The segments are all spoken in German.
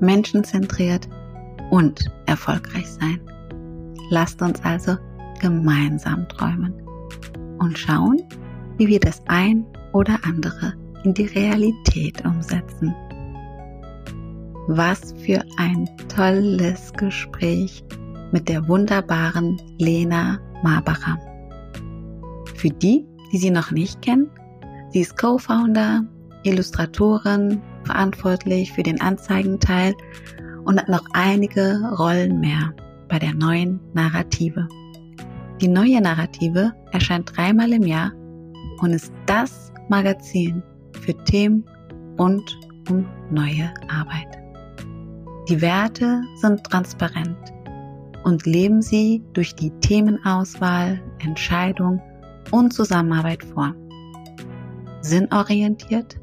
Menschenzentriert und erfolgreich sein. Lasst uns also gemeinsam träumen und schauen, wie wir das ein oder andere in die Realität umsetzen. Was für ein tolles Gespräch mit der wunderbaren Lena Marbacher. Für die, die sie noch nicht kennen, sie ist Co-Founder, Illustratorin, verantwortlich für den Anzeigenteil und hat noch einige Rollen mehr bei der neuen Narrative. Die neue Narrative erscheint dreimal im Jahr und ist das Magazin für Themen rund um neue Arbeit. Die Werte sind transparent und leben sie durch die Themenauswahl, Entscheidung und Zusammenarbeit vor. Sinnorientiert,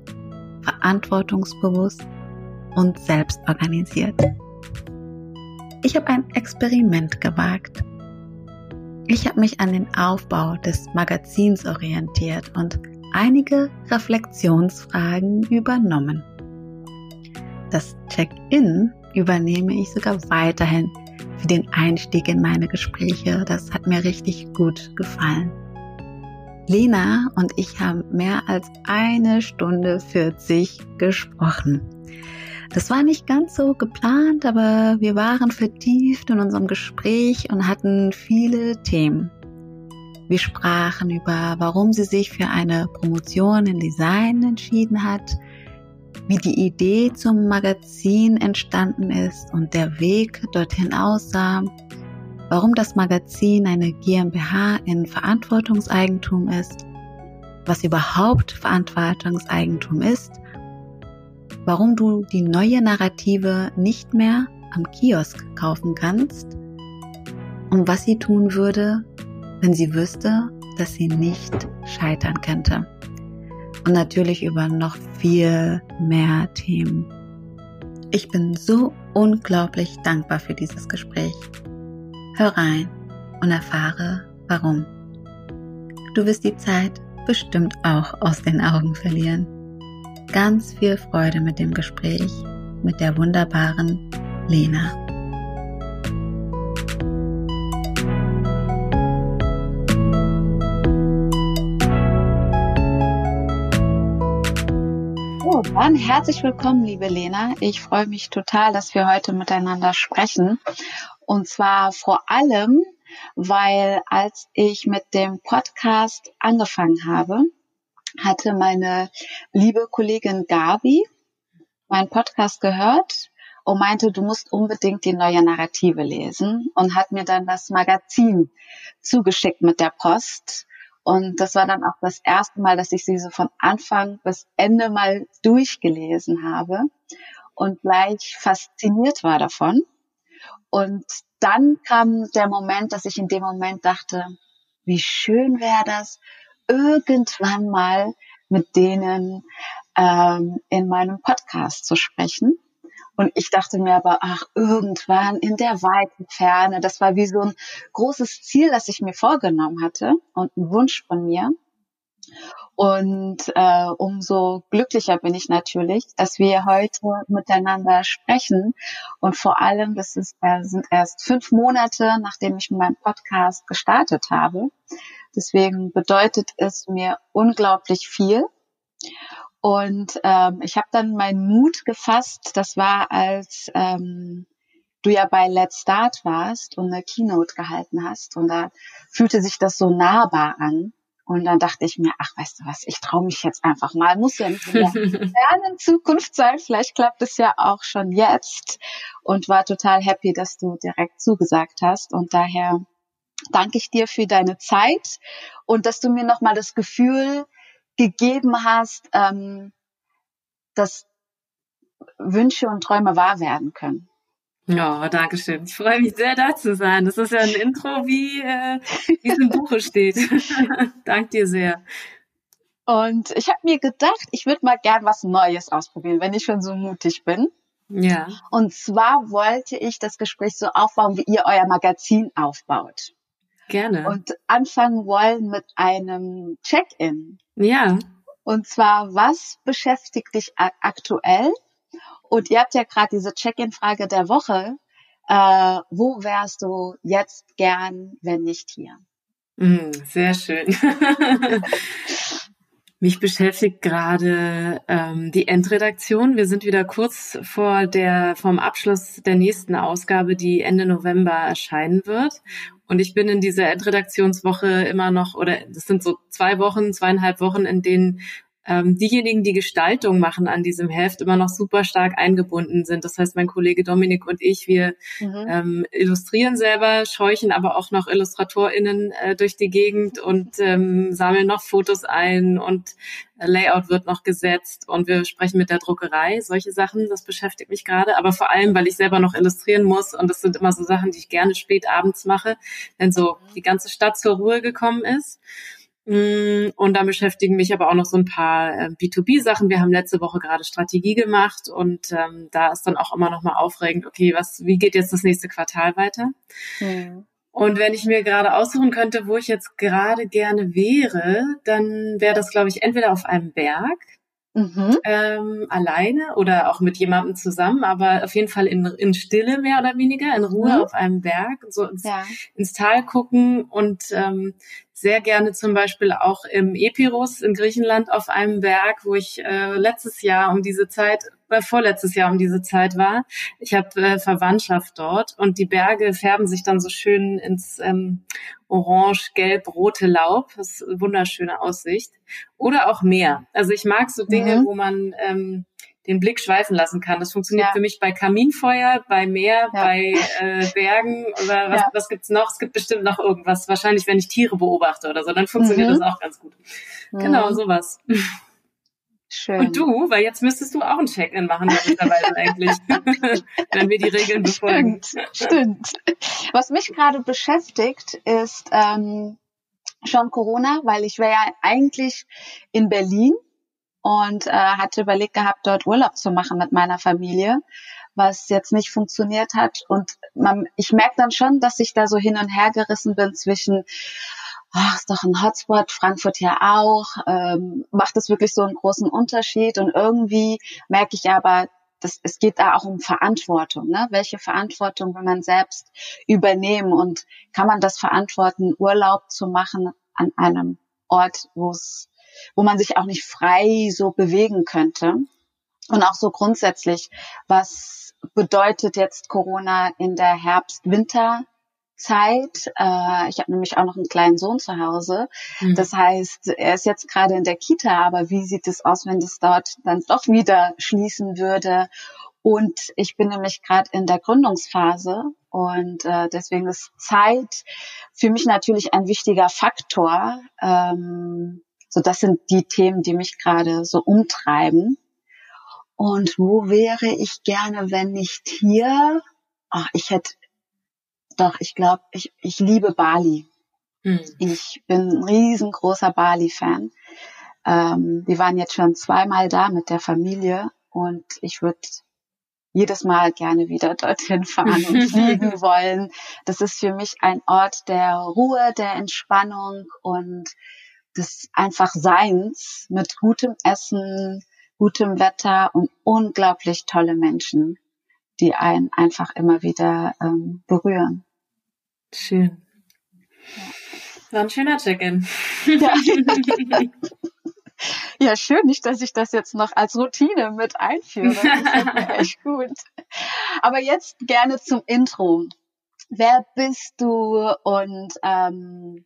verantwortungsbewusst und selbstorganisiert. Ich habe ein Experiment gewagt. Ich habe mich an den Aufbau des Magazins orientiert und einige Reflexionsfragen übernommen. Das Check-in übernehme ich sogar weiterhin für den Einstieg in meine Gespräche. Das hat mir richtig gut gefallen. Lena und ich haben mehr als eine Stunde 40 gesprochen. Das war nicht ganz so geplant, aber wir waren vertieft in unserem Gespräch und hatten viele Themen. Wir sprachen über, warum sie sich für eine Promotion in Design entschieden hat, wie die Idee zum Magazin entstanden ist und der Weg dorthin aussah, warum das Magazin eine GmbH in Verantwortungseigentum ist, was überhaupt Verantwortungseigentum ist, warum du die neue Narrative nicht mehr am Kiosk kaufen kannst und was sie tun würde, wenn sie wüsste, dass sie nicht scheitern könnte. Und natürlich über noch viel mehr Themen. Ich bin so unglaublich dankbar für dieses Gespräch. Hör rein und erfahre, warum. Du wirst die Zeit bestimmt auch aus den Augen verlieren. Ganz viel Freude mit dem Gespräch mit der wunderbaren Lena. So, dann herzlich willkommen, liebe Lena. Ich freue mich total, dass wir heute miteinander sprechen. Und zwar vor allem, weil als ich mit dem Podcast angefangen habe, hatte meine liebe Kollegin Gabi meinen Podcast gehört und meinte, du musst unbedingt die neue Narrative lesen und hat mir dann das Magazin zugeschickt mit der Post. Und das war dann auch das erste Mal, dass ich sie so von Anfang bis Ende mal durchgelesen habe und gleich fasziniert war davon. Und dann kam der Moment, dass ich in dem Moment dachte, wie schön wäre das, irgendwann mal mit denen ähm, in meinem Podcast zu sprechen. Und ich dachte mir aber, ach, irgendwann in der weiten Ferne, das war wie so ein großes Ziel, das ich mir vorgenommen hatte und ein Wunsch von mir. Und äh, umso glücklicher bin ich natürlich, dass wir heute miteinander sprechen. Und vor allem, das ist, äh, sind erst fünf Monate, nachdem ich meinen Podcast gestartet habe. Deswegen bedeutet es mir unglaublich viel. Und ähm, ich habe dann meinen Mut gefasst. Das war, als ähm, du ja bei Let's Start warst und eine Keynote gehalten hast. Und da fühlte sich das so nahbar an. Und dann dachte ich mir, ach, weißt du was, ich traue mich jetzt einfach mal. Muss ja nicht in der fernen Zukunft sein. Vielleicht klappt es ja auch schon jetzt. Und war total happy, dass du direkt zugesagt hast. Und daher danke ich dir für deine Zeit und dass du mir nochmal das Gefühl gegeben hast, ähm, dass Wünsche und Träume wahr werden können. Ja, danke schön. Ich freue mich sehr, da zu sein. Das ist ja ein Intro, wie, äh, wie es im Buche steht. Dank dir sehr. Und ich habe mir gedacht, ich würde mal gern was Neues ausprobieren, wenn ich schon so mutig bin. Ja. Und zwar wollte ich das Gespräch so aufbauen, wie ihr euer Magazin aufbaut. Gerne. Und anfangen wollen mit einem Check-in. Ja. Und zwar, was beschäftigt dich aktuell? Und ihr habt ja gerade diese Check-in-Frage der Woche. Äh, wo wärst du jetzt gern, wenn nicht hier? Mm, sehr schön. Mich beschäftigt gerade ähm, die Endredaktion. Wir sind wieder kurz vor der vom Abschluss der nächsten Ausgabe, die Ende November erscheinen wird. Und ich bin in dieser Endredaktionswoche immer noch, oder das sind so zwei Wochen, zweieinhalb Wochen, in denen ähm, diejenigen, die Gestaltung machen an diesem Heft, immer noch super stark eingebunden sind. Das heißt, mein Kollege Dominik und ich, wir mhm. ähm, illustrieren selber, scheuchen aber auch noch IllustratorInnen äh, durch die Gegend und ähm, sammeln noch Fotos ein und Layout wird noch gesetzt und wir sprechen mit der Druckerei, solche Sachen, das beschäftigt mich gerade, aber vor allem, weil ich selber noch illustrieren muss und das sind immer so Sachen, die ich gerne spät abends mache, wenn so die ganze Stadt zur Ruhe gekommen ist. Mm, und dann beschäftigen mich aber auch noch so ein paar äh, B2B-Sachen. Wir haben letzte Woche gerade Strategie gemacht und ähm, da ist dann auch immer noch mal aufregend, okay, was, wie geht jetzt das nächste Quartal weiter? Mhm. Und wenn ich mir gerade aussuchen könnte, wo ich jetzt gerade gerne wäre, dann wäre das, glaube ich, entweder auf einem Berg, mhm. ähm, alleine oder auch mit jemandem zusammen, aber auf jeden Fall in, in Stille mehr oder weniger, in Ruhe mhm. auf einem Berg, so ins, ja. ins Tal gucken und ähm, sehr gerne zum Beispiel auch im Epirus in Griechenland auf einem Berg, wo ich äh, letztes Jahr um diese Zeit, äh, vorletztes Jahr um diese Zeit war. Ich habe äh, Verwandtschaft dort und die Berge färben sich dann so schön ins ähm, orange, gelb, rote Laub. Das ist eine wunderschöne Aussicht. Oder auch Meer. Also ich mag so Dinge, mhm. wo man ähm, den Blick schweifen lassen kann. Das funktioniert ja. für mich bei Kaminfeuer, bei Meer, ja. bei äh, Bergen oder was, ja. was gibt's noch? Es gibt bestimmt noch irgendwas. Wahrscheinlich, wenn ich Tiere beobachte oder so, dann funktioniert mhm. das auch ganz gut. Mhm. Genau, sowas. Schön. Und du, weil jetzt müsstest du auch ein Check-in machen mittlerweile eigentlich, wenn wir die Regeln befolgen. Stimmt, stimmt. Was mich gerade beschäftigt, ist ähm, schon Corona, weil ich wäre ja eigentlich in Berlin und äh, hatte überlegt gehabt, dort Urlaub zu machen mit meiner Familie, was jetzt nicht funktioniert hat. Und man, ich merke dann schon, dass ich da so hin und her gerissen bin zwischen, ach, ist doch ein Hotspot, Frankfurt ja auch, ähm, macht es wirklich so einen großen Unterschied. Und irgendwie merke ich aber, das, es geht da auch um Verantwortung. Ne? Welche Verantwortung will man selbst übernehmen und kann man das verantworten, Urlaub zu machen an einem Ort, wo es wo man sich auch nicht frei so bewegen könnte. Und auch so grundsätzlich, was bedeutet jetzt Corona in der Herbst-Winter- Zeit. Äh, ich habe nämlich auch noch einen kleinen Sohn zu Hause. Mhm. Das heißt, er ist jetzt gerade in der Kita, aber wie sieht es aus, wenn das dort dann doch wieder schließen würde? Und ich bin nämlich gerade in der Gründungsphase und äh, deswegen ist Zeit für mich natürlich ein wichtiger Faktor, ähm, so, das sind die Themen, die mich gerade so umtreiben. Und wo wäre ich gerne, wenn nicht hier? Ach, ich hätte, doch, ich glaube, ich, ich liebe Bali. Hm. Ich bin ein riesengroßer Bali-Fan. Ähm, wir waren jetzt schon zweimal da mit der Familie und ich würde jedes Mal gerne wieder dorthin fahren und fliegen wollen. Das ist für mich ein Ort der Ruhe, der Entspannung und des einfach Seins mit gutem Essen, gutem Wetter und unglaublich tolle Menschen, die einen einfach immer wieder ähm, berühren. Schön. War ein schöner Check-in. Ja. ja, schön, nicht, dass ich das jetzt noch als Routine mit einführe. Das echt gut. Aber jetzt gerne zum Intro. Wer bist du und ähm,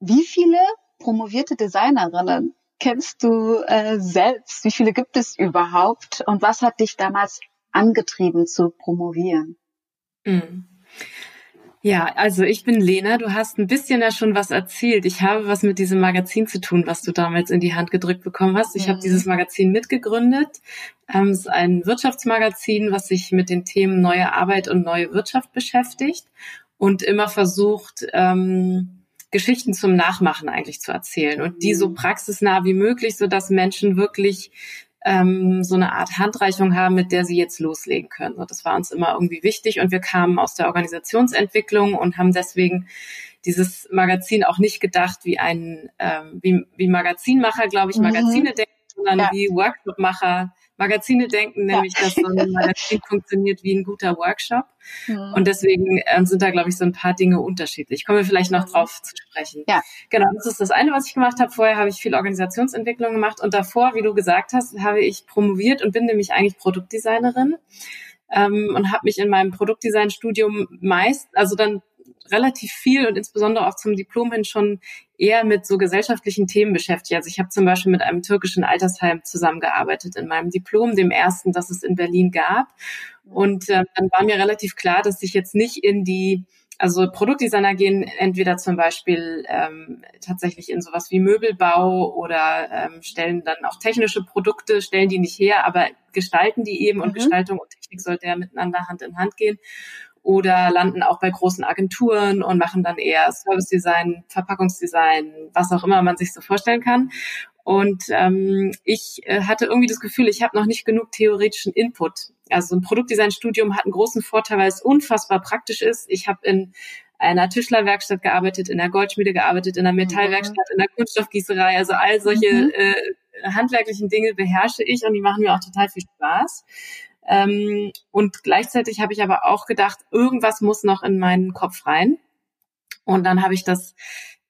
wie viele promovierte Designerinnen kennst du äh, selbst? Wie viele gibt es überhaupt? Und was hat dich damals angetrieben zu promovieren? Mhm. Ja, also ich bin Lena. Du hast ein bisschen ja schon was erzählt. Ich habe was mit diesem Magazin zu tun, was du damals in die Hand gedrückt bekommen hast. Ich mhm. habe dieses Magazin mitgegründet. Ähm, es ist ein Wirtschaftsmagazin, was sich mit den Themen neue Arbeit und neue Wirtschaft beschäftigt und immer versucht, ähm, Geschichten zum Nachmachen eigentlich zu erzählen und die so mhm. praxisnah wie möglich, so dass Menschen wirklich ähm, so eine Art Handreichung haben, mit der sie jetzt loslegen können. So, das war uns immer irgendwie wichtig und wir kamen aus der Organisationsentwicklung und haben deswegen dieses Magazin auch nicht gedacht wie ein ähm, wie, wie Magazinmacher, glaube ich, mhm. Magazine mhm. denken, sondern ja. wie Workshopmacher Magazine denken, nämlich, ja. dass so ein Magazin funktioniert wie ein guter Workshop. Mhm. Und deswegen äh, sind da, glaube ich, so ein paar Dinge unterschiedlich. Kommen wir vielleicht noch mhm. drauf zu sprechen. Ja. Genau, das ist das eine, was ich gemacht habe. Vorher habe ich viel Organisationsentwicklung gemacht und davor, wie du gesagt hast, habe ich promoviert und bin nämlich eigentlich Produktdesignerin. Ähm, und habe mich in meinem Produktdesign-Studium meist, also dann relativ viel und insbesondere auch zum Diplom hin schon eher mit so gesellschaftlichen Themen beschäftigt. Also ich habe zum Beispiel mit einem türkischen Altersheim zusammengearbeitet in meinem Diplom, dem ersten, das es in Berlin gab. Und äh, dann war mir relativ klar, dass ich jetzt nicht in die also Produktdesigner gehen entweder zum Beispiel ähm, tatsächlich in sowas wie Möbelbau oder ähm, stellen dann auch technische Produkte, stellen die nicht her, aber gestalten die eben und mhm. Gestaltung und Technik sollte ja miteinander Hand in Hand gehen oder landen auch bei großen Agenturen und machen dann eher Service Design, Verpackungsdesign, was auch immer man sich so vorstellen kann. Und ähm, ich äh, hatte irgendwie das Gefühl, ich habe noch nicht genug theoretischen Input. Also ein Produktdesign-Studium hat einen großen Vorteil, weil es unfassbar praktisch ist. Ich habe in einer Tischlerwerkstatt gearbeitet, in der Goldschmiede gearbeitet, in der Metallwerkstatt, in der Kunststoffgießerei. Also all solche mhm. äh, handwerklichen Dinge beherrsche ich und die machen mir auch total viel Spaß. Ähm, und gleichzeitig habe ich aber auch gedacht, irgendwas muss noch in meinen Kopf rein. Und dann habe ich das,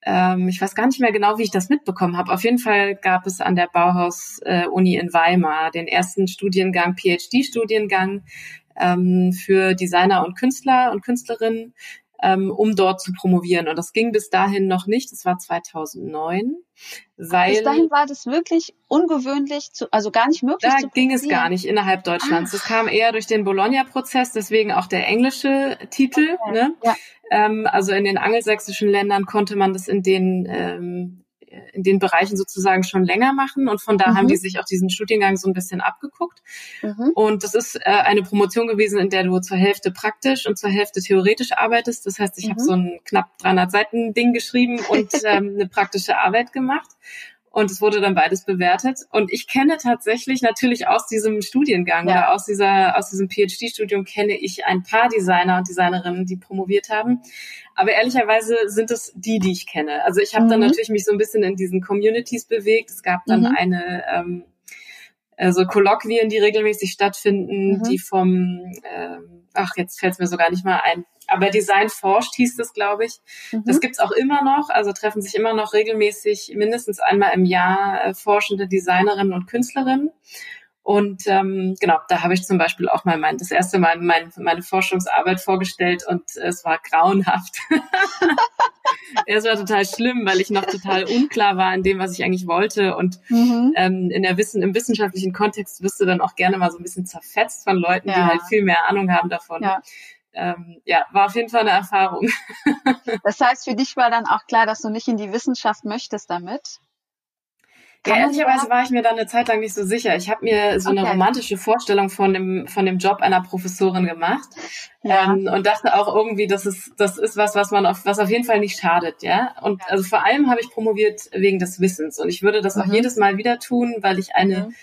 ähm, ich weiß gar nicht mehr genau, wie ich das mitbekommen habe. Auf jeden Fall gab es an der Bauhaus-Uni äh, in Weimar den ersten Studiengang, PhD-Studiengang ähm, für Designer und Künstler und Künstlerinnen ähm, um dort zu promovieren. Und das ging bis dahin noch nicht. Das war 2009. Weil bis dahin war das wirklich ungewöhnlich, zu, also gar nicht möglich. Da ging es gar nicht innerhalb Deutschlands. Das kam eher durch den Bologna-Prozess, deswegen auch der englische Titel. Okay. Ne? Ja. Ähm, also in den angelsächsischen Ländern konnte man das in den ähm, in den Bereichen sozusagen schon länger machen und von da mhm. haben die sich auch diesen Studiengang so ein bisschen abgeguckt. Mhm. Und das ist äh, eine Promotion gewesen, in der du zur Hälfte praktisch und zur Hälfte theoretisch arbeitest. Das heißt, ich mhm. habe so ein knapp 300 Seiten Ding geschrieben und ähm, eine praktische Arbeit gemacht. Und es wurde dann beides bewertet. Und ich kenne tatsächlich natürlich aus diesem Studiengang ja. oder aus dieser, aus diesem PhD-Studium kenne ich ein paar Designer und Designerinnen, die promoviert haben. Aber ehrlicherweise sind es die, die ich kenne. Also ich habe mhm. dann natürlich mich so ein bisschen in diesen Communities bewegt. Es gab dann mhm. eine, ähm, also Kolloquien, die regelmäßig stattfinden, mhm. die vom, ähm, ach, jetzt fällt es mir sogar nicht mal ein, aber Design forscht hieß das, glaube ich. Mhm. Das gibt's auch immer noch, also treffen sich immer noch regelmäßig mindestens einmal im Jahr äh, forschende Designerinnen und Künstlerinnen. Und ähm, genau, da habe ich zum Beispiel auch mal mein, das erste Mal mein, meine Forschungsarbeit vorgestellt und es war grauenhaft. es war total schlimm, weil ich noch total unklar war in dem, was ich eigentlich wollte. Und mhm. ähm, in der Wissen, im wissenschaftlichen Kontext wirst du dann auch gerne mal so ein bisschen zerfetzt von Leuten, ja. die halt viel mehr Ahnung haben davon. Ja ähm, ja, war auf jeden Fall eine Erfahrung. das heißt, für dich war dann auch klar, dass du nicht in die Wissenschaft möchtest damit? Ja, ehrlicherweise war ich mir dann eine Zeit lang nicht so sicher. Ich habe mir so okay. eine romantische Vorstellung von dem, von dem Job einer Professorin gemacht ja. ähm, und dachte auch irgendwie, dass es das ist was, was man auf, was auf jeden Fall nicht schadet, ja. Und also vor allem habe ich promoviert wegen des Wissens und ich würde das mhm. auch jedes Mal wieder tun, weil ich eine mhm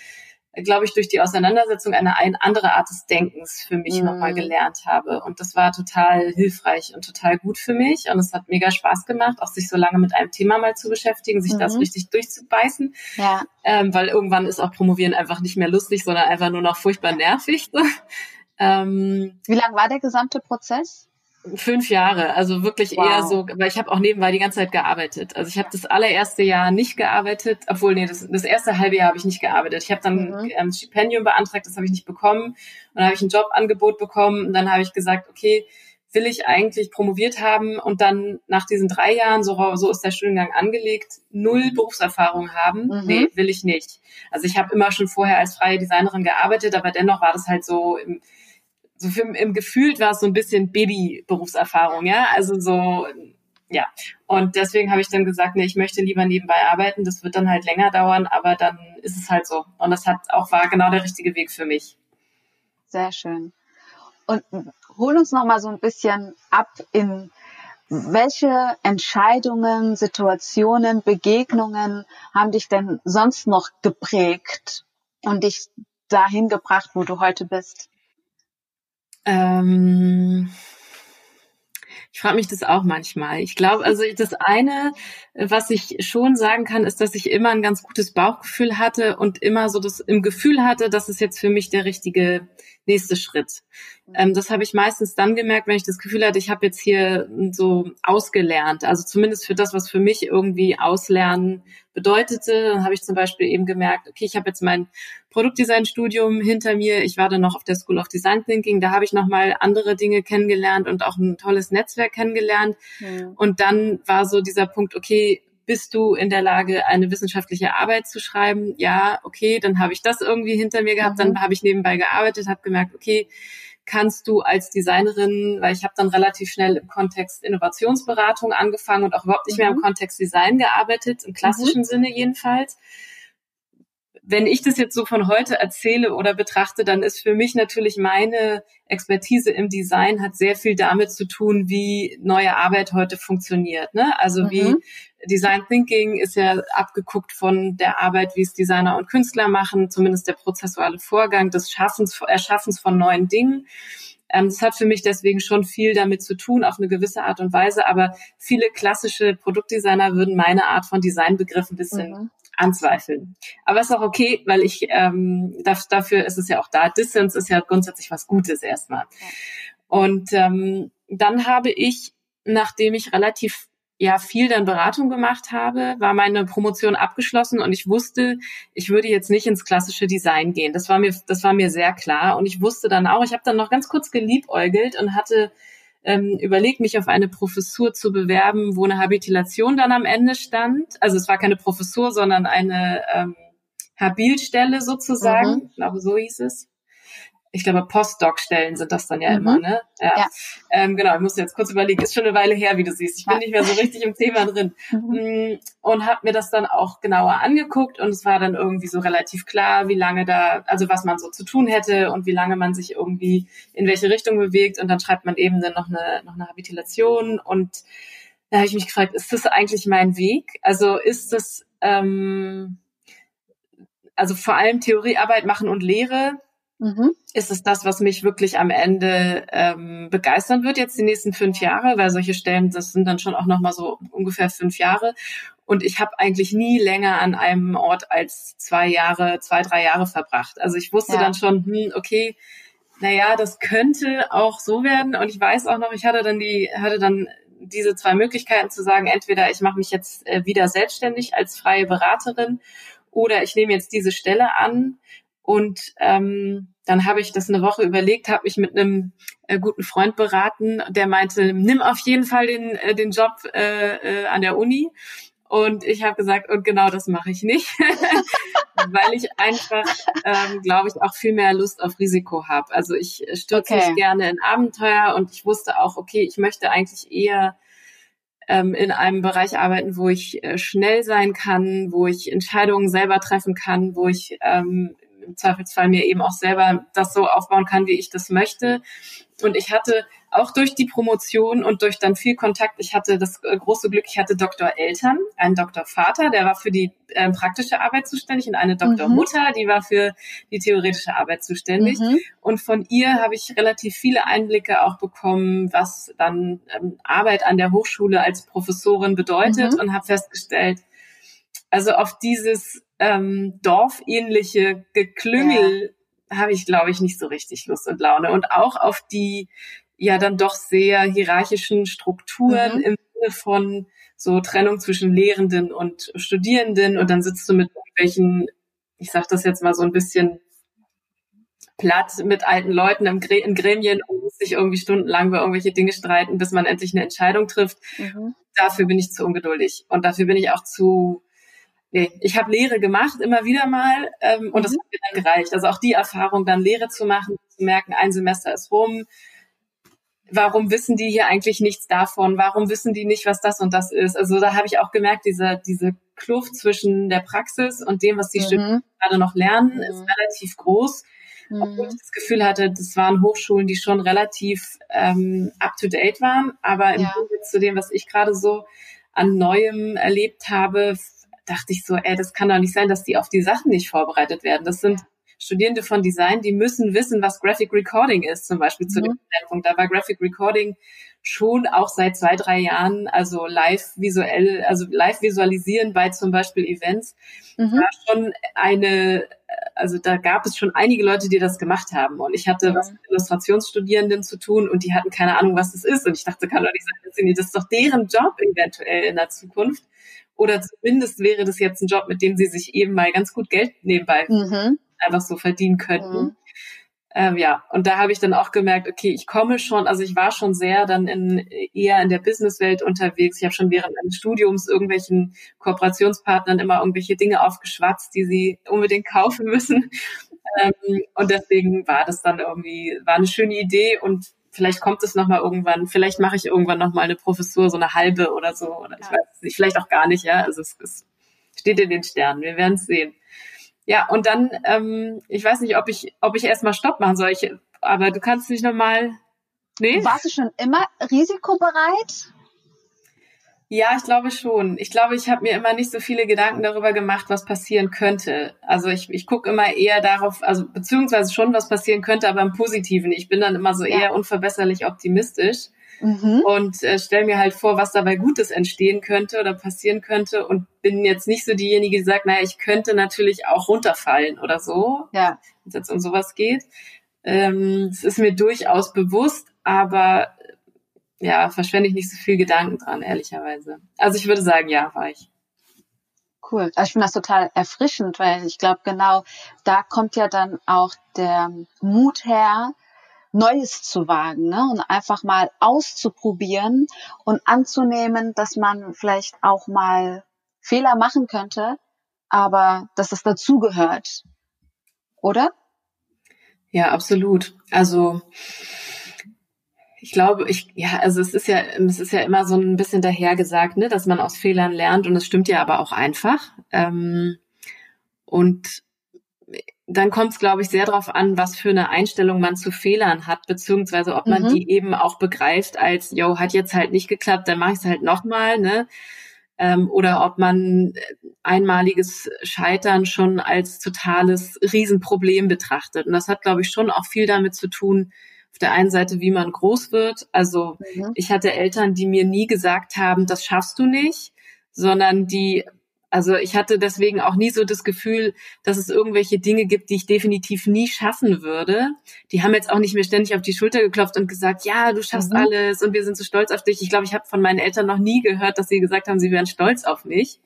glaube ich, durch die Auseinandersetzung eine, eine andere Art des Denkens für mich mhm. nochmal gelernt habe. Und das war total hilfreich und total gut für mich. Und es hat mega Spaß gemacht, auch sich so lange mit einem Thema mal zu beschäftigen, sich mhm. das richtig durchzubeißen. Ja. Ähm, weil irgendwann ist auch Promovieren einfach nicht mehr lustig, sondern einfach nur noch furchtbar nervig. ähm, Wie lang war der gesamte Prozess? Fünf Jahre, also wirklich wow. eher so, weil ich habe auch nebenbei die ganze Zeit gearbeitet. Also ich habe das allererste Jahr nicht gearbeitet, obwohl nee, das, das erste halbe Jahr habe ich nicht gearbeitet. Ich habe dann mhm. ähm, Stipendium beantragt, das habe ich nicht bekommen. Und dann habe ich ein Jobangebot bekommen und dann habe ich gesagt, okay, will ich eigentlich promoviert haben und dann nach diesen drei Jahren, so, so ist der Studiengang angelegt, null Berufserfahrung haben? Mhm. Nee, will ich nicht. Also ich habe immer schon vorher als freie Designerin gearbeitet, aber dennoch war das halt so im so für, im Gefühl war es so ein bisschen Baby-Berufserfahrung, ja, also so, ja. Und deswegen habe ich dann gesagt, nee, ich möchte lieber nebenbei arbeiten. Das wird dann halt länger dauern, aber dann ist es halt so. Und das hat auch war genau der richtige Weg für mich. Sehr schön. Und hol uns noch mal so ein bisschen ab in welche Entscheidungen, Situationen, Begegnungen haben dich denn sonst noch geprägt und dich dahin gebracht, wo du heute bist? Ähm, ich frage mich das auch manchmal. Ich glaube, also das eine, was ich schon sagen kann, ist, dass ich immer ein ganz gutes Bauchgefühl hatte und immer so das im Gefühl hatte, dass es jetzt für mich der richtige nächste Schritt. Ähm, das habe ich meistens dann gemerkt, wenn ich das Gefühl hatte, ich habe jetzt hier so ausgelernt. Also zumindest für das, was für mich irgendwie Auslernen bedeutete. Dann habe ich zum Beispiel eben gemerkt, okay, ich habe jetzt mein Produktdesign-Studium hinter mir. Ich war dann noch auf der School of Design Thinking. Da habe ich nochmal andere Dinge kennengelernt und auch ein tolles Netzwerk kennengelernt. Ja. Und dann war so dieser Punkt, okay, bist du in der Lage, eine wissenschaftliche Arbeit zu schreiben? Ja, okay, dann habe ich das irgendwie hinter mir gehabt, mhm. dann habe ich nebenbei gearbeitet, habe gemerkt, okay, kannst du als Designerin, weil ich habe dann relativ schnell im Kontext Innovationsberatung angefangen und auch überhaupt nicht mehr im mhm. Kontext Design gearbeitet, im klassischen mhm. Sinne jedenfalls. Wenn ich das jetzt so von heute erzähle oder betrachte, dann ist für mich natürlich meine Expertise im Design hat sehr viel damit zu tun, wie neue Arbeit heute funktioniert. Ne? Also mhm. wie Design Thinking ist ja abgeguckt von der Arbeit, wie es Designer und Künstler machen, zumindest der prozessuale Vorgang des Schaffens, Erschaffens von neuen Dingen. Ähm, das hat für mich deswegen schon viel damit zu tun, auf eine gewisse Art und Weise. Aber viele klassische Produktdesigner würden meine Art von Designbegriff ein bisschen mhm. Anzweifeln. Aber ist auch okay, weil ich ähm, dafür ist es ja auch da. Distance ist ja grundsätzlich was Gutes erstmal. Und ähm, dann habe ich, nachdem ich relativ ja viel dann Beratung gemacht habe, war meine Promotion abgeschlossen und ich wusste, ich würde jetzt nicht ins klassische Design gehen. Das war mir, das war mir sehr klar. Und ich wusste dann auch, ich habe dann noch ganz kurz geliebäugelt und hatte ähm, überlegt, mich auf eine Professur zu bewerben, wo eine Habilitation dann am Ende stand. Also es war keine Professur, sondern eine ähm, Habilstelle sozusagen. Mhm. Ich glaube, so hieß es ich glaube, Postdoc-Stellen sind das dann ja mhm. immer, ne? Ja. ja. Ähm, genau, ich muss jetzt kurz überlegen, ist schon eine Weile her, wie du siehst. Ich bin ja. nicht mehr so richtig im Thema drin. Mhm. Mm, und habe mir das dann auch genauer angeguckt und es war dann irgendwie so relativ klar, wie lange da, also was man so zu tun hätte und wie lange man sich irgendwie in welche Richtung bewegt. Und dann schreibt man eben dann noch eine, noch eine Habilitation und da habe ich mich gefragt, ist das eigentlich mein Weg? Also ist das, ähm, also vor allem Theoriearbeit machen und Lehre, Mhm. Ist es das, was mich wirklich am Ende ähm, begeistern wird jetzt die nächsten fünf Jahre? Weil solche Stellen, das sind dann schon auch noch mal so ungefähr fünf Jahre. Und ich habe eigentlich nie länger an einem Ort als zwei Jahre, zwei, drei Jahre verbracht. Also ich wusste ja. dann schon, hm, okay, naja, das könnte auch so werden. Und ich weiß auch noch, ich hatte dann die, hatte dann diese zwei Möglichkeiten zu sagen, entweder ich mache mich jetzt äh, wieder selbstständig als freie Beraterin oder ich nehme jetzt diese Stelle an und ähm, dann habe ich das eine Woche überlegt, habe mich mit einem äh, guten Freund beraten, der meinte, nimm auf jeden Fall den, äh, den Job äh, äh, an der Uni. Und ich habe gesagt, und genau das mache ich nicht, weil ich einfach, ähm, glaube ich, auch viel mehr Lust auf Risiko habe. Also ich stürze okay. mich gerne in Abenteuer und ich wusste auch, okay, ich möchte eigentlich eher ähm, in einem Bereich arbeiten, wo ich äh, schnell sein kann, wo ich Entscheidungen selber treffen kann, wo ich ähm, im Zweifelsfall mir eben auch selber das so aufbauen kann, wie ich das möchte. Und ich hatte auch durch die Promotion und durch dann viel Kontakt, ich hatte das äh, große Glück, ich hatte Doktoreltern, einen Doktorvater, der war für die äh, praktische Arbeit zuständig und eine Doktormutter, mhm. die war für die theoretische Arbeit zuständig. Mhm. Und von ihr habe ich relativ viele Einblicke auch bekommen, was dann ähm, Arbeit an der Hochschule als Professorin bedeutet mhm. und habe festgestellt, also auf dieses ähm, dorfähnliche Geklüngel ja. habe ich, glaube ich, nicht so richtig Lust und Laune. Und auch auf die ja dann doch sehr hierarchischen Strukturen mhm. im Sinne von so Trennung zwischen Lehrenden und Studierenden und dann sitzt du mit irgendwelchen, ich sage das jetzt mal so ein bisschen platt, mit alten Leuten im Grä in Gremien und muss sich irgendwie stundenlang über irgendwelche Dinge streiten, bis man endlich eine Entscheidung trifft. Mhm. Dafür bin ich zu ungeduldig und dafür bin ich auch zu nee, ich habe Lehre gemacht, immer wieder mal, ähm, und mhm. das hat mir dann gereicht. Also auch die Erfahrung, dann Lehre zu machen, zu merken, ein Semester ist rum. Warum wissen die hier eigentlich nichts davon? Warum wissen die nicht, was das und das ist? Also da habe ich auch gemerkt, diese, diese Kluft zwischen der Praxis und dem, was die mhm. Studenten gerade noch lernen, ist mhm. relativ groß. Mhm. Obwohl ich das Gefühl hatte, das waren Hochschulen, die schon relativ ähm, up-to-date waren. Aber im ja. Gegensatz zu dem, was ich gerade so an Neuem erlebt habe, dachte ich so, ey, das kann doch nicht sein, dass die auf die Sachen nicht vorbereitet werden. Das sind Studierende von Design, die müssen wissen, was Graphic Recording ist, zum Beispiel zu mhm. dem Zeitpunkt. Da war Graphic Recording schon auch seit zwei, drei Jahren, also live visuell, also live visualisieren bei zum Beispiel Events, mhm. war schon eine, also da gab es schon einige Leute, die das gemacht haben. Und ich hatte mhm. was mit Illustrationsstudierenden zu tun und die hatten keine Ahnung, was das ist. Und ich dachte, kann doch nicht sein, das ist doch deren Job eventuell in der Zukunft. Oder zumindest wäre das jetzt ein Job, mit dem sie sich eben mal ganz gut Geld nebenbei mhm. einfach so verdienen könnten. Mhm. Ähm, ja, und da habe ich dann auch gemerkt, okay, ich komme schon, also ich war schon sehr dann in, eher in der Businesswelt unterwegs. Ich habe schon während meines Studiums irgendwelchen Kooperationspartnern immer irgendwelche Dinge aufgeschwatzt, die sie unbedingt kaufen müssen. Ähm, und deswegen war das dann irgendwie, war eine schöne Idee und vielleicht kommt es nochmal irgendwann, vielleicht mache ich irgendwann nochmal eine Professur, so eine halbe oder so, oder ich weiß nicht, vielleicht auch gar nicht, ja. Also es, es steht in den Sternen, wir werden es sehen. Ja, und dann, ähm, ich weiß nicht, ob ich, ob ich erstmal Stopp machen soll, ich, aber du kannst dich nochmal. Nee? Warst du schon immer risikobereit? Ja, ich glaube schon. Ich glaube, ich habe mir immer nicht so viele Gedanken darüber gemacht, was passieren könnte. Also ich, ich gucke immer eher darauf, also beziehungsweise schon, was passieren könnte, aber im Positiven. Ich bin dann immer so ja. eher unverbesserlich optimistisch mhm. und äh, stelle mir halt vor, was dabei Gutes entstehen könnte oder passieren könnte und bin jetzt nicht so diejenige, die sagt, naja, ich könnte natürlich auch runterfallen oder so, ja. wenn es jetzt um sowas geht. Ähm, es ist mir durchaus bewusst, aber ja, verschwende ich nicht so viel Gedanken dran, ehrlicherweise. Also ich würde sagen, ja, war ich. Cool. Also ich finde das total erfrischend, weil ich glaube, genau da kommt ja dann auch der Mut her, Neues zu wagen ne? und einfach mal auszuprobieren und anzunehmen, dass man vielleicht auch mal Fehler machen könnte, aber dass es dazugehört. Oder? Ja, absolut. Also ich glaube, ich, ja, also es ist ja, es ist ja immer so ein bisschen dahergesagt, ne, dass man aus Fehlern lernt und das stimmt ja aber auch einfach. Ähm, und dann kommt es, glaube ich, sehr darauf an, was für eine Einstellung man zu Fehlern hat, beziehungsweise ob man mhm. die eben auch begreift als, yo, hat jetzt halt nicht geklappt, dann mache ich es halt nochmal, ne? Ähm, oder ob man einmaliges Scheitern schon als totales Riesenproblem betrachtet. Und das hat, glaube ich, schon auch viel damit zu tun, auf der einen Seite, wie man groß wird. Also mhm. ich hatte Eltern, die mir nie gesagt haben, das schaffst du nicht, sondern die, also ich hatte deswegen auch nie so das Gefühl, dass es irgendwelche Dinge gibt, die ich definitiv nie schaffen würde. Die haben jetzt auch nicht mehr ständig auf die Schulter geklopft und gesagt, ja, du schaffst mhm. alles und wir sind so stolz auf dich. Ich glaube, ich habe von meinen Eltern noch nie gehört, dass sie gesagt haben, sie wären stolz auf mich.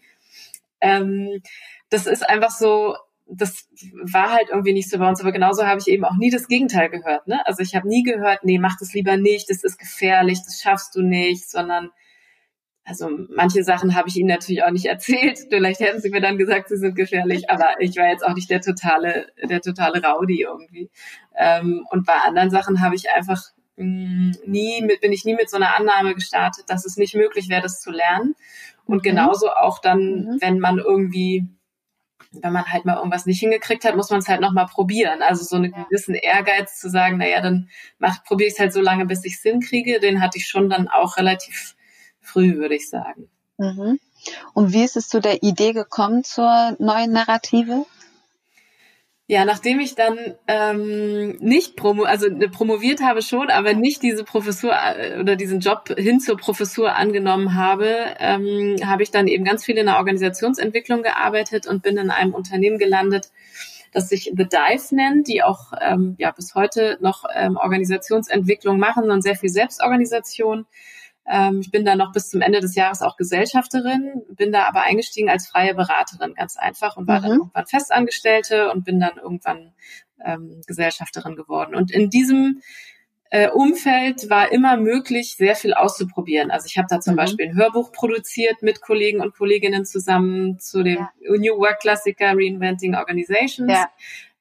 Ähm, das ist einfach so, das war halt irgendwie nicht so bei uns, aber genauso habe ich eben auch nie das Gegenteil gehört. Ne? Also ich habe nie gehört, nee, mach das lieber nicht, das ist gefährlich, das schaffst du nicht, sondern also manche Sachen habe ich ihnen natürlich auch nicht erzählt. Vielleicht hätten sie mir dann gesagt, sie sind gefährlich, aber ich war jetzt auch nicht der totale, der totale Rowdy irgendwie. Ähm, und bei anderen Sachen habe ich einfach mm, nie mit, bin ich nie mit so einer Annahme gestartet, dass es nicht möglich wäre, das zu lernen. Und mhm. genauso auch dann, mhm. wenn man irgendwie wenn man halt mal irgendwas nicht hingekriegt hat, muss man es halt nochmal probieren. Also so einen gewissen Ehrgeiz zu sagen, naja, dann mach, probiere ich es halt so lange, bis ich es hinkriege, den hatte ich schon dann auch relativ früh, würde ich sagen. Mhm. Und wie ist es zu der Idee gekommen zur neuen Narrative? Ja, nachdem ich dann ähm, nicht promo, also ne, promoviert habe schon, aber nicht diese Professur äh, oder diesen Job hin zur Professur angenommen habe, ähm, habe ich dann eben ganz viel in der Organisationsentwicklung gearbeitet und bin in einem Unternehmen gelandet, das sich The Dive nennt, die auch ähm, ja bis heute noch ähm, Organisationsentwicklung machen und sehr viel Selbstorganisation. Ähm, ich bin da noch bis zum Ende des Jahres auch Gesellschafterin, bin da aber eingestiegen als freie Beraterin, ganz einfach, und war mhm. dann irgendwann Festangestellte und bin dann irgendwann ähm, Gesellschafterin geworden. Und in diesem äh, Umfeld war immer möglich, sehr viel auszuprobieren. Also ich habe da zum mhm. Beispiel ein Hörbuch produziert mit Kollegen und Kolleginnen zusammen zu dem ja. New Work Klassiker Reinventing Organizations. Ja.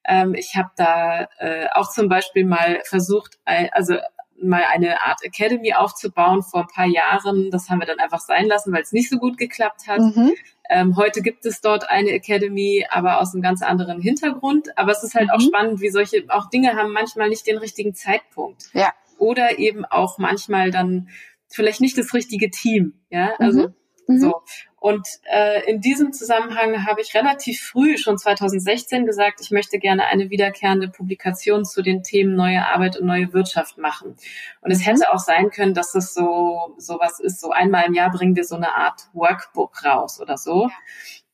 Ähm, ich habe da äh, auch zum Beispiel mal versucht, also mal eine Art Academy aufzubauen vor ein paar Jahren. Das haben wir dann einfach sein lassen, weil es nicht so gut geklappt hat. Mhm. Ähm, heute gibt es dort eine Academy, aber aus einem ganz anderen Hintergrund. Aber es ist halt mhm. auch spannend, wie solche auch Dinge haben manchmal nicht den richtigen Zeitpunkt. Ja. Oder eben auch manchmal dann vielleicht nicht das richtige Team. Ja, also mhm. Mhm. So. Und äh, in diesem Zusammenhang habe ich relativ früh, schon 2016, gesagt, ich möchte gerne eine wiederkehrende Publikation zu den Themen neue Arbeit und neue Wirtschaft machen. Und es hätte auch sein können, dass es so sowas ist, so einmal im Jahr bringen wir so eine Art Workbook raus oder so.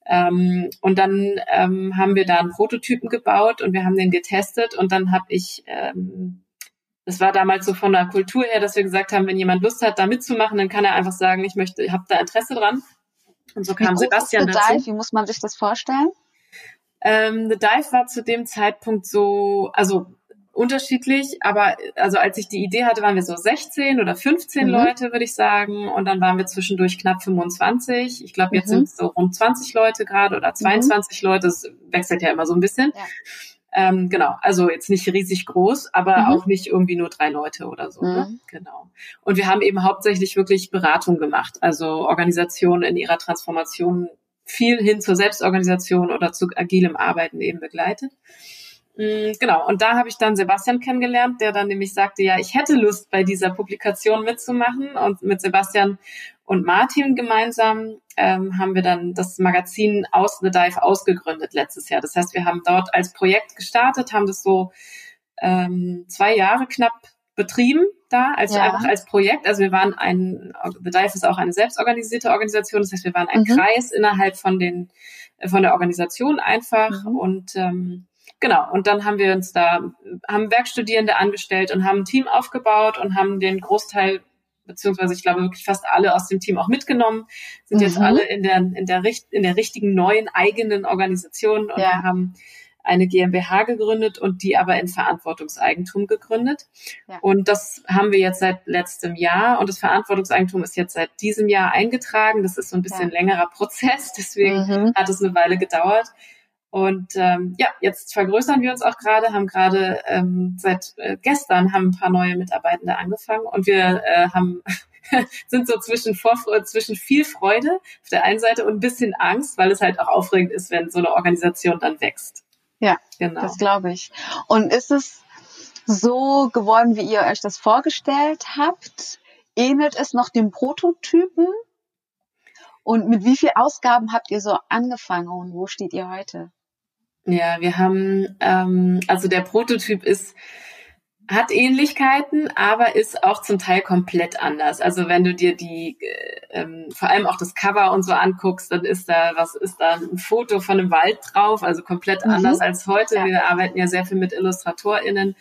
Ähm, und dann ähm, haben wir da einen Prototypen gebaut und wir haben den getestet und dann habe ich ähm, das war damals so von der Kultur her, dass wir gesagt haben, wenn jemand Lust hat, da mitzumachen, dann kann er einfach sagen, ich möchte, ich habe da Interesse dran. Und so kam Sebastian dazu. Dive? Wie muss man sich das vorstellen? Ähm, The Dive war zu dem Zeitpunkt so, also unterschiedlich, aber also als ich die Idee hatte, waren wir so 16 oder 15 mhm. Leute, würde ich sagen. Und dann waren wir zwischendurch knapp 25. Ich glaube, jetzt mhm. sind es so rund 20 Leute gerade oder 22 mhm. Leute. Das wechselt ja immer so ein bisschen. Ja. Ähm, genau, also jetzt nicht riesig groß, aber mhm. auch nicht irgendwie nur drei Leute oder so. Ne? Mhm. Ne? Genau. Und wir haben eben hauptsächlich wirklich Beratung gemacht, also Organisationen in ihrer Transformation viel hin zur Selbstorganisation oder zu agilem Arbeiten eben begleitet. Mm, genau, und da habe ich dann Sebastian kennengelernt, der dann nämlich sagte, ja, ich hätte Lust, bei dieser Publikation mitzumachen. Und mit Sebastian und Martin gemeinsam ähm, haben wir dann das Magazin aus The Dive ausgegründet letztes Jahr. Das heißt, wir haben dort als Projekt gestartet, haben das so ähm, zwei Jahre knapp betrieben da, also ja. einfach als Projekt. Also wir waren ein, The Dive ist auch eine selbstorganisierte Organisation, das heißt, wir waren ein mhm. Kreis innerhalb von den, von der Organisation einfach mhm. und ähm, Genau, und dann haben wir uns da, haben Werkstudierende angestellt und haben ein Team aufgebaut und haben den Großteil, beziehungsweise ich glaube wirklich fast alle aus dem Team auch mitgenommen, sind mhm. jetzt alle in der, in der, in der richtigen neuen eigenen Organisation und ja. haben eine GmbH gegründet und die aber in Verantwortungseigentum gegründet. Ja. Und das haben wir jetzt seit letztem Jahr und das Verantwortungseigentum ist jetzt seit diesem Jahr eingetragen. Das ist so ein bisschen ja. längerer Prozess, deswegen mhm. hat es eine Weile gedauert. Und ähm, ja, jetzt vergrößern wir uns auch gerade, haben gerade ähm, seit äh, gestern haben ein paar neue Mitarbeitende angefangen und wir äh, haben sind so zwischen Vorfreude, zwischen viel Freude auf der einen Seite und ein bisschen Angst, weil es halt auch aufregend ist, wenn so eine Organisation dann wächst. Ja, genau. das glaube ich. Und ist es so geworden, wie ihr euch das vorgestellt habt? Ähnelt es noch dem Prototypen? Und mit wie viel Ausgaben habt ihr so angefangen und wo steht ihr heute? Ja, wir haben, ähm, also der Prototyp ist, hat Ähnlichkeiten, aber ist auch zum Teil komplett anders. Also wenn du dir die, äh, ähm, vor allem auch das Cover und so anguckst, dann ist da, was ist da, ein Foto von einem Wald drauf, also komplett mhm. anders als heute. Ja. Wir arbeiten ja sehr viel mit IllustratorInnen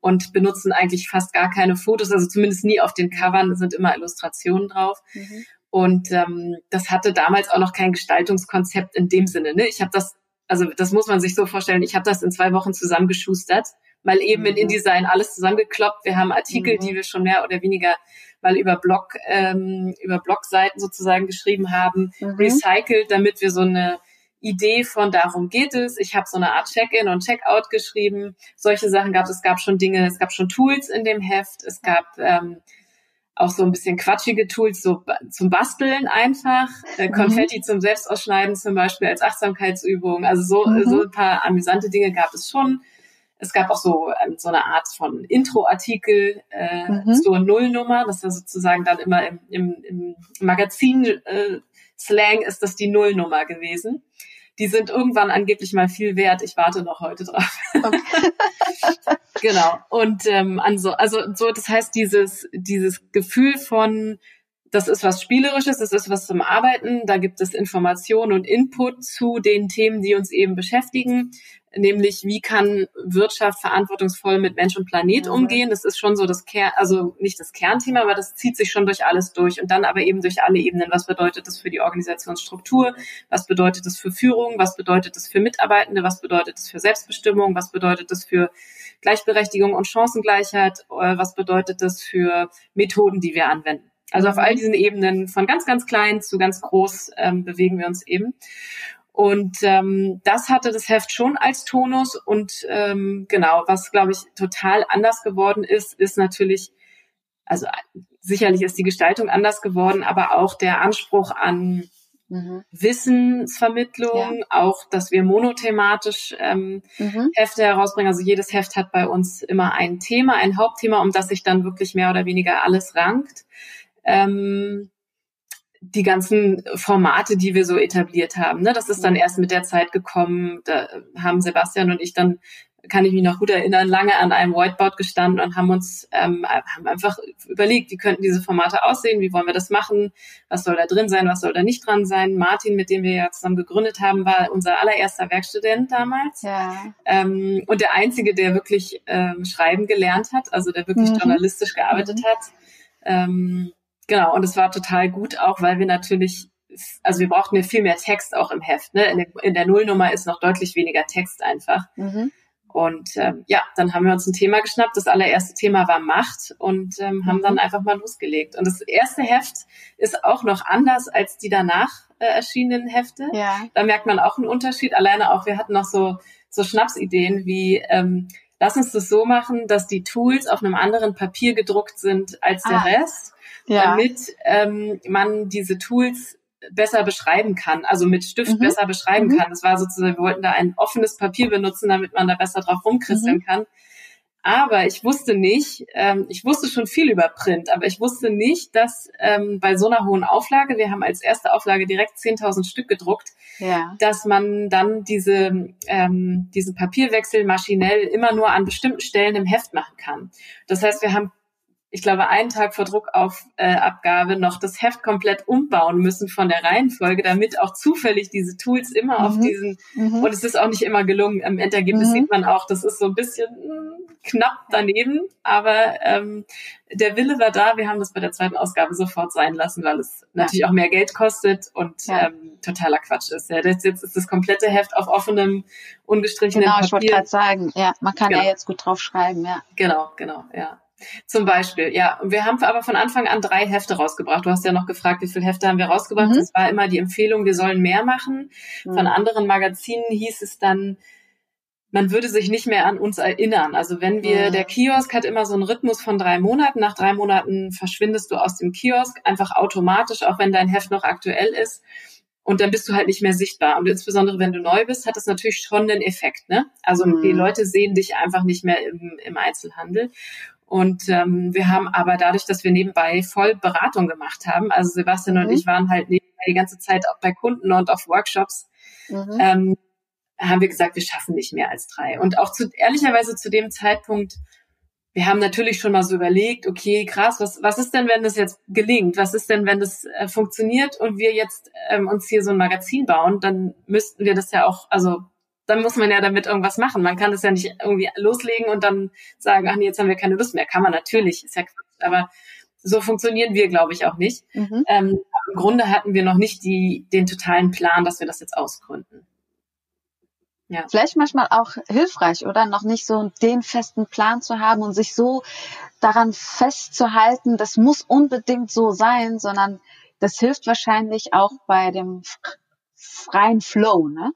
und benutzen eigentlich fast gar keine Fotos, also zumindest nie auf den Covern sind immer Illustrationen drauf. Mhm. Und ähm, das hatte damals auch noch kein Gestaltungskonzept in dem Sinne. Ne? Ich habe das also das muss man sich so vorstellen, ich habe das in zwei Wochen zusammengeschustert, mal eben mhm. in InDesign alles zusammengekloppt. Wir haben Artikel, mhm. die wir schon mehr oder weniger mal über Blog, ähm, über Blogseiten sozusagen geschrieben haben, mhm. recycelt, damit wir so eine Idee von darum geht es. Ich habe so eine Art Check-in und Check-out geschrieben. Solche Sachen gab es. Es gab schon Dinge, es gab schon Tools in dem Heft. Es gab ähm, auch so ein bisschen quatschige Tools so zum Basteln einfach, äh, mhm. Konfetti mhm. zum Selbstausschneiden zum Beispiel als Achtsamkeitsübung. Also so, mhm. so ein paar amüsante Dinge gab es schon. Es gab auch so ähm, so eine Art von Intro-Artikel äh, mhm. zur Nullnummer. Das war sozusagen dann immer im, im, im Magazin äh, Slang ist das die Nullnummer gewesen die sind irgendwann angeblich mal viel wert. Ich warte noch heute drauf. Okay. genau. Und ähm, also, also so, das heißt, dieses, dieses Gefühl von, das ist was Spielerisches, das ist was zum Arbeiten, da gibt es Informationen und Input zu den Themen, die uns eben beschäftigen. Nämlich wie kann Wirtschaft verantwortungsvoll mit Mensch und Planet mhm. umgehen. Das ist schon so das Kern, also nicht das Kernthema, aber das zieht sich schon durch alles durch und dann aber eben durch alle Ebenen. Was bedeutet das für die Organisationsstruktur? Was bedeutet das für Führung? Was bedeutet das für Mitarbeitende? Was bedeutet das für Selbstbestimmung? Was bedeutet das für Gleichberechtigung und Chancengleichheit? Äh, was bedeutet das für Methoden, die wir anwenden? Also auf all mhm. diesen Ebenen von ganz, ganz klein zu ganz groß ähm, bewegen wir uns eben. Und ähm, das hatte das Heft schon als Tonus. Und ähm, genau, was, glaube ich, total anders geworden ist, ist natürlich, also sicherlich ist die Gestaltung anders geworden, aber auch der Anspruch an mhm. Wissensvermittlung, ja. auch, dass wir monothematisch ähm, mhm. Hefte herausbringen. Also jedes Heft hat bei uns immer ein Thema, ein Hauptthema, um das sich dann wirklich mehr oder weniger alles rankt. Ähm, die ganzen Formate, die wir so etabliert haben. Ne? Das ist dann erst mit der Zeit gekommen. Da haben Sebastian und ich dann, kann ich mich noch gut erinnern, lange an einem Whiteboard gestanden und haben uns ähm, haben einfach überlegt, wie könnten diese Formate aussehen, wie wollen wir das machen, was soll da drin sein, was soll da nicht dran sein. Martin, mit dem wir ja zusammen gegründet haben, war unser allererster Werkstudent damals. Ja. Ähm, und der einzige, der wirklich ähm, schreiben gelernt hat, also der wirklich mhm. journalistisch gearbeitet mhm. hat. Ähm, Genau, und es war total gut auch, weil wir natürlich, also wir brauchten ja viel mehr Text auch im Heft. Ne? In, der, in der Nullnummer ist noch deutlich weniger Text einfach. Mhm. Und ähm, ja, dann haben wir uns ein Thema geschnappt. Das allererste Thema war Macht und ähm, haben dann mhm. einfach mal losgelegt. Und das erste Heft ist auch noch anders als die danach äh, erschienenen Hefte. Ja. Da merkt man auch einen Unterschied. Alleine auch, wir hatten noch so, so Schnapsideen wie ähm, lass uns das so machen, dass die Tools auf einem anderen Papier gedruckt sind als der ah. Rest ja. damit ähm, man diese Tools besser beschreiben kann, also mit Stift mhm. besser beschreiben mhm. kann. Das war sozusagen, wir wollten da ein offenes Papier benutzen, damit man da besser drauf rumkristeln mhm. kann. Aber ich wusste nicht, ähm, ich wusste schon viel über Print, aber ich wusste nicht, dass ähm, bei so einer hohen Auflage, wir haben als erste Auflage direkt 10.000 Stück gedruckt, ja. dass man dann diese, ähm, diesen Papierwechsel maschinell immer nur an bestimmten Stellen im Heft machen kann. Das heißt, wir haben ich glaube, einen Tag vor Druckabgabe äh, noch das Heft komplett umbauen müssen von der Reihenfolge, damit auch zufällig diese Tools immer mhm. auf diesen, mhm. und es ist auch nicht immer gelungen. Im Endergebnis mhm. sieht man auch, das ist so ein bisschen mh, hm, knapp daneben, aber ähm, der Wille war da. Wir haben das bei der zweiten Ausgabe sofort sein lassen, weil es ja. natürlich auch mehr Geld kostet und ja. ähm, totaler Quatsch ist. Ja, das jetzt ist das komplette Heft auf offenem, ungestrichenem genau, Papier. Genau, ich wollte gerade sagen, ja, man kann genau. ja jetzt gut drauf schreiben, ja. Genau, genau, ja. Zum Beispiel, ja. Wir haben aber von Anfang an drei Hefte rausgebracht. Du hast ja noch gefragt, wie viele Hefte haben wir rausgebracht. Mhm. Das war immer die Empfehlung, wir sollen mehr machen. Mhm. Von anderen Magazinen hieß es dann, man würde sich nicht mehr an uns erinnern. Also wenn wir, mhm. der Kiosk hat immer so einen Rhythmus von drei Monaten. Nach drei Monaten verschwindest du aus dem Kiosk einfach automatisch, auch wenn dein Heft noch aktuell ist. Und dann bist du halt nicht mehr sichtbar. Und insbesondere wenn du neu bist, hat das natürlich schon einen Effekt. Ne? Also mhm. die Leute sehen dich einfach nicht mehr im, im Einzelhandel. Und ähm, wir haben aber dadurch, dass wir nebenbei voll Beratung gemacht haben, also Sebastian mhm. und ich waren halt nebenbei die ganze Zeit auch bei Kunden und auf Workshops, mhm. ähm, haben wir gesagt, wir schaffen nicht mehr als drei. Und auch zu, ehrlicherweise zu dem Zeitpunkt, wir haben natürlich schon mal so überlegt, okay, krass, was, was ist denn, wenn das jetzt gelingt? Was ist denn, wenn das äh, funktioniert und wir jetzt ähm, uns hier so ein Magazin bauen? Dann müssten wir das ja auch, also dann muss man ja damit irgendwas machen. Man kann das ja nicht irgendwie loslegen und dann sagen, ach nee, jetzt haben wir keine Lust mehr. Kann man natürlich, ist ja Quatsch, aber so funktionieren wir, glaube ich, auch nicht. Mhm. Ähm, Im Grunde hatten wir noch nicht die, den totalen Plan, dass wir das jetzt ausgründen. Ja. Vielleicht manchmal auch hilfreich, oder? Noch nicht so den festen Plan zu haben und sich so daran festzuhalten, das muss unbedingt so sein, sondern das hilft wahrscheinlich auch bei dem freien Flow, ne?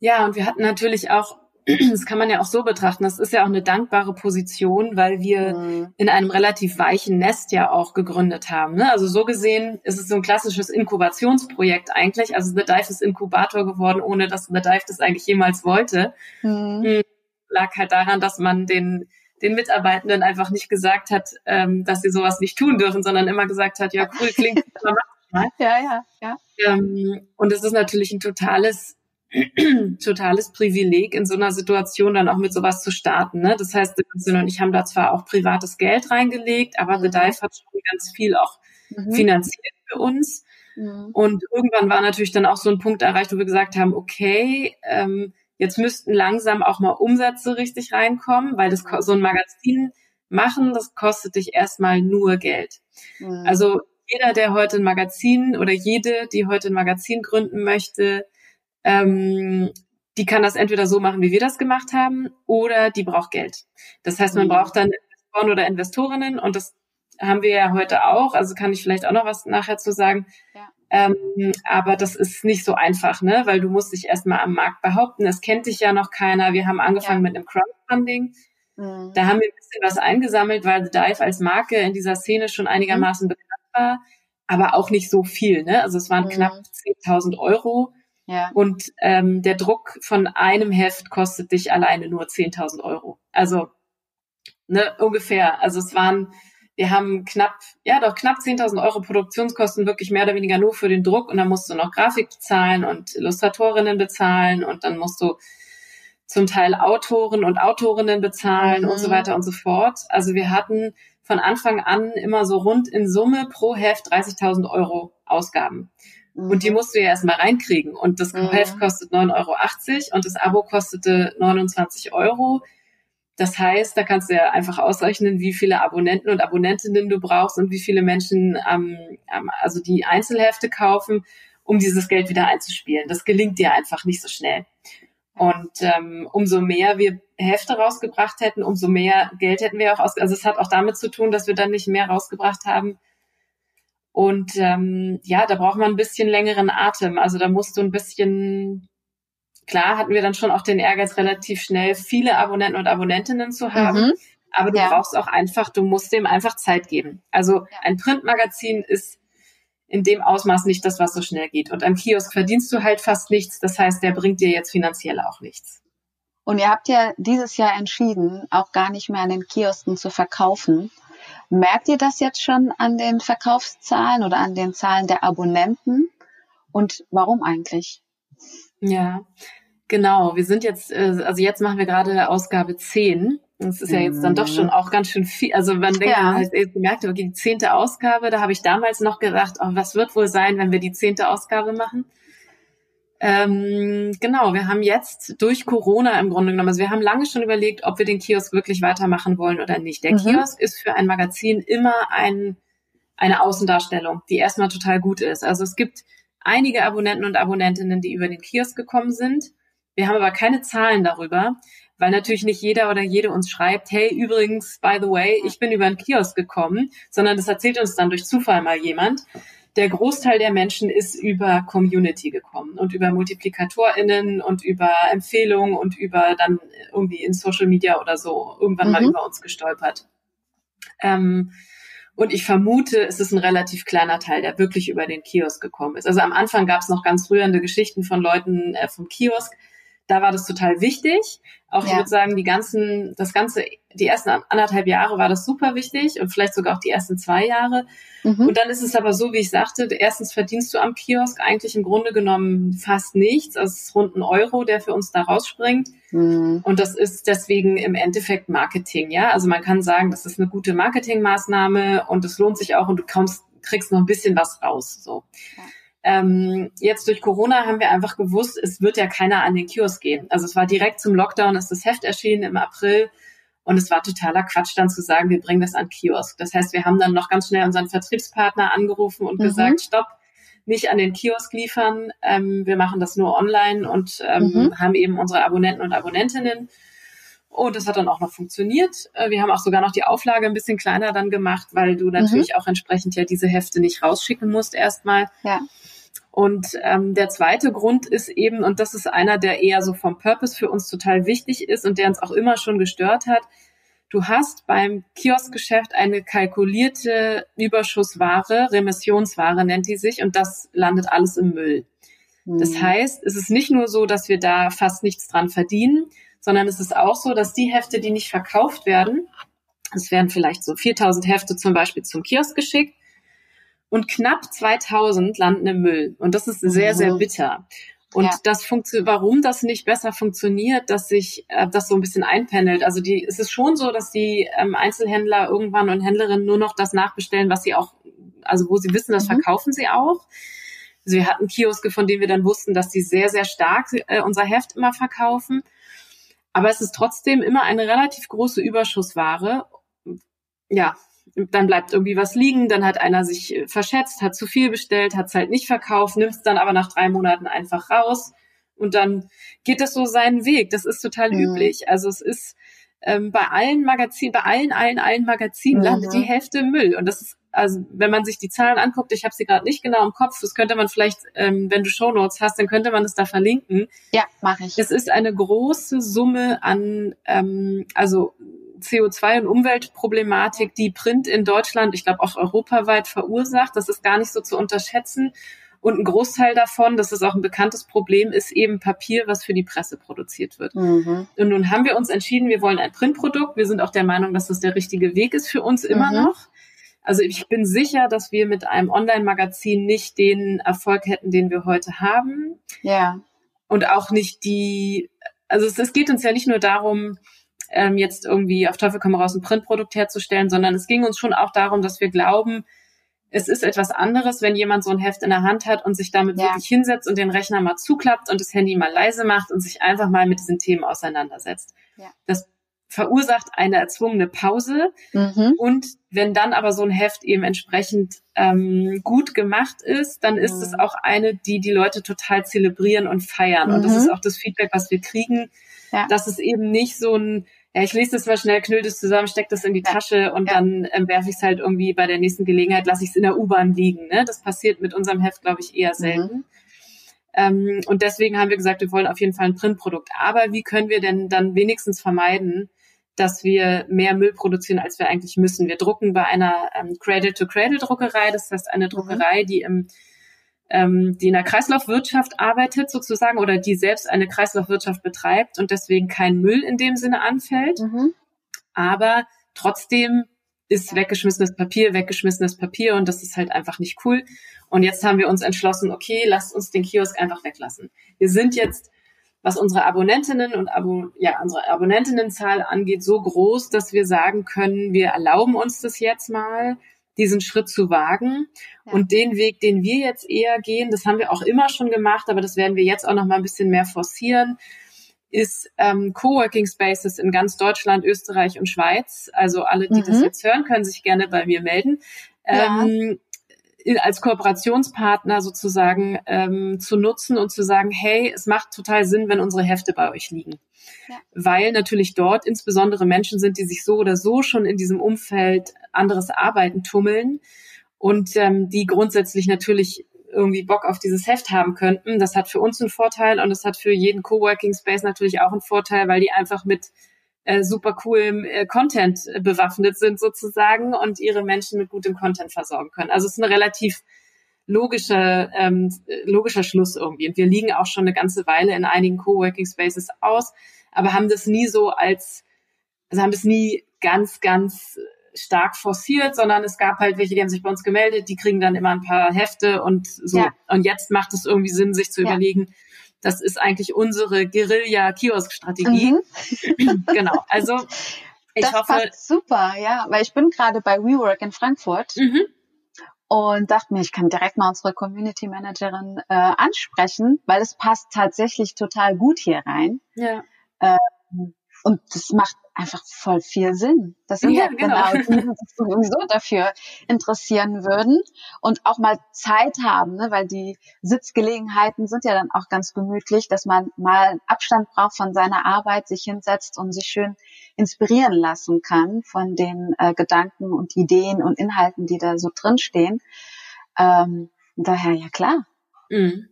Ja, und wir hatten natürlich auch, das kann man ja auch so betrachten, das ist ja auch eine dankbare Position, weil wir mhm. in einem relativ weichen Nest ja auch gegründet haben. Ne? Also so gesehen ist es so ein klassisches Inkubationsprojekt eigentlich. Also The Dive ist Inkubator geworden, ohne dass The Dive das eigentlich jemals wollte. Mhm. Hm, lag halt daran, dass man den den Mitarbeitenden einfach nicht gesagt hat, ähm, dass sie sowas nicht tun dürfen, sondern immer gesagt hat, ja cool, klingt, mal. Ja, ja, ja. Ähm, und es ist natürlich ein totales totales Privileg, in so einer Situation dann auch mit sowas zu starten. Ne? Das heißt, Sebastian und ich haben da zwar auch privates Geld reingelegt, aber The Dive hat schon ganz viel auch mhm. finanziert für uns. Mhm. Und irgendwann war natürlich dann auch so ein Punkt erreicht, wo wir gesagt haben, okay, ähm, Jetzt müssten langsam auch mal Umsätze richtig reinkommen, weil das so ein Magazin machen, das kostet dich erstmal nur Geld. Mhm. Also jeder, der heute ein Magazin oder jede, die heute ein Magazin gründen möchte, ähm, die kann das entweder so machen, wie wir das gemacht haben, oder die braucht Geld. Das heißt, man mhm. braucht dann Investoren oder Investorinnen und das haben wir ja heute auch. Also kann ich vielleicht auch noch was nachher zu sagen. Ja. Ähm, aber das ist nicht so einfach, ne? Weil du musst dich erstmal am Markt behaupten. Es kennt dich ja noch keiner. Wir haben angefangen ja. mit einem Crowdfunding. Mhm. Da haben wir ein bisschen was eingesammelt, weil The Dive als Marke in dieser Szene schon einigermaßen mhm. bekannt war, aber auch nicht so viel. Ne? Also es waren mhm. knapp 10.000 Euro. Ja. Und ähm, der Druck von einem Heft kostet dich alleine nur 10.000 Euro. Also ne, ungefähr. Also es waren, wir haben knapp, ja doch knapp 10.000 Euro Produktionskosten wirklich mehr oder weniger nur für den Druck und dann musst du noch Grafik bezahlen und Illustratorinnen bezahlen und dann musst du zum Teil Autoren und Autorinnen bezahlen mhm. und so mhm. weiter und so fort. Also wir hatten von Anfang an immer so rund in Summe pro Heft 30.000 Euro Ausgaben. Mhm. Und die musst du ja erstmal reinkriegen. Und das mhm. Heft kostet 9,80 Euro und das Abo kostete 29 Euro. Das heißt, da kannst du ja einfach ausrechnen, wie viele Abonnenten und Abonnentinnen du brauchst und wie viele Menschen, ähm, also die Einzelhefte kaufen, um dieses Geld wieder einzuspielen. Das gelingt dir einfach nicht so schnell. Und ähm, umso mehr wir Hefte rausgebracht hätten, umso mehr Geld hätten wir auch aus. Also es hat auch damit zu tun, dass wir dann nicht mehr rausgebracht haben. Und ähm, ja, da braucht man ein bisschen längeren Atem. Also da musst du ein bisschen, klar hatten wir dann schon auch den Ehrgeiz, relativ schnell viele Abonnenten und Abonnentinnen zu haben. Mhm. Aber du ja. brauchst auch einfach, du musst dem einfach Zeit geben. Also ein Printmagazin ist in dem Ausmaß nicht das, was so schnell geht. Und am Kiosk verdienst du halt fast nichts. Das heißt, der bringt dir jetzt finanziell auch nichts. Und ihr habt ja dieses Jahr entschieden, auch gar nicht mehr an den Kiosken zu verkaufen. Merkt ihr das jetzt schon an den Verkaufszahlen oder an den Zahlen der Abonnenten? Und warum eigentlich? Ja, genau. Wir sind jetzt, äh, also jetzt machen wir gerade Ausgabe 10 das ist ja jetzt dann doch schon mhm. auch ganz schön viel. Also man denkt, ja. man hat jetzt gemerkt, okay, die zehnte Ausgabe, da habe ich damals noch gedacht, oh, was wird wohl sein, wenn wir die zehnte Ausgabe machen? Ähm, genau, wir haben jetzt durch Corona im Grunde genommen, also wir haben lange schon überlegt, ob wir den Kiosk wirklich weitermachen wollen oder nicht. Der mhm. Kiosk ist für ein Magazin immer ein, eine Außendarstellung, die erstmal total gut ist. Also es gibt einige Abonnenten und Abonnentinnen, die über den Kiosk gekommen sind. Wir haben aber keine Zahlen darüber weil natürlich nicht jeder oder jede uns schreibt, hey, übrigens, by the way, ich bin über einen Kiosk gekommen, sondern das erzählt uns dann durch Zufall mal jemand. Der Großteil der Menschen ist über Community gekommen und über MultiplikatorInnen und über Empfehlungen und über dann irgendwie in Social Media oder so irgendwann mhm. mal über uns gestolpert. Ähm, und ich vermute, es ist ein relativ kleiner Teil, der wirklich über den Kiosk gekommen ist. Also am Anfang gab es noch ganz rührende Geschichten von Leuten äh, vom Kiosk, da war das total wichtig. Auch ja. ich würde sagen, die ganzen, das ganze, die ersten anderthalb Jahre war das super wichtig und vielleicht sogar auch die ersten zwei Jahre. Mhm. Und dann ist es aber so, wie ich sagte, erstens verdienst du am Kiosk eigentlich im Grunde genommen fast nichts. Also es ist rund ein Euro, der für uns da rausspringt. Mhm. Und das ist deswegen im Endeffekt Marketing, ja. Also man kann sagen, das ist eine gute Marketingmaßnahme und es lohnt sich auch und du kommst, kriegst noch ein bisschen was raus, so. Ja. Ähm, jetzt durch Corona haben wir einfach gewusst, es wird ja keiner an den Kiosk gehen. Also es war direkt zum Lockdown, ist das Heft erschienen im April und es war totaler Quatsch dann zu sagen, wir bringen das an Kiosk. Das heißt, wir haben dann noch ganz schnell unseren Vertriebspartner angerufen und mhm. gesagt, stopp, nicht an den Kiosk liefern, ähm, wir machen das nur online und ähm, mhm. haben eben unsere Abonnenten und Abonnentinnen. Und das hat dann auch noch funktioniert. Äh, wir haben auch sogar noch die Auflage ein bisschen kleiner dann gemacht, weil du natürlich mhm. auch entsprechend ja diese Hefte nicht rausschicken musst erstmal. Ja. Und ähm, der zweite Grund ist eben, und das ist einer, der eher so vom Purpose für uns total wichtig ist und der uns auch immer schon gestört hat. Du hast beim Kioskgeschäft eine kalkulierte Überschussware, Remissionsware nennt die sich, und das landet alles im Müll. Das mhm. heißt, es ist nicht nur so, dass wir da fast nichts dran verdienen, sondern es ist auch so, dass die Hefte, die nicht verkauft werden, es werden vielleicht so 4000 Hefte zum Beispiel zum Kiosk geschickt, und knapp 2000 landen im Müll. Und das ist sehr, sehr mhm. bitter. Und ja. das funktioniert, warum das nicht besser funktioniert, dass sich äh, das so ein bisschen einpendelt. Also die, es ist schon so, dass die ähm, Einzelhändler irgendwann und Händlerinnen nur noch das nachbestellen, was sie auch, also wo sie wissen, das mhm. verkaufen sie auch. Also wir hatten Kioske, von denen wir dann wussten, dass die sehr, sehr stark äh, unser Heft immer verkaufen. Aber es ist trotzdem immer eine relativ große Überschussware. Ja, dann bleibt irgendwie was liegen, dann hat einer sich äh, verschätzt, hat zu viel bestellt, hat es halt nicht verkauft, nimmt es dann aber nach drei Monaten einfach raus und dann geht das so seinen Weg. Das ist total mhm. üblich. Also es ist ähm, bei allen Magazinen, bei allen, allen, allen Magazinen mhm. landet die Hälfte im Müll. Und das ist, also wenn man sich die Zahlen anguckt, ich habe sie gerade nicht genau im Kopf, das könnte man vielleicht, ähm, wenn du Shownotes hast, dann könnte man es da verlinken. Ja, mache ich. Es ist eine große Summe an, ähm, also CO2 und Umweltproblematik, die Print in Deutschland, ich glaube auch europaweit verursacht. Das ist gar nicht so zu unterschätzen. Und ein Großteil davon, das ist auch ein bekanntes Problem, ist eben Papier, was für die Presse produziert wird. Mhm. Und nun haben wir uns entschieden, wir wollen ein Printprodukt. Wir sind auch der Meinung, dass das der richtige Weg ist für uns immer mhm. noch. Also ich bin sicher, dass wir mit einem Online-Magazin nicht den Erfolg hätten, den wir heute haben. Ja. Und auch nicht die, also es, es geht uns ja nicht nur darum, ähm, jetzt irgendwie auf Teufel komm raus ein Printprodukt herzustellen, sondern es ging uns schon auch darum, dass wir glauben, es ist etwas anderes, wenn jemand so ein Heft in der Hand hat und sich damit ja. wirklich hinsetzt und den Rechner mal zuklappt und das Handy mal leise macht und sich einfach mal mit diesen Themen auseinandersetzt. Ja. Das verursacht eine erzwungene Pause. Mhm. Und wenn dann aber so ein Heft eben entsprechend ähm, gut gemacht ist, dann ist mhm. es auch eine, die die Leute total zelebrieren und feiern. Mhm. Und das mhm. ist auch das Feedback, was wir kriegen, ja. dass es eben nicht so ein ja, ich lese das mal schnell, knüll das zusammen, steck das in die ja. Tasche und ja. dann ähm, werfe ich es halt irgendwie bei der nächsten Gelegenheit, lasse ich es in der U-Bahn liegen. Ne? Das passiert mit unserem Heft, glaube ich, eher mhm. selten. Mhm. Ähm, und deswegen haben wir gesagt, wir wollen auf jeden Fall ein Printprodukt. Aber wie können wir denn dann wenigstens vermeiden, dass wir mehr Müll produzieren, als wir eigentlich müssen? Wir drucken bei einer ähm, Cradle-to-Cradle-Druckerei, das heißt eine mhm. Druckerei, die im ähm, die in der Kreislaufwirtschaft arbeitet sozusagen oder die selbst eine Kreislaufwirtschaft betreibt und deswegen kein Müll in dem Sinne anfällt. Mhm. Aber trotzdem ist weggeschmissenes Papier weggeschmissenes Papier und das ist halt einfach nicht cool. Und jetzt haben wir uns entschlossen, okay, lasst uns den Kiosk einfach weglassen. Wir sind jetzt, was unsere Abonnentinnen und Abo, ja, unsere Abonnentinnenzahl angeht, so groß, dass wir sagen können, wir erlauben uns das jetzt mal diesen Schritt zu wagen. Ja. Und den Weg, den wir jetzt eher gehen, das haben wir auch immer schon gemacht, aber das werden wir jetzt auch noch mal ein bisschen mehr forcieren, ist ähm, Coworking Spaces in ganz Deutschland, Österreich und Schweiz. Also alle, die mhm. das jetzt hören, können sich gerne bei mir melden. Ja. Ähm, als Kooperationspartner sozusagen ähm, zu nutzen und zu sagen, hey, es macht total Sinn, wenn unsere Hefte bei euch liegen. Ja. Weil natürlich dort insbesondere Menschen sind, die sich so oder so schon in diesem Umfeld anderes Arbeiten tummeln und ähm, die grundsätzlich natürlich irgendwie Bock auf dieses Heft haben könnten. Das hat für uns einen Vorteil und das hat für jeden Coworking Space natürlich auch einen Vorteil, weil die einfach mit äh, super coolem äh, Content bewaffnet sind sozusagen und ihre Menschen mit gutem Content versorgen können. Also es ist ein relativ logischer, ähm, logischer Schluss irgendwie. Und wir liegen auch schon eine ganze Weile in einigen Coworking Spaces aus, aber haben das nie so als, also haben das nie ganz, ganz stark forciert, sondern es gab halt welche, die haben sich bei uns gemeldet, die kriegen dann immer ein paar Hefte und so. Ja. Und jetzt macht es irgendwie Sinn, sich zu ja. überlegen, das ist eigentlich unsere Guerilla-Kiosk-Strategie. Mhm. genau. Also ich das hoffe. Passt super, ja, weil ich bin gerade bei WeWork in Frankfurt. Mhm. Und dachte mir, ich kann direkt mal unsere Community Managerin äh, ansprechen, weil es passt tatsächlich total gut hier rein. Ja. Ähm, und das macht einfach voll viel Sinn. Das sind ja, ja genau, genau die, die sich sowieso dafür interessieren würden und auch mal Zeit haben, ne? weil die Sitzgelegenheiten sind ja dann auch ganz gemütlich, dass man mal Abstand braucht von seiner Arbeit, sich hinsetzt und sich schön inspirieren lassen kann von den äh, Gedanken und Ideen und Inhalten, die da so drinstehen. Ähm, daher, ja klar. Mhm.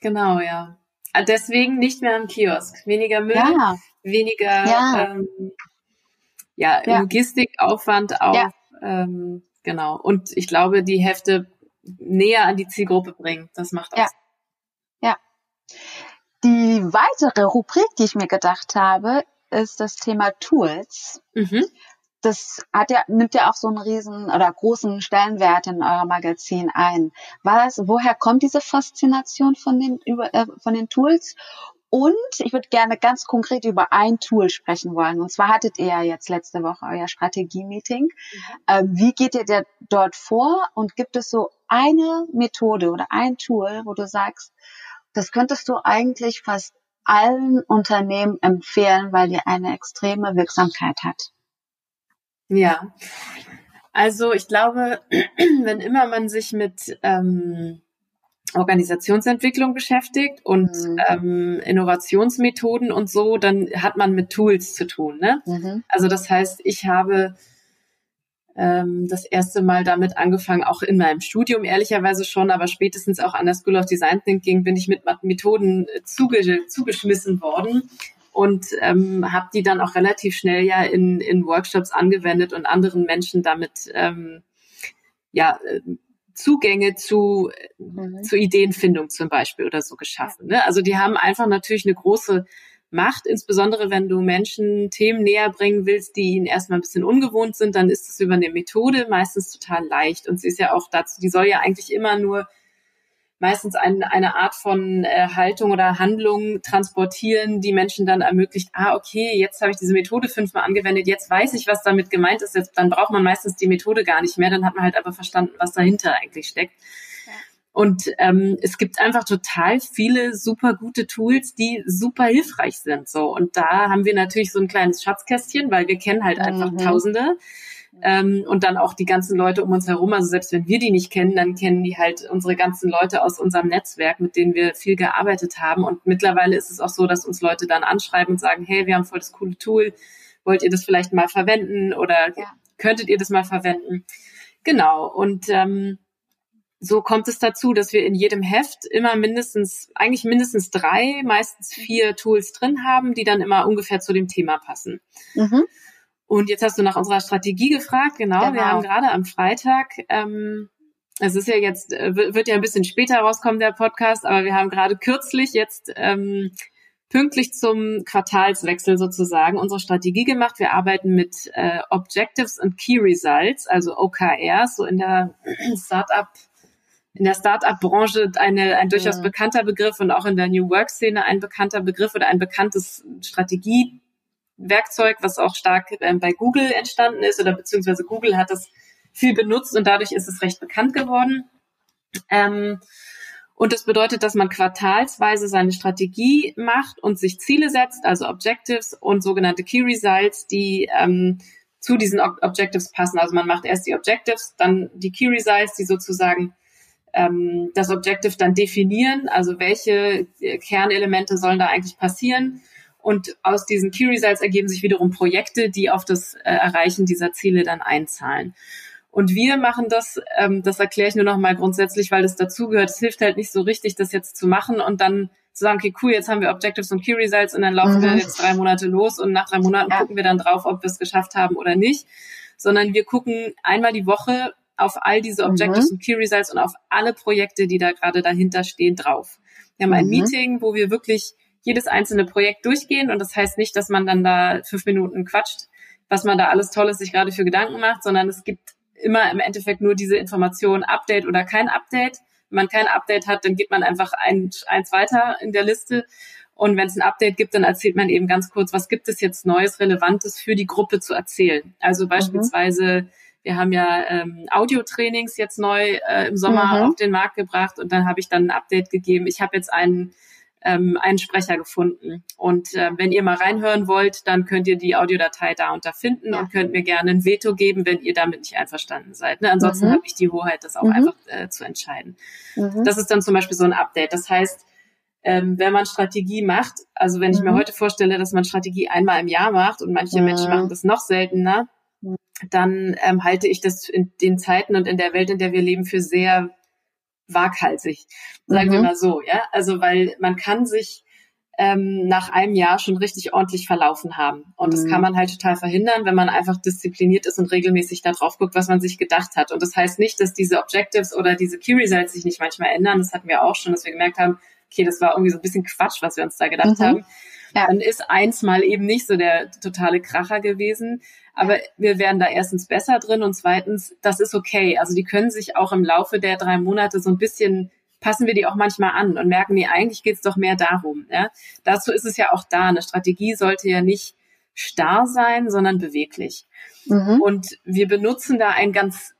Genau, ja. Deswegen nicht mehr am Kiosk. Weniger Müll, ja. weniger ja. Ähm, ja, ja. Logistikaufwand auch. Ja. Ähm, genau. Und ich glaube, die Hefte näher an die Zielgruppe bringen. Das macht auch ja. Ja. Die weitere Rubrik, die ich mir gedacht habe, ist das Thema Tools. Mhm. Das hat ja, nimmt ja auch so einen riesen oder großen Stellenwert in eurem Magazin ein. Was, woher kommt diese Faszination von den, über, äh, von den Tools? Und ich würde gerne ganz konkret über ein Tool sprechen wollen. Und zwar hattet ihr ja jetzt letzte Woche euer Strategie-Meeting. Mhm. Ähm, wie geht ihr dort vor? Und gibt es so eine Methode oder ein Tool, wo du sagst, das könntest du eigentlich fast allen Unternehmen empfehlen, weil die eine extreme Wirksamkeit hat? Ja, also ich glaube, wenn immer man sich mit ähm, Organisationsentwicklung beschäftigt und mhm. ähm, Innovationsmethoden und so, dann hat man mit Tools zu tun. Ne? Mhm. Also das heißt, ich habe ähm, das erste Mal damit angefangen, auch in meinem Studium ehrlicherweise schon, aber spätestens auch an der School of Design Thinking bin ich mit Methoden zuge zugeschmissen worden und ähm, habe die dann auch relativ schnell ja in, in Workshops angewendet und anderen Menschen damit ähm, ja äh, Zugänge zu, mhm. zu Ideenfindung zum Beispiel oder so geschaffen. Ne? Also die haben einfach natürlich eine große Macht, insbesondere wenn du Menschen Themen näher bringen willst, die ihnen erstmal ein bisschen ungewohnt sind, dann ist es über eine Methode meistens total leicht. Und sie ist ja auch dazu, die soll ja eigentlich immer nur meistens ein, eine Art von äh, Haltung oder Handlung transportieren, die Menschen dann ermöglicht, ah, okay, jetzt habe ich diese Methode fünfmal angewendet, jetzt weiß ich, was damit gemeint ist, jetzt, dann braucht man meistens die Methode gar nicht mehr, dann hat man halt aber verstanden, was dahinter eigentlich steckt. Und ähm, es gibt einfach total viele super gute Tools, die super hilfreich sind. So und da haben wir natürlich so ein kleines Schatzkästchen, weil wir kennen halt einfach mhm. Tausende ähm, und dann auch die ganzen Leute um uns herum. Also selbst wenn wir die nicht kennen, dann kennen die halt unsere ganzen Leute aus unserem Netzwerk, mit denen wir viel gearbeitet haben. Und mittlerweile ist es auch so, dass uns Leute dann anschreiben und sagen, hey, wir haben voll das coole Tool, wollt ihr das vielleicht mal verwenden oder ja. könntet ihr das mal verwenden? Genau. Und ähm, so kommt es dazu, dass wir in jedem Heft immer mindestens, eigentlich mindestens drei, meistens vier Tools drin haben, die dann immer ungefähr zu dem Thema passen. Mhm. Und jetzt hast du nach unserer Strategie gefragt. Genau, genau. wir haben gerade am Freitag, ähm, es ist ja jetzt, äh, wird ja ein bisschen später rauskommen, der Podcast, aber wir haben gerade kürzlich jetzt ähm, pünktlich zum Quartalswechsel sozusagen unsere Strategie gemacht. Wir arbeiten mit äh, Objectives und Key Results, also OKRs, so in der Startup in der Startup-Branche eine, ein durchaus bekannter Begriff und auch in der New Work-Szene ein bekannter Begriff oder ein bekanntes Strategie Werkzeug, was auch stark ähm, bei Google entstanden ist oder beziehungsweise Google hat das viel benutzt und dadurch ist es recht bekannt geworden. Ähm, und das bedeutet, dass man quartalsweise seine Strategie macht und sich Ziele setzt, also Objectives und sogenannte Key Results, die ähm, zu diesen Ob Objectives passen. Also man macht erst die Objectives, dann die Key Results, die sozusagen ähm, das Objective dann definieren, also welche Kernelemente sollen da eigentlich passieren und aus diesen Key Results ergeben sich wiederum Projekte, die auf das äh, Erreichen dieser Ziele dann einzahlen. Und wir machen das, ähm, das erkläre ich nur noch mal grundsätzlich, weil das dazugehört. Es hilft halt nicht so richtig, das jetzt zu machen und dann zu sagen, okay, cool, jetzt haben wir Objectives und Key Results und dann laufen mhm. wir jetzt drei Monate los und nach drei Monaten ja. gucken wir dann drauf, ob wir es geschafft haben oder nicht. Sondern wir gucken einmal die Woche auf all diese Objectives mhm. und Key Results und auf alle Projekte, die da gerade dahinter stehen, drauf. Wir haben ein mhm. Meeting, wo wir wirklich jedes einzelne Projekt durchgehen. Und das heißt nicht, dass man dann da fünf Minuten quatscht, was man da alles Tolles sich gerade für Gedanken macht, sondern es gibt immer im Endeffekt nur diese Information, Update oder kein Update. Wenn man kein Update hat, dann geht man einfach ein, eins weiter in der Liste. Und wenn es ein Update gibt, dann erzählt man eben ganz kurz, was gibt es jetzt Neues, Relevantes für die Gruppe zu erzählen. Also beispielsweise, mhm. wir haben ja ähm, Audio-Trainings jetzt neu äh, im Sommer mhm. auf den Markt gebracht und dann habe ich dann ein Update gegeben. Ich habe jetzt einen ähm, einen Sprecher gefunden. Und äh, wenn ihr mal reinhören wollt, dann könnt ihr die Audiodatei da unter finden ja. und könnt mir gerne ein Veto geben, wenn ihr damit nicht einverstanden seid. Ne? Ansonsten mhm. habe ich die Hoheit, das auch mhm. einfach äh, zu entscheiden. Mhm. Das ist dann zum Beispiel so ein Update. Das heißt, ähm, wenn man Strategie macht, also wenn ich mir mhm. heute vorstelle, dass man Strategie einmal im Jahr macht und manche Menschen machen das noch seltener, dann ähm, halte ich das in den Zeiten und in der Welt, in der wir leben, für sehr waghalsig, sagen mhm. wir mal so, ja. Also weil man kann sich ähm, nach einem Jahr schon richtig ordentlich verlaufen haben. Und mhm. das kann man halt total verhindern, wenn man einfach diszipliniert ist und regelmäßig da drauf guckt, was man sich gedacht hat. Und das heißt nicht, dass diese Objectives oder diese Key Results sich nicht manchmal ändern. Das hatten wir auch schon, dass wir gemerkt haben, okay, das war irgendwie so ein bisschen Quatsch, was wir uns da gedacht mhm. haben. Ja. Dann ist eins mal eben nicht so der totale Kracher gewesen. Aber wir werden da erstens besser drin und zweitens, das ist okay. Also die können sich auch im Laufe der drei Monate so ein bisschen passen wir die auch manchmal an und merken, nee, eigentlich geht es doch mehr darum. Ja? Dazu ist es ja auch da. Eine Strategie sollte ja nicht starr sein, sondern beweglich. Mhm. Und wir benutzen da ein ganz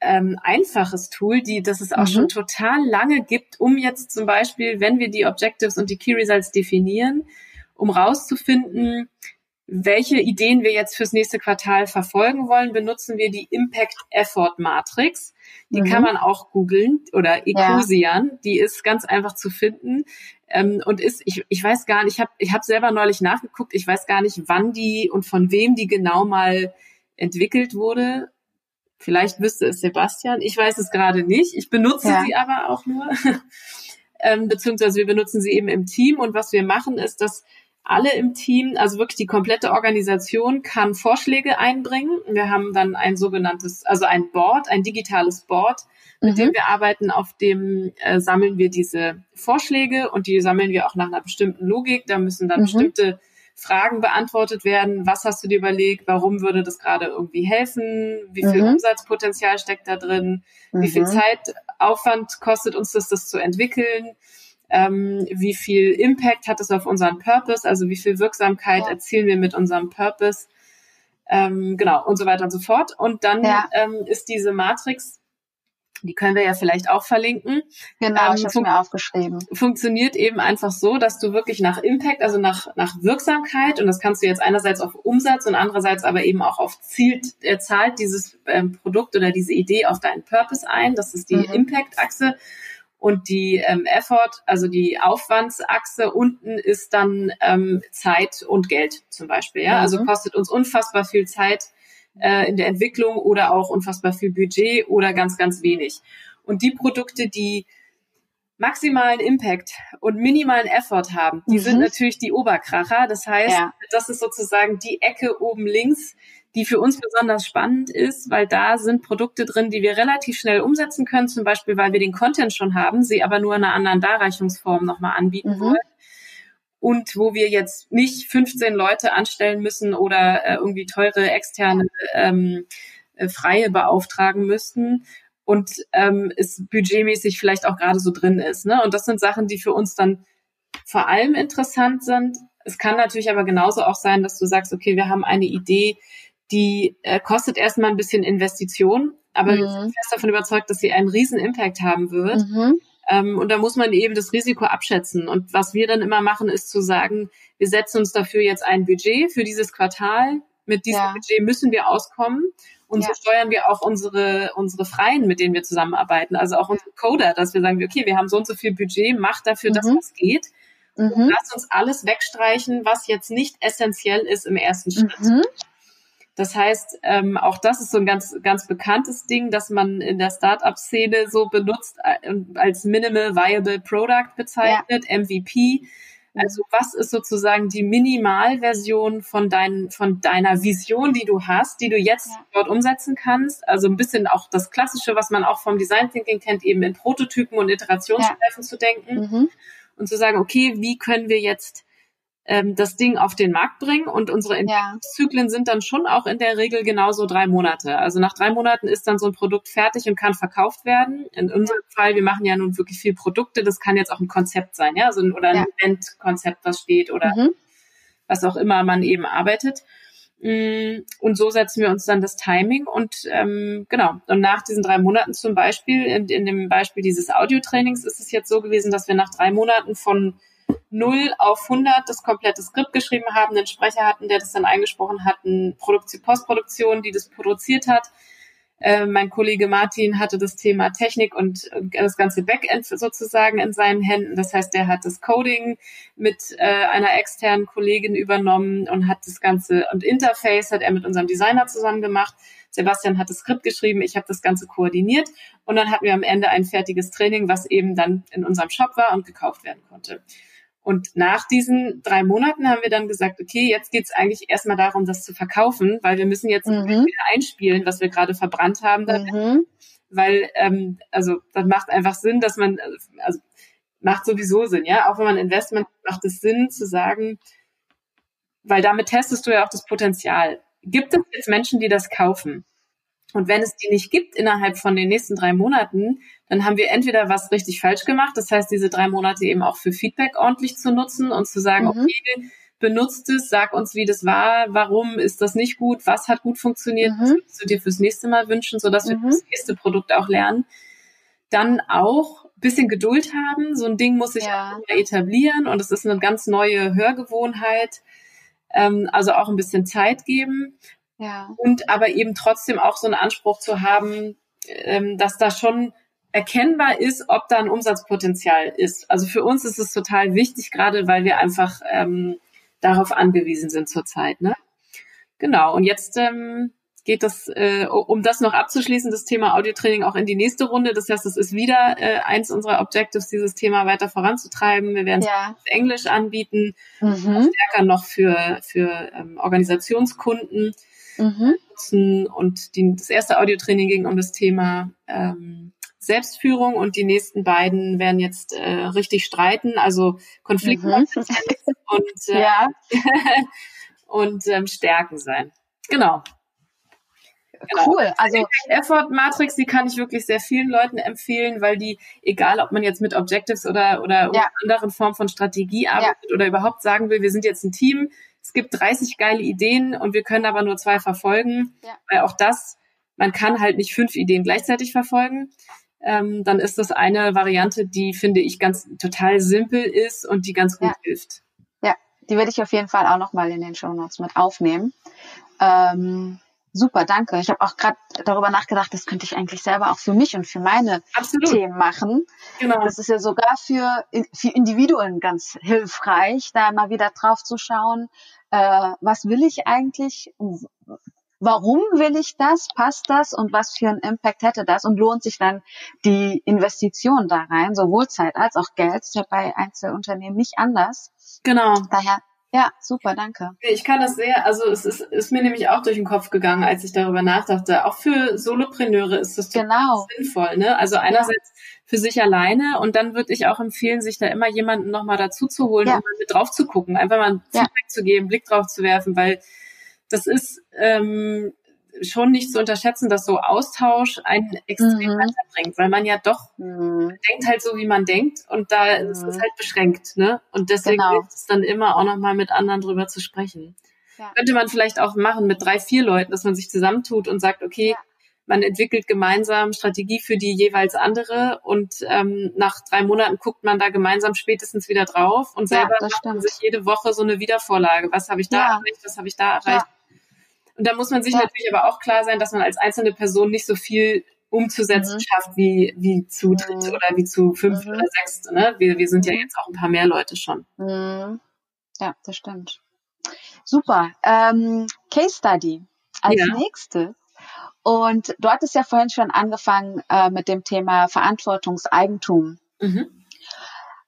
ähm, einfaches Tool, die das es auch mhm. schon total lange gibt, um jetzt zum Beispiel, wenn wir die Objectives und die Key Results definieren, um rauszufinden, welche Ideen wir jetzt fürs nächste Quartal verfolgen wollen, benutzen wir die Impact Effort Matrix. Die mhm. kann man auch googeln oder Ecosian. Ja. Die ist ganz einfach zu finden. Ähm, und ist, ich, ich weiß gar nicht, ich habe ich hab selber neulich nachgeguckt, ich weiß gar nicht, wann die und von wem die genau mal entwickelt wurde. Vielleicht wüsste es Sebastian. Ich weiß es gerade nicht. Ich benutze ja. sie aber auch nur. ähm, beziehungsweise wir benutzen sie eben im Team. Und was wir machen, ist, dass alle im Team, also wirklich die komplette Organisation kann Vorschläge einbringen. Wir haben dann ein sogenanntes, also ein Board, ein digitales Board, mit mhm. dem wir arbeiten. Auf dem äh, sammeln wir diese Vorschläge und die sammeln wir auch nach einer bestimmten Logik. Da müssen dann mhm. bestimmte Fragen beantwortet werden. Was hast du dir überlegt? Warum würde das gerade irgendwie helfen? Wie viel mhm. Umsatzpotenzial steckt da drin? Wie viel mhm. Zeitaufwand kostet uns das, das zu entwickeln? Ähm, wie viel Impact hat es auf unseren Purpose? Also wie viel Wirksamkeit ja. erzielen wir mit unserem Purpose? Ähm, genau, und so weiter und so fort. Und dann ja. ähm, ist diese Matrix die können wir ja vielleicht auch verlinken. Genau, ähm, ich habe mir aufgeschrieben. Funktioniert eben einfach so, dass du wirklich nach Impact, also nach, nach Wirksamkeit, und das kannst du jetzt einerseits auf Umsatz und andererseits aber eben auch auf Ziel, äh, zahlt dieses ähm, Produkt oder diese Idee auf deinen Purpose ein. Das ist die mhm. Impact-Achse. Und die ähm, Effort, also die Aufwandsachse unten ist dann ähm, Zeit und Geld zum Beispiel. Ja? Also mhm. Kostet uns unfassbar viel Zeit, äh, in der Entwicklung oder auch unfassbar viel Budget oder ganz, ganz wenig. Und die Produkte, die maximalen Impact und minimalen Effort haben, die mhm. sind natürlich die Oberkracher. Das heißt, ja. das ist sozusagen die Ecke oben links, die für uns besonders spannend ist, weil da sind Produkte drin, die wir relativ schnell umsetzen können, zum Beispiel, weil wir den Content schon haben, sie aber nur in einer anderen Darreichungsform nochmal anbieten mhm. wollen und wo wir jetzt nicht 15 Leute anstellen müssen oder äh, irgendwie teure externe ähm, äh, Freie beauftragen müssten und ähm, es budgetmäßig vielleicht auch gerade so drin ist. Ne? Und das sind Sachen, die für uns dann vor allem interessant sind. Es kann natürlich aber genauso auch sein, dass du sagst, okay, wir haben eine Idee, die äh, kostet erstmal ein bisschen Investition, aber mhm. wir sind fest davon überzeugt, dass sie einen riesen Impact haben wird. Mhm. Ähm, und da muss man eben das Risiko abschätzen. Und was wir dann immer machen, ist zu sagen, wir setzen uns dafür jetzt ein Budget für dieses Quartal. Mit diesem ja. Budget müssen wir auskommen. Und ja. so steuern wir auch unsere, unsere Freien, mit denen wir zusammenarbeiten. Also auch unsere Coder, dass wir sagen, okay, wir haben so und so viel Budget, macht dafür mhm. das, was geht. Mhm. Lasst uns alles wegstreichen, was jetzt nicht essentiell ist im ersten Schritt. Mhm. Das heißt, ähm, auch das ist so ein ganz, ganz bekanntes Ding, dass man in der Startup-Szene so benutzt äh, als Minimal Viable Product bezeichnet, ja. MVP. Also was ist sozusagen die Minimalversion von, dein, von deiner Vision, die du hast, die du jetzt ja. dort umsetzen kannst? Also ein bisschen auch das Klassische, was man auch vom Design Thinking kennt, eben in Prototypen und Iterationsschleifen ja. zu denken mhm. und zu sagen, okay, wie können wir jetzt ähm, das Ding auf den Markt bringen. Und unsere Entwicklungszyklen ja. sind dann schon auch in der Regel genauso drei Monate. Also nach drei Monaten ist dann so ein Produkt fertig und kann verkauft werden. In unserem Fall, wir machen ja nun wirklich viel Produkte. Das kann jetzt auch ein Konzept sein, ja, also, oder ein ja. Eventkonzept, was steht oder mhm. was auch immer man eben arbeitet. Mm, und so setzen wir uns dann das Timing und ähm, genau. Und nach diesen drei Monaten zum Beispiel, in, in dem Beispiel dieses Audiotrainings ist es jetzt so gewesen, dass wir nach drei Monaten von 0 auf 100 das komplette Skript geschrieben haben, einen Sprecher hatten, der das dann eingesprochen hat, eine Produktion, Postproduktion, die das produziert hat. Äh, mein Kollege Martin hatte das Thema Technik und das ganze Backend sozusagen in seinen Händen. Das heißt, der hat das Coding mit äh, einer externen Kollegin übernommen und hat das ganze und Interface hat er mit unserem Designer zusammen gemacht. Sebastian hat das Skript geschrieben, ich habe das Ganze koordiniert und dann hatten wir am Ende ein fertiges Training, was eben dann in unserem Shop war und gekauft werden konnte. Und nach diesen drei Monaten haben wir dann gesagt, okay, jetzt geht es eigentlich erstmal darum, das zu verkaufen, weil wir müssen jetzt mhm. wieder einspielen, was wir gerade verbrannt haben. Mhm. Weil, ähm, also das macht einfach Sinn, dass man, also macht sowieso Sinn, ja. Auch wenn man Investment macht es Sinn zu sagen, weil damit testest du ja auch das Potenzial. Gibt es jetzt Menschen, die das kaufen? Und wenn es die nicht gibt innerhalb von den nächsten drei Monaten, dann haben wir entweder was richtig falsch gemacht, das heißt, diese drei Monate eben auch für Feedback ordentlich zu nutzen und zu sagen, mhm. okay, benutzt es, sag uns, wie das war, warum ist das nicht gut, was hat gut funktioniert, mhm. was würdest du dir fürs nächste Mal wünschen, sodass wir mhm. das nächste Produkt auch lernen. Dann auch bisschen Geduld haben. So ein Ding muss sich ja. etablieren und es ist eine ganz neue Hörgewohnheit. Ähm, also auch ein bisschen Zeit geben. Ja. Und aber eben trotzdem auch so einen Anspruch zu haben, ähm, dass da schon erkennbar ist, ob da ein Umsatzpotenzial ist. Also für uns ist es total wichtig, gerade weil wir einfach ähm, darauf angewiesen sind zurzeit. Ne? Genau. Und jetzt ähm, geht das, äh, um das noch abzuschließen, das Thema Audiotraining auch in die nächste Runde. Das heißt, es ist wieder äh, eins unserer Objectives, dieses Thema weiter voranzutreiben. Wir werden ja. es Englisch anbieten, mhm. stärker noch für, für ähm, Organisationskunden mhm. nutzen. Und die, das erste Audiotraining ging um das Thema ähm, Selbstführung und die nächsten beiden werden jetzt äh, richtig streiten, also Konflikte mhm. und, äh, ja. und ähm, Stärken sein. Genau. Genau. Cool. Also Effort Matrix, die kann ich wirklich sehr vielen Leuten empfehlen, weil die, egal ob man jetzt mit Objectives oder oder ja. anderen Formen von Strategie arbeitet ja. oder überhaupt sagen will, wir sind jetzt ein Team, es gibt 30 geile Ideen und wir können aber nur zwei verfolgen, ja. weil auch das, man kann halt nicht fünf Ideen gleichzeitig verfolgen. Ähm, dann ist das eine Variante, die finde ich ganz total simpel ist und die ganz gut hilft. Ja, die werde ich auf jeden Fall auch nochmal in den Show Notes mit aufnehmen. Ähm Super, danke. Ich habe auch gerade darüber nachgedacht, das könnte ich eigentlich selber auch für mich und für meine Absolut. Themen machen. Genau. Das ist ja sogar für, für Individuen ganz hilfreich, da mal wieder drauf zu schauen, äh, was will ich eigentlich, warum will ich das, passt das und was für einen Impact hätte das und lohnt sich dann die Investition da rein, sowohl Zeit als auch Geld, ist ja bei Einzelunternehmen nicht anders. Genau. Daher ja, super, danke. Ich kann das sehr, also es ist, ist mir nämlich auch durch den Kopf gegangen, als ich darüber nachdachte. Auch für Solopreneure ist das genau. sinnvoll, ne? Also einerseits ja. für sich alleine und dann würde ich auch empfehlen, sich da immer jemanden nochmal dazu zu holen, ja. um mal mit drauf zu gucken, einfach mal ein Feedback ja. zu geben, Blick drauf zu werfen, weil das ist ähm, schon nicht zu unterschätzen, dass so Austausch einen extrem mhm. weiterbringt, weil man ja doch mhm. denkt halt so, wie man denkt und da mhm. ist es halt beschränkt, ne? Und deswegen genau. hilft es dann immer auch nochmal mit anderen drüber zu sprechen. Ja. Könnte man vielleicht auch machen mit drei, vier Leuten, dass man sich zusammentut und sagt, okay, ja. man entwickelt gemeinsam Strategie für die jeweils andere und ähm, nach drei Monaten guckt man da gemeinsam spätestens wieder drauf und selber ja, macht man sich jede Woche so eine Wiedervorlage. Was habe ich da erreicht, was habe ich da erreicht? Und da muss man sich ja. natürlich aber auch klar sein, dass man als einzelne Person nicht so viel umzusetzen mhm. schafft wie, wie zu dritt mhm. oder wie zu fünf mhm. oder sechs. Ne? Wir, wir sind ja mhm. jetzt auch ein paar mehr Leute schon. Mhm. Ja, das stimmt. Super. Ähm, Case Study als ja. nächstes. Und du hattest ja vorhin schon angefangen äh, mit dem Thema Verantwortungseigentum. Mhm.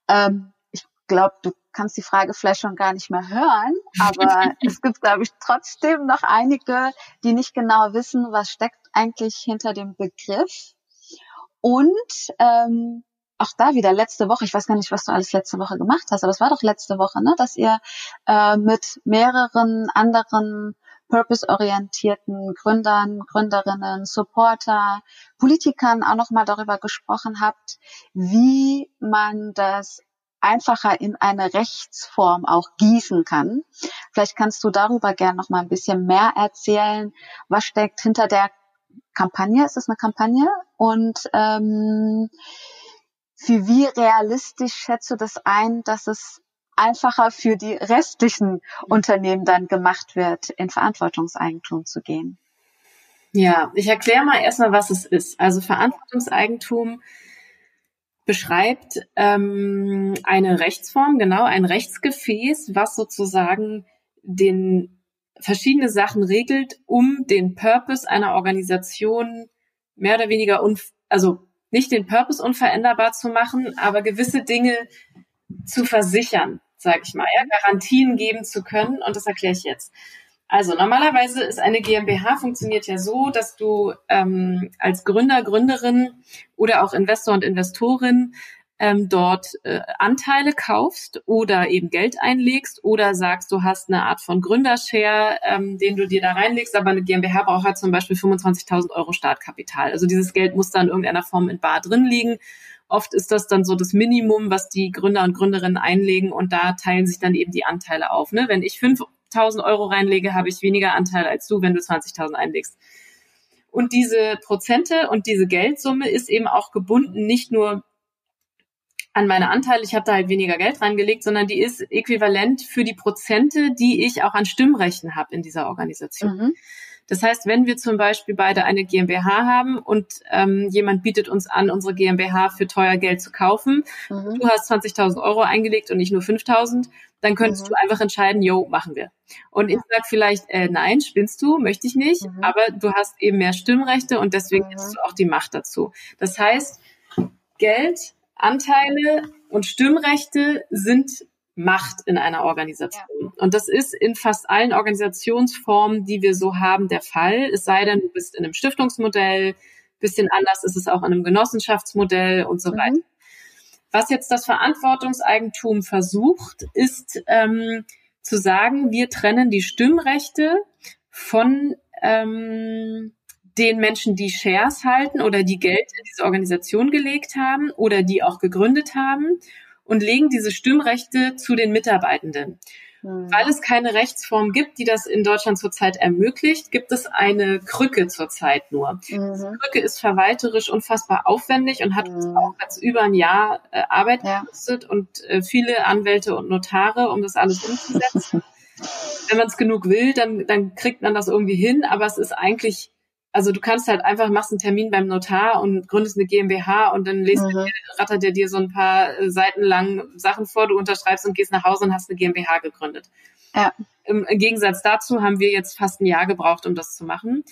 Ähm, ich glaube, du kannst die Frage vielleicht schon gar nicht mehr hören, aber es gibt, glaube ich, trotzdem noch einige, die nicht genau wissen, was steckt eigentlich hinter dem Begriff. Und ähm, auch da wieder letzte Woche, ich weiß gar nicht, was du alles letzte Woche gemacht hast, aber es war doch letzte Woche, ne, dass ihr äh, mit mehreren anderen purpose-orientierten Gründern, Gründerinnen, Supporter, Politikern auch nochmal darüber gesprochen habt, wie man das einfacher in eine Rechtsform auch gießen kann. Vielleicht kannst du darüber gerne noch mal ein bisschen mehr erzählen. Was steckt hinter der Kampagne? Ist es eine Kampagne? Und ähm, für wie realistisch schätze du das ein, dass es einfacher für die restlichen Unternehmen dann gemacht wird, in Verantwortungseigentum zu gehen? Ja, ich erkläre mal erstmal, was es ist. Also Verantwortungseigentum beschreibt ähm, eine Rechtsform, genau, ein Rechtsgefäß, was sozusagen den verschiedene Sachen regelt, um den Purpose einer Organisation mehr oder weniger, unf also nicht den Purpose unveränderbar zu machen, aber gewisse Dinge zu versichern, sage ich mal, ja, Garantien geben zu können. Und das erkläre ich jetzt. Also normalerweise ist eine GmbH funktioniert ja so, dass du ähm, als Gründer, Gründerin oder auch Investor und Investorin ähm, dort äh, Anteile kaufst oder eben Geld einlegst oder sagst, du hast eine Art von Gründershare, ähm, den du dir da reinlegst, aber eine GmbH braucht halt zum Beispiel 25.000 Euro Startkapital. Also dieses Geld muss dann in irgendeiner Form in Bar drin liegen. Oft ist das dann so das Minimum, was die Gründer und Gründerinnen einlegen und da teilen sich dann eben die Anteile auf. Ne? Wenn ich 5.000 Euro reinlege, habe ich weniger Anteile als du, wenn du 20.000 einlegst. Und diese Prozente und diese Geldsumme ist eben auch gebunden nicht nur an meine Anteile, ich habe da halt weniger Geld reingelegt, sondern die ist äquivalent für die Prozente, die ich auch an Stimmrechten habe in dieser Organisation. Mhm. Das heißt, wenn wir zum Beispiel beide eine GmbH haben und ähm, jemand bietet uns an, unsere GmbH für teuer Geld zu kaufen, mhm. du hast 20.000 Euro eingelegt und ich nur 5.000, dann könntest mhm. du einfach entscheiden, yo, machen wir. Und ich sag vielleicht, äh, nein, spinnst du, möchte ich nicht, mhm. aber du hast eben mehr Stimmrechte und deswegen mhm. hast du auch die Macht dazu. Das heißt, Geld, Anteile und Stimmrechte sind Macht in einer Organisation. Ja. Und das ist in fast allen Organisationsformen, die wir so haben, der Fall. Es sei denn, du bist in einem Stiftungsmodell, bisschen anders ist es auch in einem Genossenschaftsmodell und so mhm. weiter. Was jetzt das Verantwortungseigentum versucht, ist ähm, zu sagen, wir trennen die Stimmrechte von ähm, den Menschen, die Shares halten oder die Geld in diese Organisation gelegt haben oder die auch gegründet haben und legen diese Stimmrechte zu den Mitarbeitenden. Mhm. Weil es keine Rechtsform gibt, die das in Deutschland zurzeit ermöglicht, gibt es eine Krücke zurzeit nur. Mhm. Diese Krücke ist verwalterisch unfassbar aufwendig und hat mhm. uns auch jetzt über ein Jahr äh, Arbeit ja. gekostet und äh, viele Anwälte und Notare, um das alles umzusetzen. Wenn man es genug will, dann, dann kriegt man das irgendwie hin, aber es ist eigentlich also du kannst halt einfach, machst einen Termin beim Notar und gründest eine GmbH und dann lest mhm. rattert er dir so ein paar äh, Seiten lang Sachen vor, du unterschreibst und gehst nach Hause und hast eine GmbH gegründet. Ja. Im, Gegensatz dazu haben wir jetzt fast ein Jahr gebraucht, um das zu machen.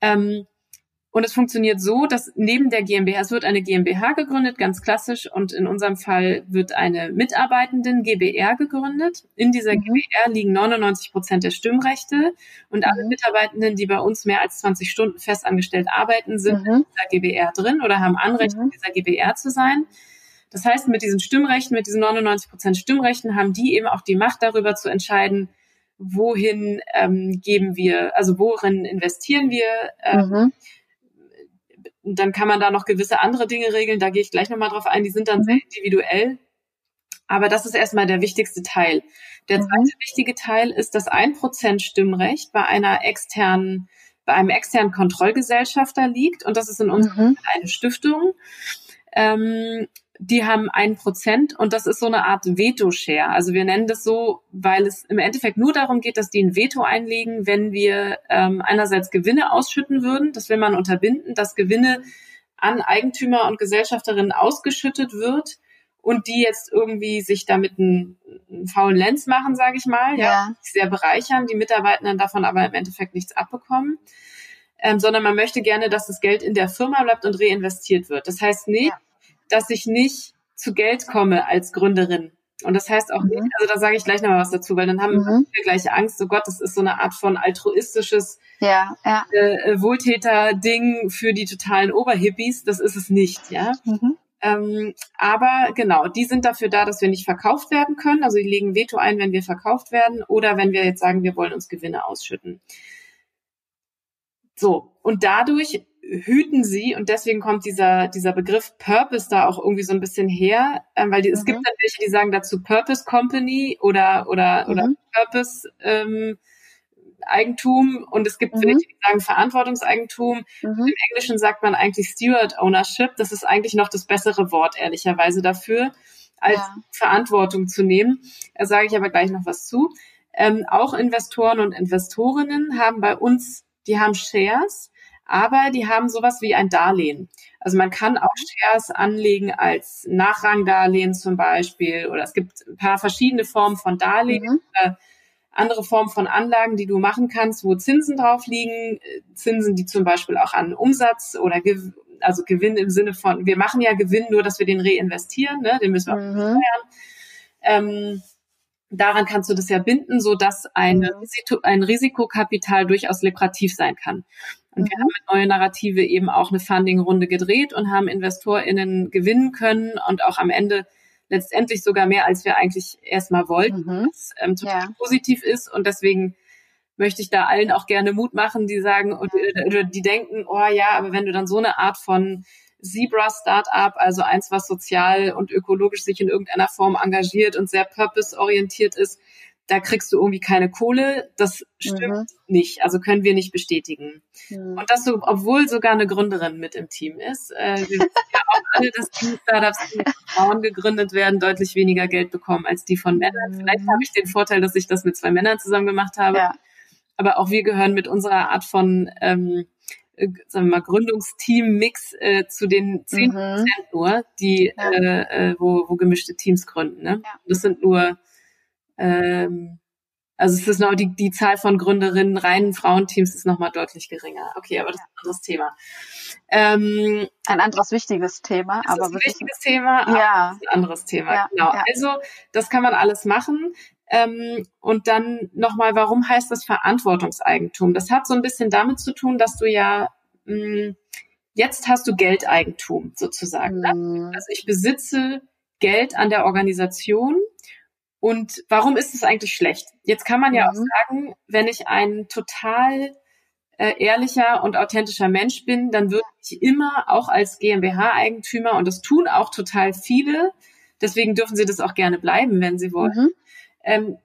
Ähm, und es funktioniert so, dass neben der GmbH, es wird eine GmbH gegründet, ganz klassisch, und in unserem Fall wird eine Mitarbeitenden GBR gegründet. In dieser mhm. GBR liegen 99 Prozent der Stimmrechte und alle mhm. Mitarbeitenden, die bei uns mehr als 20 Stunden festangestellt arbeiten, sind mhm. in dieser GBR drin oder haben Anrecht, mhm. in dieser GBR zu sein. Das heißt, mit diesen Stimmrechten, mit diesen 99 Prozent Stimmrechten haben die eben auch die Macht darüber zu entscheiden, wohin ähm, geben wir, also worin investieren wir, ähm, mhm dann kann man da noch gewisse andere Dinge regeln. Da gehe ich gleich nochmal drauf ein. Die sind dann sehr mhm. individuell. Aber das ist erstmal der wichtigste Teil. Der mhm. zweite wichtige Teil ist das ein Prozent Stimmrecht bei einer externen, bei einem externen Kontrollgesellschafter liegt. Und das ist in unserem mhm. eine Stiftung. Ähm, die haben ein Prozent und das ist so eine Art Veto-Share. Also wir nennen das so, weil es im Endeffekt nur darum geht, dass die ein Veto einlegen, wenn wir ähm, einerseits Gewinne ausschütten würden. Das will man unterbinden, dass Gewinne an Eigentümer und Gesellschafterinnen ausgeschüttet wird und die jetzt irgendwie sich damit einen, einen faulen Lenz machen, sage ich mal, ja, ja. sehr bereichern, die Mitarbeitenden davon aber im Endeffekt nichts abbekommen. Ähm, sondern man möchte gerne, dass das Geld in der Firma bleibt und reinvestiert wird. Das heißt nicht, ja dass ich nicht zu Geld komme als Gründerin. Und das heißt auch mhm. nicht, also da sage ich gleich noch mal was dazu, weil dann haben mhm. wir gleich Angst, oh Gott, das ist so eine Art von altruistisches ja, ja. Äh, Wohltäter-Ding für die totalen Oberhippies. Das ist es nicht, ja. Mhm. Ähm, aber genau, die sind dafür da, dass wir nicht verkauft werden können. Also die legen Veto ein, wenn wir verkauft werden oder wenn wir jetzt sagen, wir wollen uns Gewinne ausschütten. So, und dadurch hüten sie und deswegen kommt dieser, dieser Begriff Purpose da auch irgendwie so ein bisschen her, äh, weil die, mhm. es gibt natürlich, die sagen dazu Purpose Company oder, oder, mhm. oder Purpose, ähm, Eigentum und es gibt mhm. welche, die sagen Verantwortungseigentum. Mhm. Im Englischen sagt man eigentlich Steward Ownership. Das ist eigentlich noch das bessere Wort, ehrlicherweise, dafür, als ja. Verantwortung zu nehmen. Da sage ich aber gleich noch was zu. Ähm, auch Investoren und Investorinnen haben bei uns, die haben Shares aber die haben sowas wie ein Darlehen. Also man kann auch Shares anlegen als Nachrangdarlehen zum Beispiel oder es gibt ein paar verschiedene Formen von Darlehen. Mhm. Äh, andere Formen von Anlagen, die du machen kannst, wo Zinsen drauf liegen, Zinsen, die zum Beispiel auch an Umsatz oder Ge also Gewinn im Sinne von, wir machen ja Gewinn, nur dass wir den reinvestieren, ne? den müssen wir mhm. auch steuern. Ähm, daran kannst du das ja binden, so dass eine, mhm. ein Risikokapital durchaus lukrativ sein kann. Und mhm. wir haben mit Neue Narrative eben auch eine Funding-Runde gedreht und haben InvestorInnen gewinnen können und auch am Ende letztendlich sogar mehr, als wir eigentlich erstmal wollten, mhm. was ähm, total ja. positiv ist. Und deswegen möchte ich da allen auch gerne Mut machen, die sagen oder, oder die denken, oh ja, aber wenn du dann so eine Art von Zebra Startup, also eins, was sozial und ökologisch sich in irgendeiner Form engagiert und sehr purpose-orientiert ist, da kriegst du irgendwie keine Kohle. Das stimmt mhm. nicht. Also können wir nicht bestätigen. Mhm. Und das so, obwohl sogar eine Gründerin mit im Team ist. Äh, wir wissen ja auch alle, dass die Startups, die Frauen gegründet werden, deutlich weniger Geld bekommen als die von Männern. Mhm. Vielleicht habe ich den Vorteil, dass ich das mit zwei Männern zusammen gemacht habe. Ja. Aber auch wir gehören mit unserer Art von ähm, äh, sagen wir mal, Gründungsteam-Mix äh, zu den zehn mhm. Prozent mhm. nur, die ja. äh, äh, wo, wo gemischte Teams gründen. Ne? Ja. Das sind nur ähm, also es ist noch die, die Zahl von Gründerinnen, reinen Frauenteams ist nochmal deutlich geringer. Okay, aber das ist ein anderes Thema. Ähm, ein anderes wichtiges Thema. Das aber ist ein wichtiges Thema, aber ja. ein anderes Thema. Ja, genau. Ja. Also das kann man alles machen. Ähm, und dann nochmal, warum heißt das Verantwortungseigentum? Das hat so ein bisschen damit zu tun, dass du ja mh, hm, jetzt hast du Geldeigentum sozusagen. Ne? Mhm. Also ich besitze Geld an der Organisation und warum ist es eigentlich schlecht? Jetzt kann man ja mhm. auch sagen, wenn ich ein total äh, ehrlicher und authentischer Mensch bin, dann würde ich immer auch als GmbH-Eigentümer, und das tun auch total viele, deswegen dürfen sie das auch gerne bleiben, wenn sie wollen, mhm. ähm,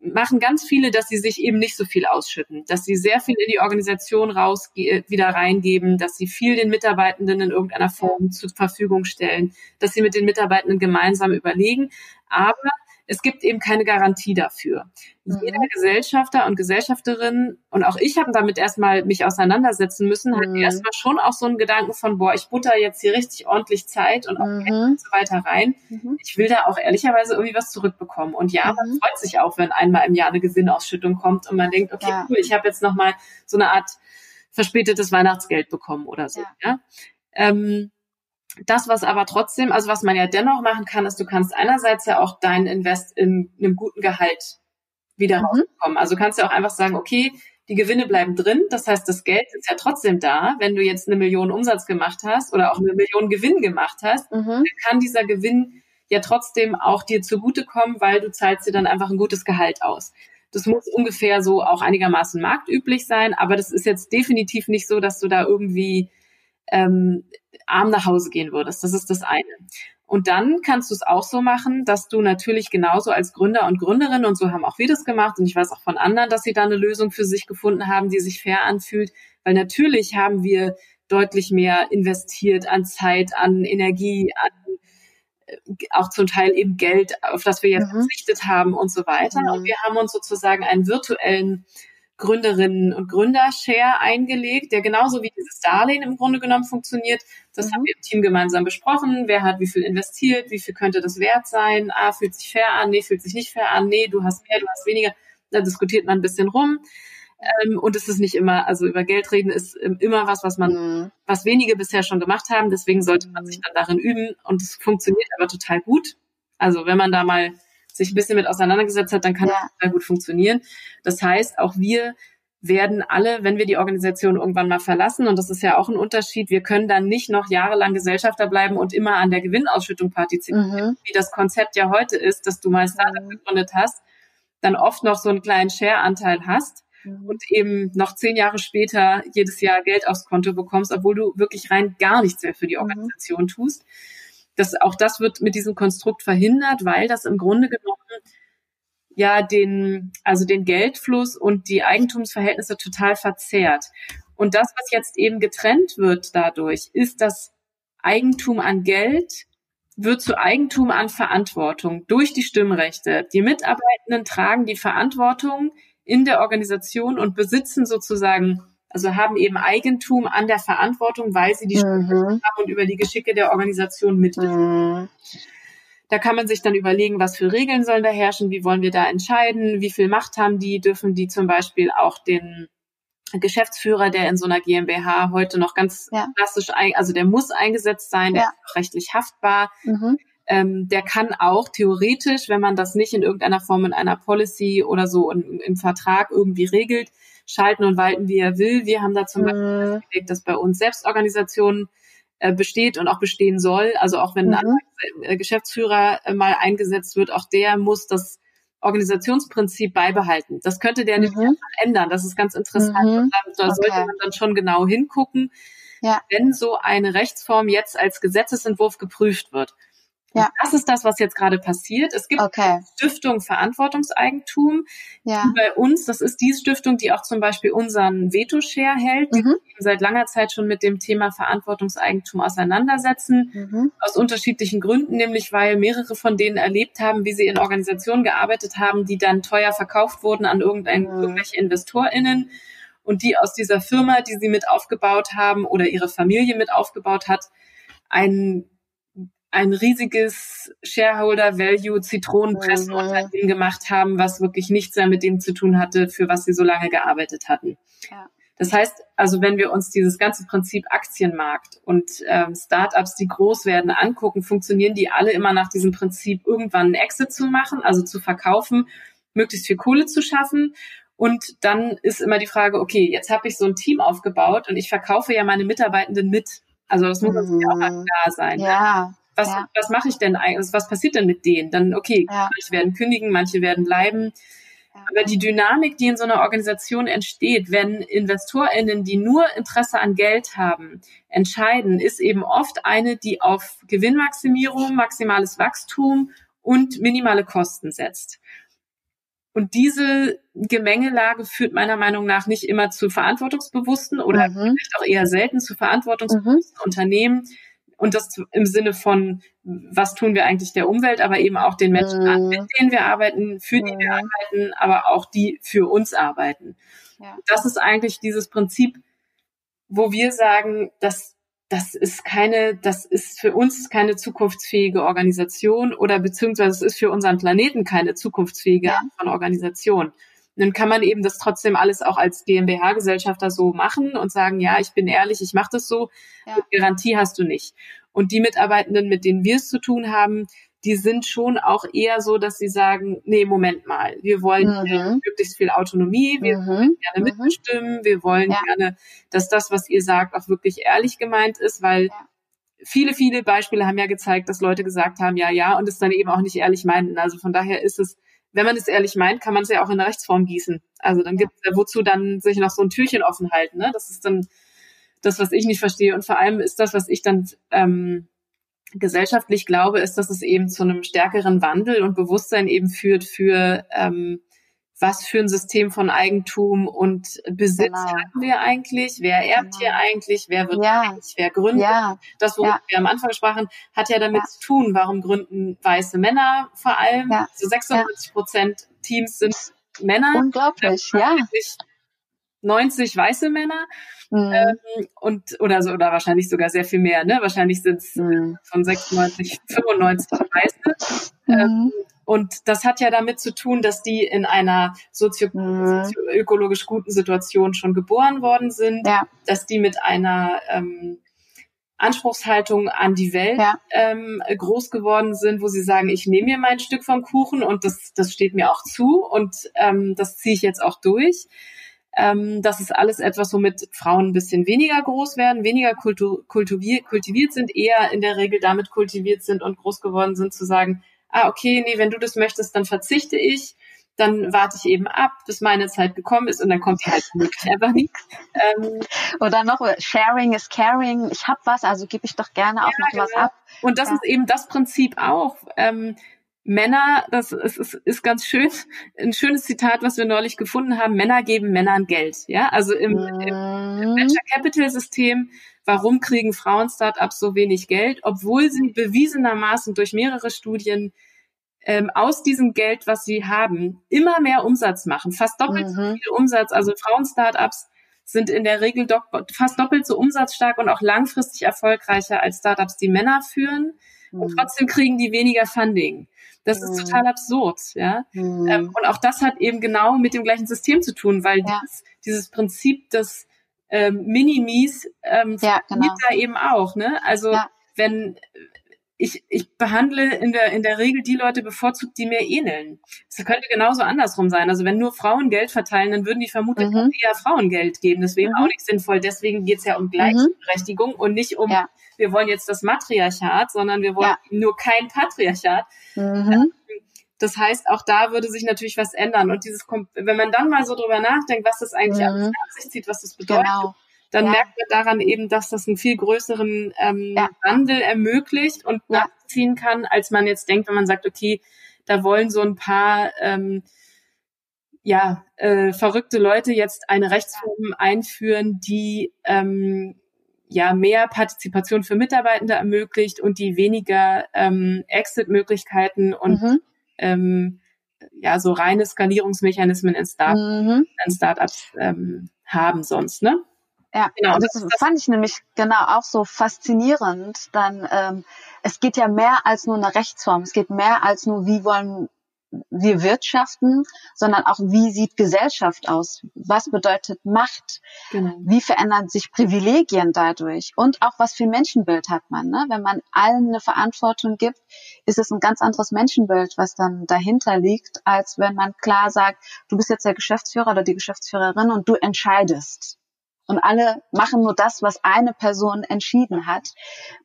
machen ganz viele, dass sie sich eben nicht so viel ausschütten, dass sie sehr viel in die Organisation raus wieder reingeben, dass sie viel den Mitarbeitenden in irgendeiner Form zur Verfügung stellen, dass sie mit den Mitarbeitenden gemeinsam überlegen. Aber es gibt eben keine Garantie dafür. Mhm. Jeder Gesellschafter und Gesellschafterin und auch ich habe damit erstmal mich auseinandersetzen müssen, mhm. hat erstmal schon auch so einen Gedanken von, boah, ich butter jetzt hier richtig ordentlich Zeit und auch mhm. und so weiter rein. Mhm. Ich will da auch ehrlicherweise irgendwie was zurückbekommen. Und ja, man mhm. freut sich auch, wenn einmal im Jahr eine Gewinnausschüttung kommt und man denkt, okay, ja. cool, ich habe jetzt nochmal so eine Art verspätetes Weihnachtsgeld bekommen oder so. Ja. ja? Ähm, das, was aber trotzdem, also was man ja dennoch machen kann, ist, du kannst einerseits ja auch deinen Invest in einem guten Gehalt wieder mhm. rausbekommen. Also kannst du auch einfach sagen, okay, die Gewinne bleiben drin. Das heißt, das Geld ist ja trotzdem da. Wenn du jetzt eine Million Umsatz gemacht hast oder auch eine Million Gewinn gemacht hast, mhm. dann kann dieser Gewinn ja trotzdem auch dir zugutekommen, weil du zahlst dir dann einfach ein gutes Gehalt aus. Das muss ungefähr so auch einigermaßen marktüblich sein, aber das ist jetzt definitiv nicht so, dass du da irgendwie ähm, arm nach Hause gehen würdest. Das ist das eine. Und dann kannst du es auch so machen, dass du natürlich genauso als Gründer und Gründerin, und so haben auch wir das gemacht, und ich weiß auch von anderen, dass sie da eine Lösung für sich gefunden haben, die sich fair anfühlt, weil natürlich haben wir deutlich mehr investiert an Zeit, an Energie, an äh, auch zum Teil eben Geld, auf das wir jetzt mhm. verzichtet haben und so weiter. Mhm. Und wir haben uns sozusagen einen virtuellen Gründerinnen und Gründer-Share eingelegt, der genauso wie dieses Darlehen im Grunde genommen funktioniert. Das mhm. haben wir im Team gemeinsam besprochen. Wer hat wie viel investiert? Wie viel könnte das wert sein? Ah, fühlt sich fair an? Nee, fühlt sich nicht fair an? Nee, du hast mehr, du hast weniger. Da diskutiert man ein bisschen rum. Ähm, und es ist nicht immer, also über Geld reden ist immer was, was man, mhm. was wenige bisher schon gemacht haben. Deswegen sollte man sich dann darin üben. Und es funktioniert aber total gut. Also wenn man da mal sich ein bisschen mit auseinandergesetzt hat, dann kann ja. das total gut funktionieren. Das heißt, auch wir werden alle, wenn wir die Organisation irgendwann mal verlassen, und das ist ja auch ein Unterschied, wir können dann nicht noch jahrelang Gesellschafter bleiben und immer an der Gewinnausschüttung partizipieren, mhm. wie das Konzept ja heute ist, dass du mal Startup mhm. gegründet hast, dann oft noch so einen kleinen Share-Anteil hast mhm. und eben noch zehn Jahre später jedes Jahr Geld aufs Konto bekommst, obwohl du wirklich rein gar nichts mehr für die mhm. Organisation tust. Das, auch das wird mit diesem Konstrukt verhindert, weil das im Grunde genommen ja den, also den Geldfluss und die Eigentumsverhältnisse total verzerrt. Und das, was jetzt eben getrennt wird dadurch, ist das Eigentum an Geld wird zu Eigentum an Verantwortung durch die Stimmrechte. Die Mitarbeitenden tragen die Verantwortung in der Organisation und besitzen sozusagen also haben eben Eigentum an der Verantwortung, weil sie die mhm. haben und über die Geschicke der Organisation mitbestimmen. Mhm. Da kann man sich dann überlegen, was für Regeln sollen da herrschen, wie wollen wir da entscheiden, wie viel Macht haben die, dürfen die zum Beispiel auch den Geschäftsführer, der in so einer GmbH heute noch ganz ja. klassisch, ein, also der muss eingesetzt sein, der ja. ist rechtlich haftbar. Mhm. ähm, der kann auch theoretisch, wenn man das nicht in irgendeiner Form in einer Policy oder so in, im Vertrag irgendwie regelt, schalten und walten, wie er will. Wir haben da zum mhm. Beispiel festgelegt, dass bei uns Selbstorganisationen äh, besteht und auch bestehen soll. Also auch wenn mhm. ein äh, Geschäftsführer äh, mal eingesetzt wird, auch der muss das Organisationsprinzip beibehalten. Das könnte der nicht mhm. ändern. Das ist ganz interessant. Mhm. Da, okay. sollte man dann schon genau hingucken, ja. wenn so eine Rechtsform jetzt als Gesetzesentwurf geprüft wird. Ja. Das ist das, was jetzt gerade passiert. Es gibt okay. Stiftung Verantwortungseigentum. Ja. Bei uns, das ist die Stiftung, die auch zum Beispiel unseren Veto-Share hält, mhm. die sich seit langer Zeit schon mit dem Thema Verantwortungseigentum auseinandersetzen. Mhm. Aus unterschiedlichen Gründen, nämlich weil mehrere von denen erlebt haben, wie sie in Organisationen gearbeitet haben, die dann teuer verkauft wurden an irgendein, mhm. irgendwelche InvestorInnen und die aus dieser Firma, die sie mit aufgebaut haben oder ihre Familie mit aufgebaut hat, einen ein riesiges Shareholder Value Zitronenpressenunternehmen mhm. gemacht haben, was wirklich nichts mehr mit dem zu tun hatte, für was sie so lange gearbeitet hatten. Ja. Das heißt, also wenn wir uns dieses ganze Prinzip Aktienmarkt und ähm, Startups, die groß werden, angucken, funktionieren die alle immer nach diesem Prinzip, irgendwann einen Exit zu machen, also zu verkaufen, möglichst viel Kohle zu schaffen. Und dann ist immer die Frage, okay, jetzt habe ich so ein Team aufgebaut und ich verkaufe ja meine Mitarbeitenden mit. Also das muss mhm. auch klar sein. Ja was, ja. was mache ich denn eigentlich, was passiert denn mit denen? Dann, okay, ja. manche werden kündigen, manche werden bleiben. Ja. Aber die Dynamik, die in so einer Organisation entsteht, wenn InvestorInnen, die nur Interesse an Geld haben, entscheiden, ist eben oft eine, die auf Gewinnmaximierung, maximales Wachstum und minimale Kosten setzt. Und diese Gemengelage führt meiner Meinung nach nicht immer zu verantwortungsbewussten oder mhm. vielleicht auch eher selten zu verantwortungsbewussten mhm. Unternehmen, und das im Sinne von, was tun wir eigentlich der Umwelt, aber eben auch den Menschen mhm. an, mit denen wir arbeiten, für die mhm. wir arbeiten, aber auch die für uns arbeiten. Ja. Das ist eigentlich dieses Prinzip, wo wir sagen, dass das ist keine, das ist für uns keine zukunftsfähige Organisation oder beziehungsweise es ist für unseren Planeten keine zukunftsfähige ja. Art von Organisation dann kann man eben das trotzdem alles auch als GmbH-Gesellschafter so machen und sagen, ja, ich bin ehrlich, ich mache das so. Ja. Garantie hast du nicht. Und die Mitarbeitenden, mit denen wir es zu tun haben, die sind schon auch eher so, dass sie sagen, nee, Moment mal, wir wollen mhm. möglichst viel Autonomie, wir mhm. wollen gerne mhm. mitbestimmen, wir wollen ja. gerne, dass das, was ihr sagt, auch wirklich ehrlich gemeint ist, weil ja. viele, viele Beispiele haben ja gezeigt, dass Leute gesagt haben, ja, ja, und es dann eben auch nicht ehrlich meinten. Also von daher ist es wenn man es ehrlich meint, kann man es ja auch in der Rechtsform gießen. Also dann gibt es ja wozu dann sich noch so ein Türchen offen halten. Ne? Das ist dann das, was ich nicht verstehe. Und vor allem ist das, was ich dann ähm, gesellschaftlich glaube, ist, dass es eben zu einem stärkeren Wandel und Bewusstsein eben führt für ähm, was für ein System von Eigentum und Besitz genau. haben wir eigentlich? Wer erbt genau. hier eigentlich? Wer wird ja. eigentlich? Wer gründet? Ja. Das, worüber ja. wir am Anfang sprachen, hat ja damit ja. zu tun, warum gründen weiße Männer vor allem? Ja. Also 96 Prozent Teams sind Männer. Unglaublich, ja. 90 weiße Männer mhm. ähm, und oder so oder wahrscheinlich sogar sehr viel mehr, ne? Wahrscheinlich sind es mhm. von 96, 95 weiße. Mhm. Ähm, und das hat ja damit zu tun, dass die in einer sozio mhm. sozioökologisch guten Situation schon geboren worden sind, ja. dass die mit einer ähm, Anspruchshaltung an die Welt ja. ähm, groß geworden sind, wo sie sagen, ich nehme mir mein Stück vom Kuchen und das, das steht mir auch zu und ähm, das ziehe ich jetzt auch durch. Ähm, das ist alles etwas, womit Frauen ein bisschen weniger groß werden, weniger kultu kultiviert, kultiviert sind, eher in der Regel damit kultiviert sind und groß geworden sind, zu sagen, ah, okay, nee, wenn du das möchtest, dann verzichte ich. Dann warte ich eben ab, bis meine Zeit gekommen ist und dann kommt halt wirklich einfach nicht. Ähm, Oder noch, Sharing is Caring. Ich habe was, also gebe ich doch gerne auch ja, noch genau. was ab. Und das ja. ist eben das Prinzip auch. Ähm, Männer, das ist, ist, ist ganz schön, ein schönes Zitat, was wir neulich gefunden haben, Männer geben Männern Geld. Ja, also im, im, im mhm. Venture Capital System warum kriegen Frauen-Startups so wenig Geld, obwohl sie bewiesenermaßen durch mehrere Studien ähm, aus diesem Geld, was sie haben, immer mehr Umsatz machen, fast doppelt mhm. so viel Umsatz. Also Frauen-Startups sind in der Regel do fast doppelt so umsatzstark und auch langfristig erfolgreicher als Startups, die Männer führen. Mhm. Und trotzdem kriegen die weniger Funding. Das mhm. ist total absurd, ja. Mhm. Ähm, und auch das hat eben genau mit dem gleichen System zu tun, weil ja. dieses, dieses Prinzip des ähm, Minimis ähm, ja, genau. da eben auch. Ne? Also ja. wenn ich, ich behandle in der, in der Regel die Leute bevorzugt, die mir ähneln. Es könnte genauso andersrum sein. Also wenn nur Frauen Geld verteilen, dann würden die vermutlich mhm. eher Frauen Geld geben. Das wäre mhm. auch nicht sinnvoll. Deswegen geht es ja um Gleichberechtigung mhm. und nicht um, ja. wir wollen jetzt das Matriarchat, sondern wir wollen ja. nur kein Patriarchat. Mhm. Das heißt, auch da würde sich natürlich was ändern. Und dieses, wenn man dann mal so drüber nachdenkt, was das eigentlich mhm. nach sich zieht, was das bedeutet, genau dann ja. merkt man daran eben, dass das einen viel größeren ähm, ja. Wandel ermöglicht und ja. nachziehen kann, als man jetzt denkt, wenn man sagt, okay, da wollen so ein paar ähm, ja, äh, verrückte Leute jetzt eine Rechtsform einführen, die ähm, ja mehr Partizipation für Mitarbeitende ermöglicht und die weniger ähm, Exit-Möglichkeiten und mhm. Ähm, ja so reine Skalierungsmechanismen in, Start mhm. in Startups ähm, haben sonst, ne? Ja, genau. Das, das fand ich nämlich genau auch so faszinierend. Dann, ähm, es geht ja mehr als nur eine Rechtsform. Es geht mehr als nur, wie wollen wir wirtschaften, sondern auch, wie sieht Gesellschaft aus? Was bedeutet Macht? Genau. Wie verändern sich Privilegien dadurch? Und auch, was für Menschenbild hat man? Ne? Wenn man allen eine Verantwortung gibt, ist es ein ganz anderes Menschenbild, was dann dahinter liegt, als wenn man klar sagt, du bist jetzt der Geschäftsführer oder die Geschäftsführerin und du entscheidest und alle machen nur das, was eine Person entschieden hat.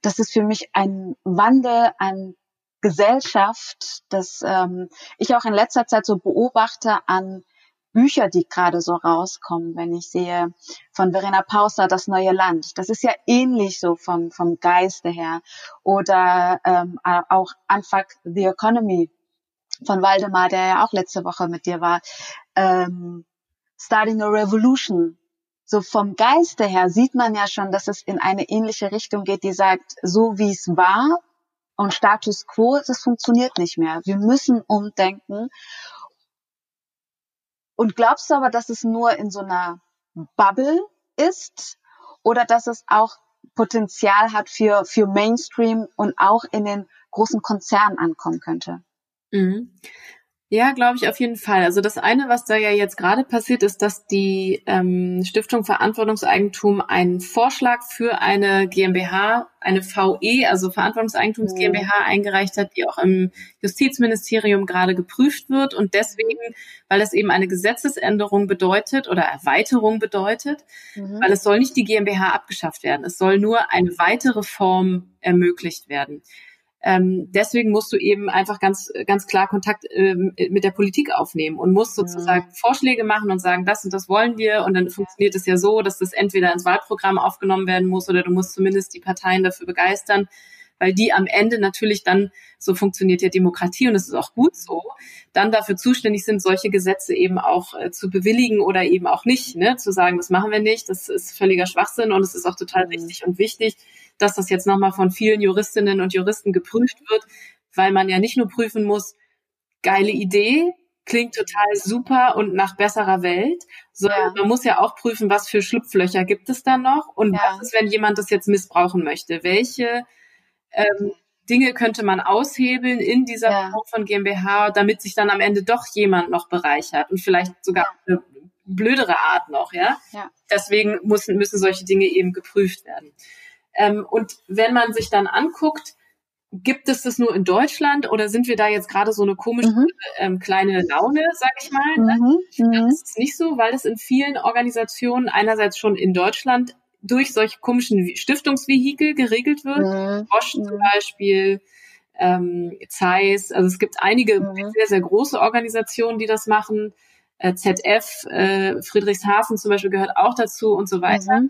Das ist für mich ein Wandel an Gesellschaft, das ähm, ich auch in letzter Zeit so beobachte an Bücher, die gerade so rauskommen, wenn ich sehe von Verena Pauster Das neue Land. Das ist ja ähnlich so vom, vom Geiste her. Oder ähm, auch Unfuck the Economy von Waldemar, der ja auch letzte Woche mit dir war. Ähm, Starting a Revolution so vom Geiste her sieht man ja schon, dass es in eine ähnliche Richtung geht, die sagt, so wie es war und Status quo, das funktioniert nicht mehr. Wir müssen umdenken. Und glaubst du aber, dass es nur in so einer Bubble ist oder dass es auch Potenzial hat für, für Mainstream und auch in den großen Konzernen ankommen könnte? Mhm. Ja, glaube ich auf jeden Fall. Also das eine, was da ja jetzt gerade passiert, ist, dass die ähm, Stiftung Verantwortungseigentum einen Vorschlag für eine GmbH, eine VE, also Verantwortungseigentums GmbH eingereicht hat, die auch im Justizministerium gerade geprüft wird und deswegen, weil es eben eine Gesetzesänderung bedeutet oder Erweiterung bedeutet, mhm. weil es soll nicht die GmbH abgeschafft werden, es soll nur eine weitere Form ermöglicht werden. Ähm, deswegen musst du eben einfach ganz, ganz klar Kontakt ähm, mit der Politik aufnehmen und musst sozusagen ja. Vorschläge machen und sagen, das und das wollen wir. Und dann funktioniert es ja so, dass das entweder ins Wahlprogramm aufgenommen werden muss oder du musst zumindest die Parteien dafür begeistern, weil die am Ende natürlich dann, so funktioniert ja Demokratie und es ist auch gut so, dann dafür zuständig sind, solche Gesetze eben auch äh, zu bewilligen oder eben auch nicht, ne? zu sagen, das machen wir nicht, das ist völliger Schwachsinn und es ist auch total mhm. richtig und wichtig, dass das jetzt nochmal von vielen Juristinnen und Juristen geprüft wird, weil man ja nicht nur prüfen muss, geile Idee, klingt total super und nach besserer Welt, sondern ja. man muss ja auch prüfen, was für Schlupflöcher gibt es da noch und ja. was ist, wenn jemand das jetzt missbrauchen möchte? Welche ähm, Dinge könnte man aushebeln in dieser ja. Form von GmbH, damit sich dann am Ende doch jemand noch bereichert und vielleicht sogar eine blödere Art noch, ja? ja. Deswegen müssen, müssen solche Dinge eben geprüft werden. Ähm, und wenn man sich dann anguckt, gibt es das nur in Deutschland oder sind wir da jetzt gerade so eine komische mhm. ähm, kleine Laune, sag ich mal? Ne? Mhm. Mhm. Das ist nicht so, weil es in vielen Organisationen einerseits schon in Deutschland durch solche komischen Stiftungsvehikel geregelt wird. Mhm. Bosch zum mhm. Beispiel, ähm, Zeiss, also es gibt einige mhm. sehr, sehr große Organisationen, die das machen. Äh, ZF, äh, Friedrichshafen zum Beispiel gehört auch dazu und so weiter. Mhm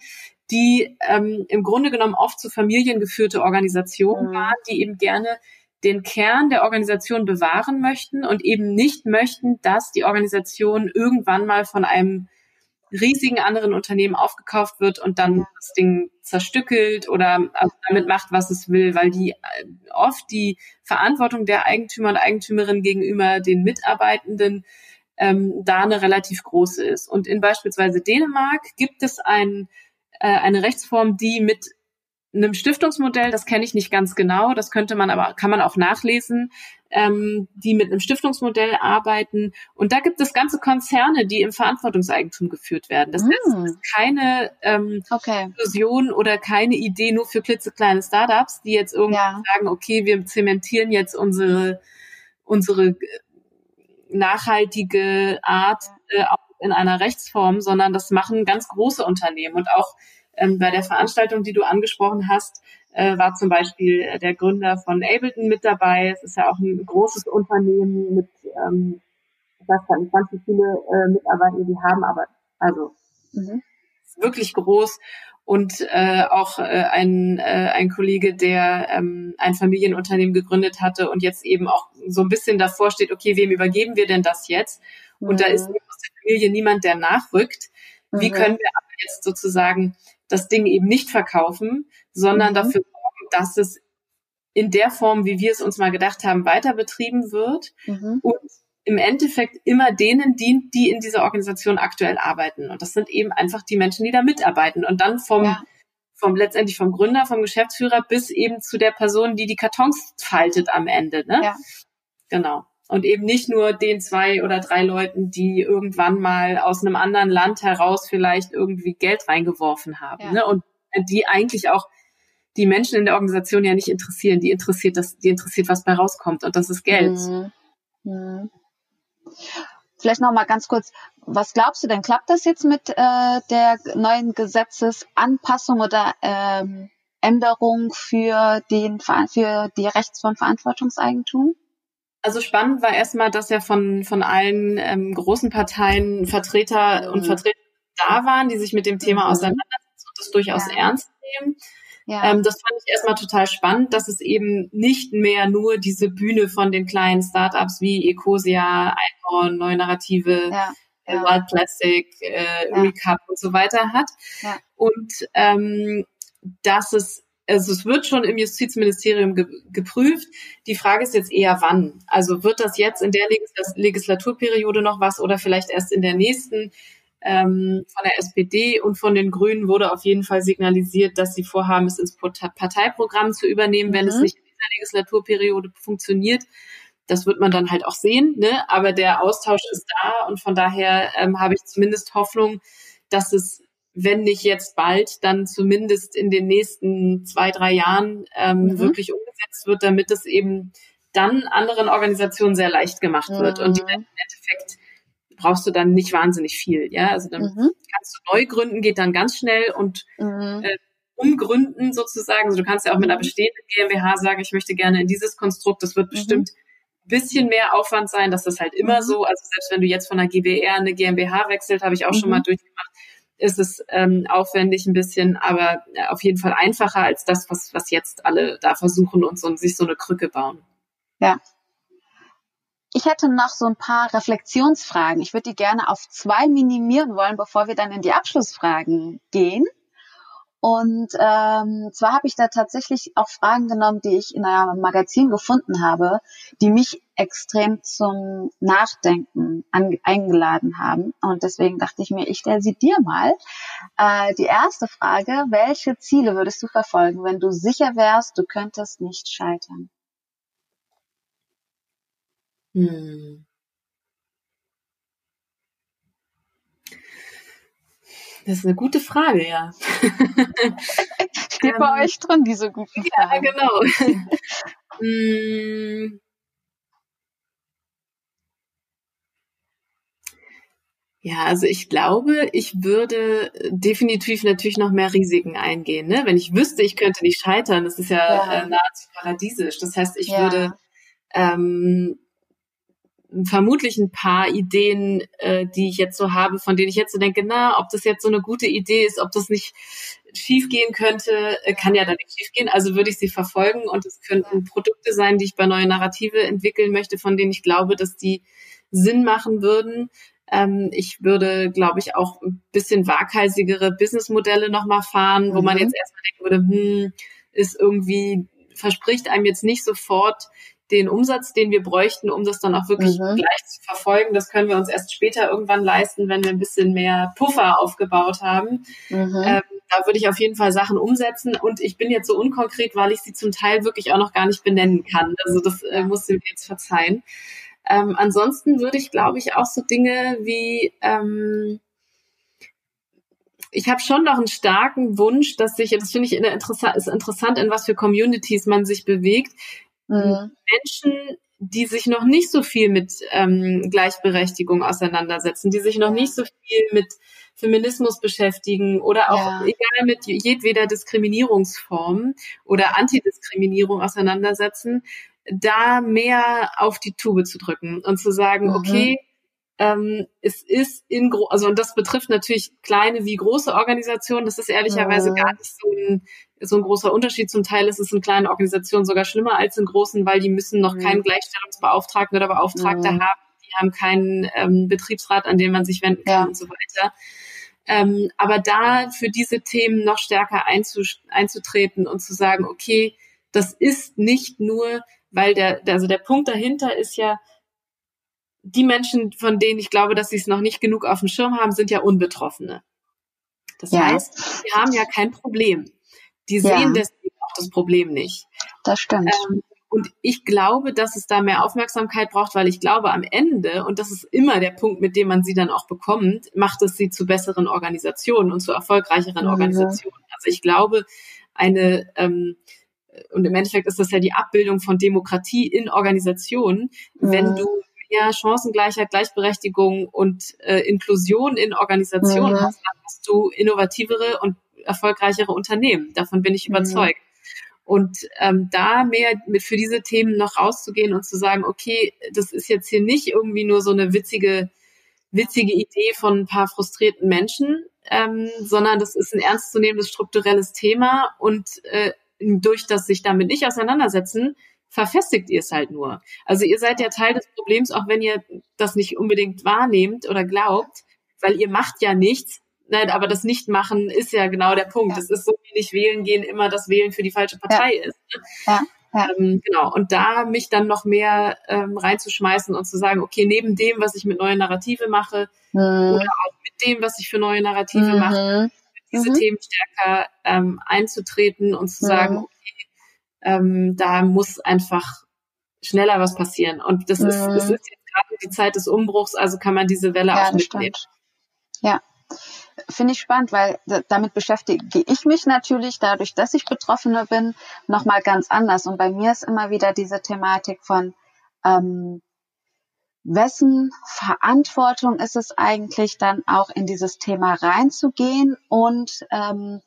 die ähm, im Grunde genommen oft zu familiengeführte Organisationen mhm. waren, die eben gerne den Kern der Organisation bewahren möchten und eben nicht möchten, dass die Organisation irgendwann mal von einem riesigen anderen Unternehmen aufgekauft wird und dann das Ding zerstückelt oder also damit macht, was es will, weil die äh, oft die Verantwortung der Eigentümer und Eigentümerinnen gegenüber den Mitarbeitenden ähm, da eine relativ große ist. Und in beispielsweise Dänemark gibt es ein äh, eine Rechtsform, die mit einem Stiftungsmodell, das kenne ich nicht ganz genau, das könnte man aber, kann man auch nachlesen, ähm, die mit einem Stiftungsmodell arbeiten. Und da gibt es ganze Konzerne, die im Verantwortungseigentum geführt werden. Das mm. ist keine ähm, okay. Illusion oder keine Idee nur für klitzekleine Startups, die jetzt irgendwie ja. sagen, okay, wir zementieren jetzt unsere, unsere nachhaltige Art äh, in einer Rechtsform, sondern das machen ganz große Unternehmen und auch ähm, bei der Veranstaltung, die du angesprochen hast, äh, war zum Beispiel äh, der Gründer von Ableton mit dabei. Es ist ja auch ein großes Unternehmen mit, ähm, ich weiß gar nicht, ganz viele äh, Mitarbeiter die haben, aber also mhm. wirklich groß. Und äh, auch äh, ein, äh, ein Kollege, der ähm, ein Familienunternehmen gegründet hatte und jetzt eben auch so ein bisschen davor steht, okay, wem übergeben wir denn das jetzt? Und mhm. da ist der Familie niemand, der nachrückt. Wie mhm. können wir aber jetzt sozusagen das Ding eben nicht verkaufen, sondern mhm. dafür sorgen, dass es in der Form, wie wir es uns mal gedacht haben, weiter betrieben wird mhm. und im Endeffekt immer denen dient, die in dieser Organisation aktuell arbeiten. Und das sind eben einfach die Menschen, die da mitarbeiten. Und dann vom, ja. vom letztendlich vom Gründer, vom Geschäftsführer bis eben zu der Person, die die Kartons faltet am Ende. Ne? Ja. Genau und eben nicht nur den zwei oder drei Leuten, die irgendwann mal aus einem anderen Land heraus vielleicht irgendwie Geld reingeworfen haben. Ja. Ne? Und die eigentlich auch die Menschen in der Organisation ja nicht interessieren. Die interessiert das, die interessiert, was bei rauskommt und das ist Geld. Mhm. Mhm. Vielleicht noch mal ganz kurz, was glaubst du denn? Klappt das jetzt mit äh, der neuen Gesetzesanpassung oder ähm, Änderung für den für die Rechtsform Verantwortungseigentum? Also spannend war erstmal, dass ja von, von allen ähm, großen Parteien Vertreter mhm. und Vertreter da waren, die sich mit dem Thema mhm. auseinandersetzen und das durchaus ja. ernst nehmen. Ja. Ähm, das fand ich erstmal total spannend, dass es eben nicht mehr nur diese Bühne von den kleinen Startups wie Ecosia, Einhorn, Neue Narrative, ja. Äh, ja. Wild Plastic, äh, Recap und so weiter hat. Und ähm, dass es also es wird schon im Justizministerium ge geprüft. Die Frage ist jetzt eher wann. Also wird das jetzt in der Legis Legislaturperiode noch was oder vielleicht erst in der nächsten? Ähm, von der SPD und von den Grünen wurde auf jeden Fall signalisiert, dass sie vorhaben, es ins Parteiprogramm zu übernehmen, wenn mhm. es nicht in dieser Legislaturperiode funktioniert. Das wird man dann halt auch sehen. Ne? Aber der Austausch ist da und von daher ähm, habe ich zumindest Hoffnung, dass es wenn nicht jetzt bald, dann zumindest in den nächsten zwei, drei Jahren ähm, mhm. wirklich umgesetzt wird, damit es eben dann anderen Organisationen sehr leicht gemacht wird. Mhm. Und im Endeffekt brauchst du dann nicht wahnsinnig viel. Ja, also dann mhm. kannst du neu gründen, geht dann ganz schnell und mhm. äh, umgründen sozusagen. Also du kannst ja auch mit einer mhm. bestehenden GmbH sagen, ich möchte gerne in dieses Konstrukt. Das wird mhm. bestimmt ein bisschen mehr Aufwand sein. Das ist halt immer so. Also selbst wenn du jetzt von einer GBR eine GmbH wechselt, habe ich auch schon mal durchgemacht ist es ähm, aufwendig ein bisschen, aber äh, auf jeden Fall einfacher als das, was, was jetzt alle da versuchen und so, sich so eine Krücke bauen. Ja. Ich hätte noch so ein paar Reflexionsfragen. Ich würde die gerne auf zwei minimieren wollen, bevor wir dann in die Abschlussfragen gehen. Und ähm, zwar habe ich da tatsächlich auch Fragen genommen, die ich in einem Magazin gefunden habe, die mich extrem zum Nachdenken eingeladen haben. Und deswegen dachte ich mir, ich stelle sie dir mal. Äh, die erste Frage, welche Ziele würdest du verfolgen, wenn du sicher wärst, du könntest nicht scheitern? Hm. Das ist eine gute Frage, ja. Steht bei ähm, euch drin, diese guten Fragen. Ja, genau. Hm. Ja, also ich glaube, ich würde definitiv natürlich noch mehr Risiken eingehen. Ne? Wenn ich wüsste, ich könnte nicht scheitern, das ist ja, ja. Äh, nahezu paradiesisch. Das heißt, ich ja. würde ähm, vermutlich ein paar Ideen, äh, die ich jetzt so habe, von denen ich jetzt so denke, na, ob das jetzt so eine gute Idee ist, ob das nicht schiefgehen könnte, äh, kann ja dann nicht schiefgehen. Also würde ich sie verfolgen und es könnten Produkte sein, die ich bei neue Narrative entwickeln möchte, von denen ich glaube, dass die Sinn machen würden. Ähm, ich würde, glaube ich, auch ein bisschen waghalsigere Businessmodelle nochmal fahren, wo man mhm. jetzt erstmal denken würde, hm, ist irgendwie, verspricht einem jetzt nicht sofort den Umsatz, den wir bräuchten, um das dann auch wirklich mhm. gleich zu verfolgen. Das können wir uns erst später irgendwann leisten, wenn wir ein bisschen mehr Puffer aufgebaut haben. Mhm. Ähm, da würde ich auf jeden Fall Sachen umsetzen und ich bin jetzt so unkonkret, weil ich sie zum Teil wirklich auch noch gar nicht benennen kann. Also das äh, muss ich mir jetzt verzeihen. Ähm, ansonsten würde ich, glaube ich, auch so Dinge wie ähm, ich habe schon noch einen starken Wunsch, dass sich, das finde ich interessant, ist interessant, in was für Communities man sich bewegt. Mhm. Menschen, die sich noch nicht so viel mit ähm, Gleichberechtigung auseinandersetzen, die sich noch nicht so viel mit Feminismus beschäftigen oder auch ja. egal mit jedweder Diskriminierungsform oder Antidiskriminierung auseinandersetzen, da mehr auf die Tube zu drücken und zu sagen, mhm. okay, ähm, es ist in, also und das betrifft natürlich kleine wie große Organisationen. Das ist ehrlicherweise mhm. gar nicht so ein, so ein großer Unterschied. Zum Teil ist es in kleinen Organisationen sogar schlimmer als in großen, weil die müssen noch mhm. keinen Gleichstellungsbeauftragten oder Beauftragte mhm. haben. Die haben keinen ähm, Betriebsrat, an den man sich wenden kann ja. und so weiter. Ähm, aber da für diese Themen noch stärker einzutreten und zu sagen, okay, das ist nicht nur, weil der, also der Punkt dahinter ist ja, die Menschen, von denen ich glaube, dass sie es noch nicht genug auf dem Schirm haben, sind ja Unbetroffene. Das ja. heißt, die haben ja kein Problem. Die sehen ja. deswegen auch das Problem nicht. Das stimmt. Ähm, und ich glaube, dass es da mehr Aufmerksamkeit braucht, weil ich glaube, am Ende, und das ist immer der Punkt, mit dem man sie dann auch bekommt, macht es sie zu besseren Organisationen und zu erfolgreicheren mhm. Organisationen. Also ich glaube, eine, ähm, und im Endeffekt ist das ja die Abbildung von Demokratie in Organisationen, mhm. wenn du mehr Chancengleichheit, Gleichberechtigung und äh, Inklusion in Organisationen mhm. hast, dann hast du innovativere und erfolgreichere Unternehmen. Davon bin ich mhm. überzeugt. Und ähm, da mehr mit für diese Themen noch rauszugehen und zu sagen, okay, das ist jetzt hier nicht irgendwie nur so eine witzige, witzige Idee von ein paar frustrierten Menschen, ähm, sondern das ist ein ernstzunehmendes strukturelles Thema und äh, durch das sich damit nicht auseinandersetzen, verfestigt ihr es halt nur. Also ihr seid ja Teil des Problems, auch wenn ihr das nicht unbedingt wahrnehmt oder glaubt, weil ihr macht ja nichts. Nein, aber das Nichtmachen ist ja genau der Punkt. Es ja. ist so wie nicht wählen gehen immer das Wählen für die falsche Partei ja. ist. Ne? Ja. Ja. Ähm, genau. Und da mich dann noch mehr ähm, reinzuschmeißen und zu sagen, okay, neben dem, was ich mit neuen Narrative mache, mhm. oder auch mit dem, was ich für neue Narrative mhm. mache, diese mhm. Themen stärker ähm, einzutreten und zu sagen, mhm. okay, ähm, da muss einfach schneller was passieren. Und das ist, mhm. es ist jetzt gerade die Zeit des Umbruchs, also kann man diese Welle ja, auch mitnehmen. Stimmt. Ja. Finde ich spannend, weil damit beschäftige ich mich natürlich, dadurch, dass ich Betroffene bin, nochmal ganz anders. Und bei mir ist immer wieder diese Thematik von, ähm, wessen Verantwortung ist es eigentlich dann auch in dieses Thema reinzugehen und ähm,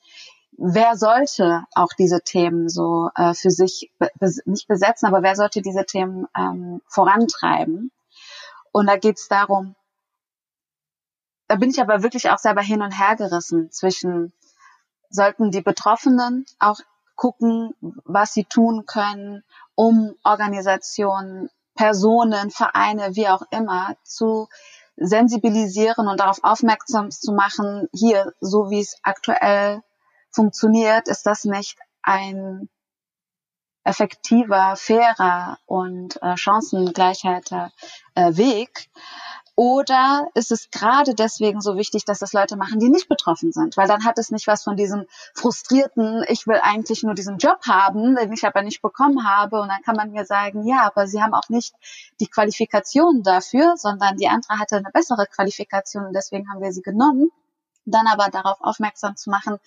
wer sollte auch diese Themen so äh, für sich be nicht besetzen, aber wer sollte diese Themen ähm, vorantreiben? Und da geht es darum, da bin ich aber wirklich auch selber hin und her gerissen zwischen, sollten die Betroffenen auch gucken, was sie tun können, um Organisationen, Personen, Vereine, wie auch immer, zu sensibilisieren und darauf aufmerksam zu machen, hier, so wie es aktuell funktioniert, ist das nicht ein effektiver, fairer und äh, chancengleichheiter äh, Weg? Oder ist es gerade deswegen so wichtig, dass das Leute machen, die nicht betroffen sind? Weil dann hat es nicht was von diesem frustrierten, ich will eigentlich nur diesen Job haben, den ich aber nicht bekommen habe. Und dann kann man mir sagen, ja, aber sie haben auch nicht die Qualifikation dafür, sondern die andere hatte eine bessere Qualifikation und deswegen haben wir sie genommen. Dann aber darauf aufmerksam zu machen,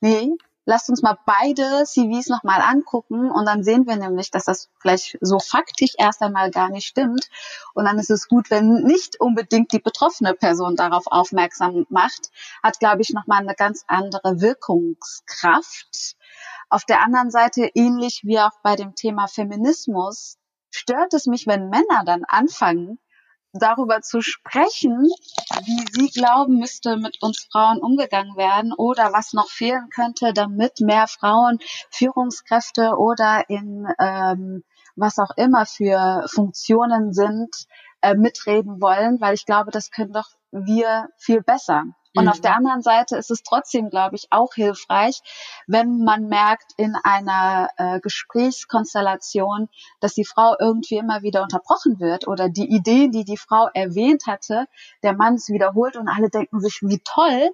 nee, lasst uns mal beide CVs nochmal angucken und dann sehen wir nämlich, dass das vielleicht so faktisch erst einmal gar nicht stimmt. Und dann ist es gut, wenn nicht unbedingt die betroffene Person darauf aufmerksam macht, hat, glaube ich, nochmal eine ganz andere Wirkungskraft. Auf der anderen Seite, ähnlich wie auch bei dem Thema Feminismus, stört es mich, wenn Männer dann anfangen, darüber zu sprechen, wie Sie glauben, müsste mit uns Frauen umgegangen werden oder was noch fehlen könnte, damit mehr Frauen Führungskräfte oder in ähm, was auch immer für Funktionen sind, äh, mitreden wollen, weil ich glaube, das können doch wir viel besser. Und mhm. auf der anderen Seite ist es trotzdem, glaube ich, auch hilfreich, wenn man merkt in einer äh, Gesprächskonstellation, dass die Frau irgendwie immer wieder unterbrochen wird oder die Idee, die die Frau erwähnt hatte, der Mann es wiederholt und alle denken sich, wie toll,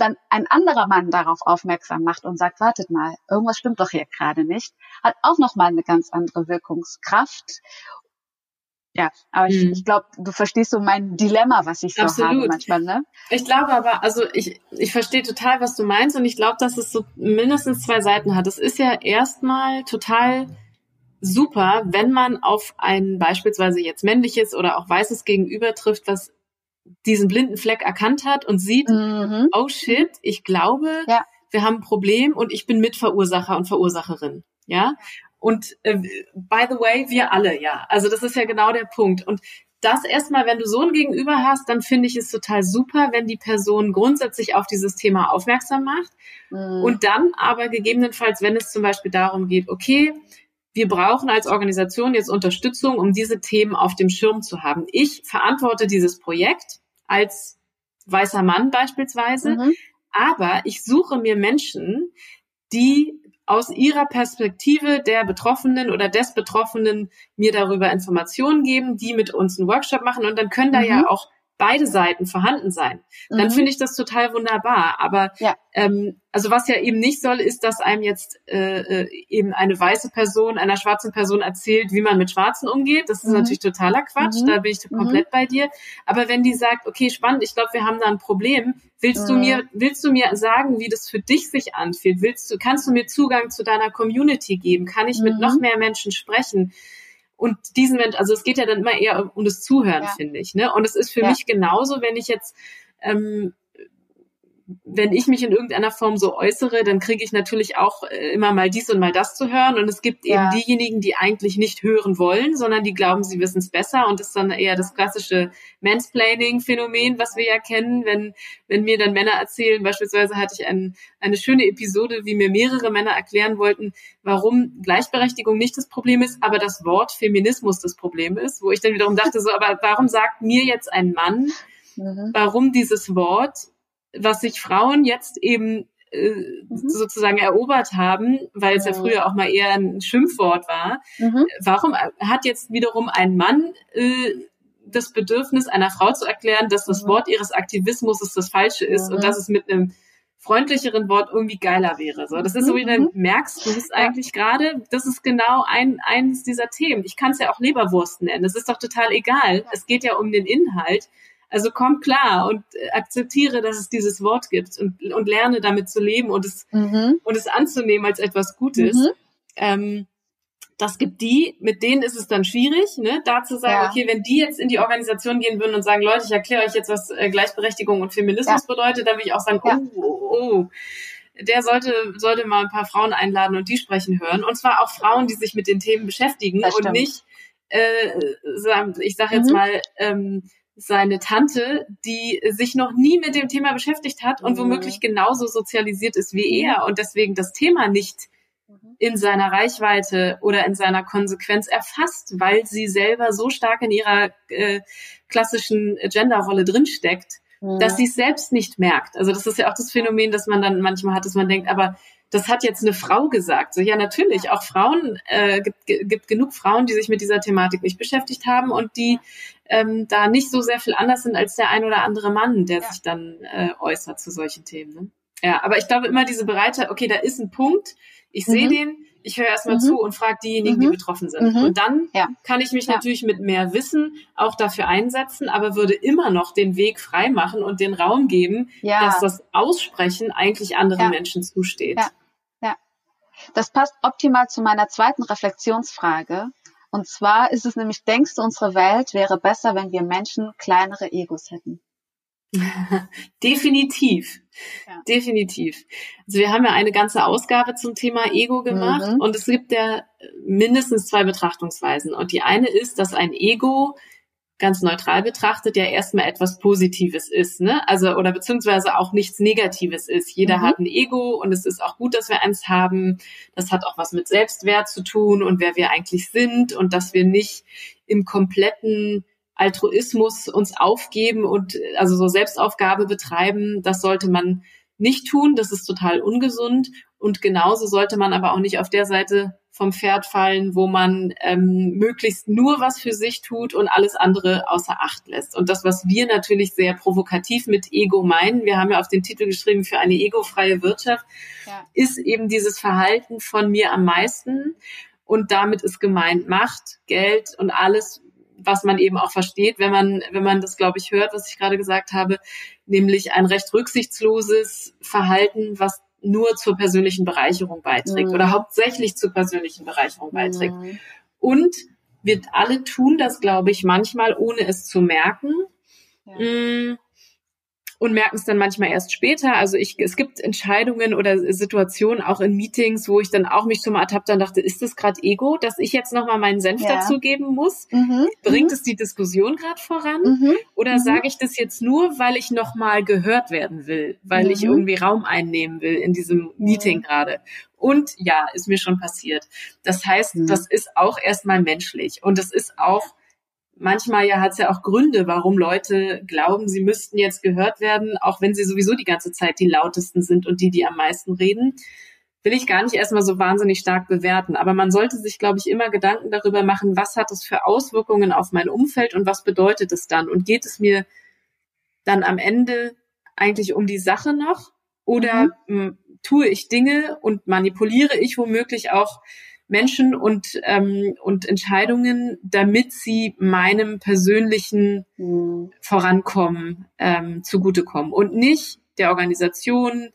dann ein anderer Mann darauf aufmerksam macht und sagt, wartet mal, irgendwas stimmt doch hier gerade nicht, hat auch nochmal eine ganz andere Wirkungskraft. Ja, aber ich, hm. ich glaube, du verstehst so mein Dilemma, was ich so Absolut. habe manchmal, ne? Ich glaube aber, also ich, ich verstehe total, was du meinst und ich glaube, dass es so mindestens zwei Seiten hat. Es ist ja erstmal total super, wenn man auf ein beispielsweise jetzt männliches oder auch weißes Gegenüber trifft, was diesen blinden Fleck erkannt hat und sieht, mhm. oh shit, ich glaube, ja. wir haben ein Problem und ich bin Mitverursacher und Verursacherin. Ja. Und äh, by the way, wir alle, ja. Also das ist ja genau der Punkt. Und das erstmal, wenn du so ein Gegenüber hast, dann finde ich es total super, wenn die Person grundsätzlich auf dieses Thema aufmerksam macht. Mhm. Und dann aber gegebenenfalls, wenn es zum Beispiel darum geht, okay, wir brauchen als Organisation jetzt Unterstützung, um diese Themen auf dem Schirm zu haben. Ich verantworte dieses Projekt als weißer Mann beispielsweise, mhm. aber ich suche mir Menschen, die aus ihrer Perspektive der Betroffenen oder des Betroffenen mir darüber Informationen geben, die mit uns einen Workshop machen und dann können da mhm. ja auch beide Seiten vorhanden sein. Dann mhm. finde ich das total wunderbar. Aber ja. ähm, also was ja eben nicht soll, ist, dass einem jetzt äh, äh, eben eine weiße Person einer schwarzen Person erzählt, wie man mit Schwarzen umgeht. Das ist mhm. natürlich totaler Quatsch. Mhm. Da bin ich komplett mhm. bei dir. Aber wenn die sagt, okay, spannend, ich glaube, wir haben da ein Problem, willst du mhm. mir, willst du mir sagen, wie das für dich sich anfühlt? Willst du, kannst du mir Zugang zu deiner Community geben? Kann ich mit noch mehr Menschen sprechen? Und diesen Mensch, also es geht ja dann immer eher um das Zuhören, ja. finde ich. Ne? Und es ist für ja. mich genauso, wenn ich jetzt ähm, wenn ich mich in irgendeiner Form so äußere, dann kriege ich natürlich auch äh, immer mal dies und mal das zu hören. Und es gibt ja. eben diejenigen, die eigentlich nicht hören wollen, sondern die glauben, sie wissen es besser. Und das ist dann eher das klassische Mansplaining-Phänomen, was wir ja kennen, wenn, wenn mir dann Männer erzählen, beispielsweise hatte ich ein, eine schöne Episode, wie mir mehrere Männer erklären wollten, warum Gleichberechtigung nicht das Problem ist, aber das Wort Feminismus das Problem ist, wo ich dann wiederum dachte, so, aber warum sagt mir jetzt ein Mann, mhm. warum dieses Wort was sich Frauen jetzt eben äh, mhm. sozusagen erobert haben, weil es ja früher auch mal eher ein Schimpfwort war. Mhm. Warum hat jetzt wiederum ein Mann äh, das Bedürfnis einer Frau zu erklären, dass das mhm. Wort ihres Aktivismus das Falsche ist und mhm. dass es mit einem freundlicheren Wort irgendwie geiler wäre. So, das ist so, wie du mhm. merkst, du bist eigentlich gerade, das ist genau ein, eines dieser Themen. Ich kann es ja auch Leberwurst nennen. Das ist doch total egal. Es geht ja um den Inhalt. Also komm klar und äh, akzeptiere, dass es dieses Wort gibt und, und lerne damit zu leben und es, mhm. und es anzunehmen als etwas Gutes. Mhm. Ähm, das gibt die, mit denen ist es dann schwierig, ne, da zu sagen, ja. okay, wenn die jetzt in die Organisation gehen würden und sagen, Leute, ich erkläre euch jetzt, was äh, Gleichberechtigung und Feminismus ja. bedeutet, dann würde ich auch sagen, ja. oh, oh, oh, der sollte, sollte mal ein paar Frauen einladen und die sprechen hören. Und zwar auch Frauen, die sich mit den Themen beschäftigen und nicht, äh, ich sage jetzt mhm. mal, ähm, seine Tante, die sich noch nie mit dem Thema beschäftigt hat und mhm. womöglich genauso sozialisiert ist wie er und deswegen das Thema nicht mhm. in seiner Reichweite oder in seiner Konsequenz erfasst, weil sie selber so stark in ihrer äh, klassischen Genderrolle drinsteckt, mhm. dass sie es selbst nicht merkt. Also das ist ja auch das Phänomen, das man dann manchmal hat, dass man denkt, aber das hat jetzt eine Frau gesagt. So, ja, natürlich, auch Frauen, äh, gibt, gibt genug Frauen, die sich mit dieser Thematik nicht beschäftigt haben und die ähm, da nicht so sehr viel anders sind als der ein oder andere Mann, der ja. sich dann äh, äußert zu solchen Themen. Ne? Ja, aber ich glaube immer diese Bereitschaft, okay, da ist ein Punkt, ich mhm. sehe den, ich höre erstmal mhm. zu und frage diejenigen, mhm. die betroffen sind. Mhm. Und dann ja. kann ich mich ja. natürlich mit mehr Wissen auch dafür einsetzen, aber würde immer noch den Weg frei machen und den Raum geben, ja. dass das Aussprechen eigentlich anderen Menschen zusteht. Das passt optimal zu meiner zweiten Reflexionsfrage. Und zwar ist es nämlich, denkst du, unsere Welt wäre besser, wenn wir Menschen kleinere Egos hätten? Definitiv. Ja. Definitiv. Also wir haben ja eine ganze Ausgabe zum Thema Ego gemacht mhm. und es gibt ja mindestens zwei Betrachtungsweisen. Und die eine ist, dass ein Ego ganz neutral betrachtet ja erstmal etwas Positives ist, ne? Also oder beziehungsweise auch nichts Negatives ist. Jeder mhm. hat ein Ego und es ist auch gut, dass wir eins haben. Das hat auch was mit Selbstwert zu tun und wer wir eigentlich sind und dass wir nicht im kompletten Altruismus uns aufgeben und also so Selbstaufgabe betreiben. Das sollte man nicht tun. Das ist total ungesund. Und genauso sollte man aber auch nicht auf der Seite vom Pferd fallen, wo man ähm, möglichst nur was für sich tut und alles andere außer Acht lässt. Und das, was wir natürlich sehr provokativ mit Ego meinen, wir haben ja auf den Titel geschrieben für eine egofreie Wirtschaft, ja. ist eben dieses Verhalten von mir am meisten. Und damit ist gemeint Macht, Geld und alles, was man eben auch versteht, wenn man, wenn man das, glaube ich, hört, was ich gerade gesagt habe, nämlich ein recht rücksichtsloses Verhalten, was nur zur persönlichen Bereicherung beiträgt mhm. oder hauptsächlich zur persönlichen Bereicherung beiträgt. Mhm. Und wir alle tun das, glaube ich, manchmal, ohne es zu merken. Ja. Und merken es dann manchmal erst später. Also ich, es gibt Entscheidungen oder Situationen auch in Meetings, wo ich dann auch mich schon mal ertappt und dachte, ist das gerade Ego, dass ich jetzt nochmal meinen Senf ja. dazugeben muss? Mhm. Bringt mhm. es die Diskussion gerade voran? Mhm. Oder mhm. sage ich das jetzt nur, weil ich nochmal gehört werden will, weil ich mhm. irgendwie Raum einnehmen will in diesem Meeting gerade? Und ja, ist mir schon passiert. Das heißt, mhm. das ist auch erstmal menschlich und das ist auch manchmal ja hat es ja auch Gründe, warum Leute glauben, sie müssten jetzt gehört werden, auch wenn sie sowieso die ganze Zeit die lautesten sind und die, die am meisten reden. Will ich gar nicht erstmal so wahnsinnig stark bewerten. Aber man sollte sich, glaube ich, immer Gedanken darüber machen, was hat es für Auswirkungen auf mein Umfeld und was bedeutet es dann? Und geht es mir dann am Ende eigentlich um die Sache noch? Oder mhm. tue ich Dinge und manipuliere ich womöglich auch Menschen und, ähm, und Entscheidungen, damit sie meinem persönlichen mhm. Vorankommen ähm, zugutekommen und nicht der Organisation,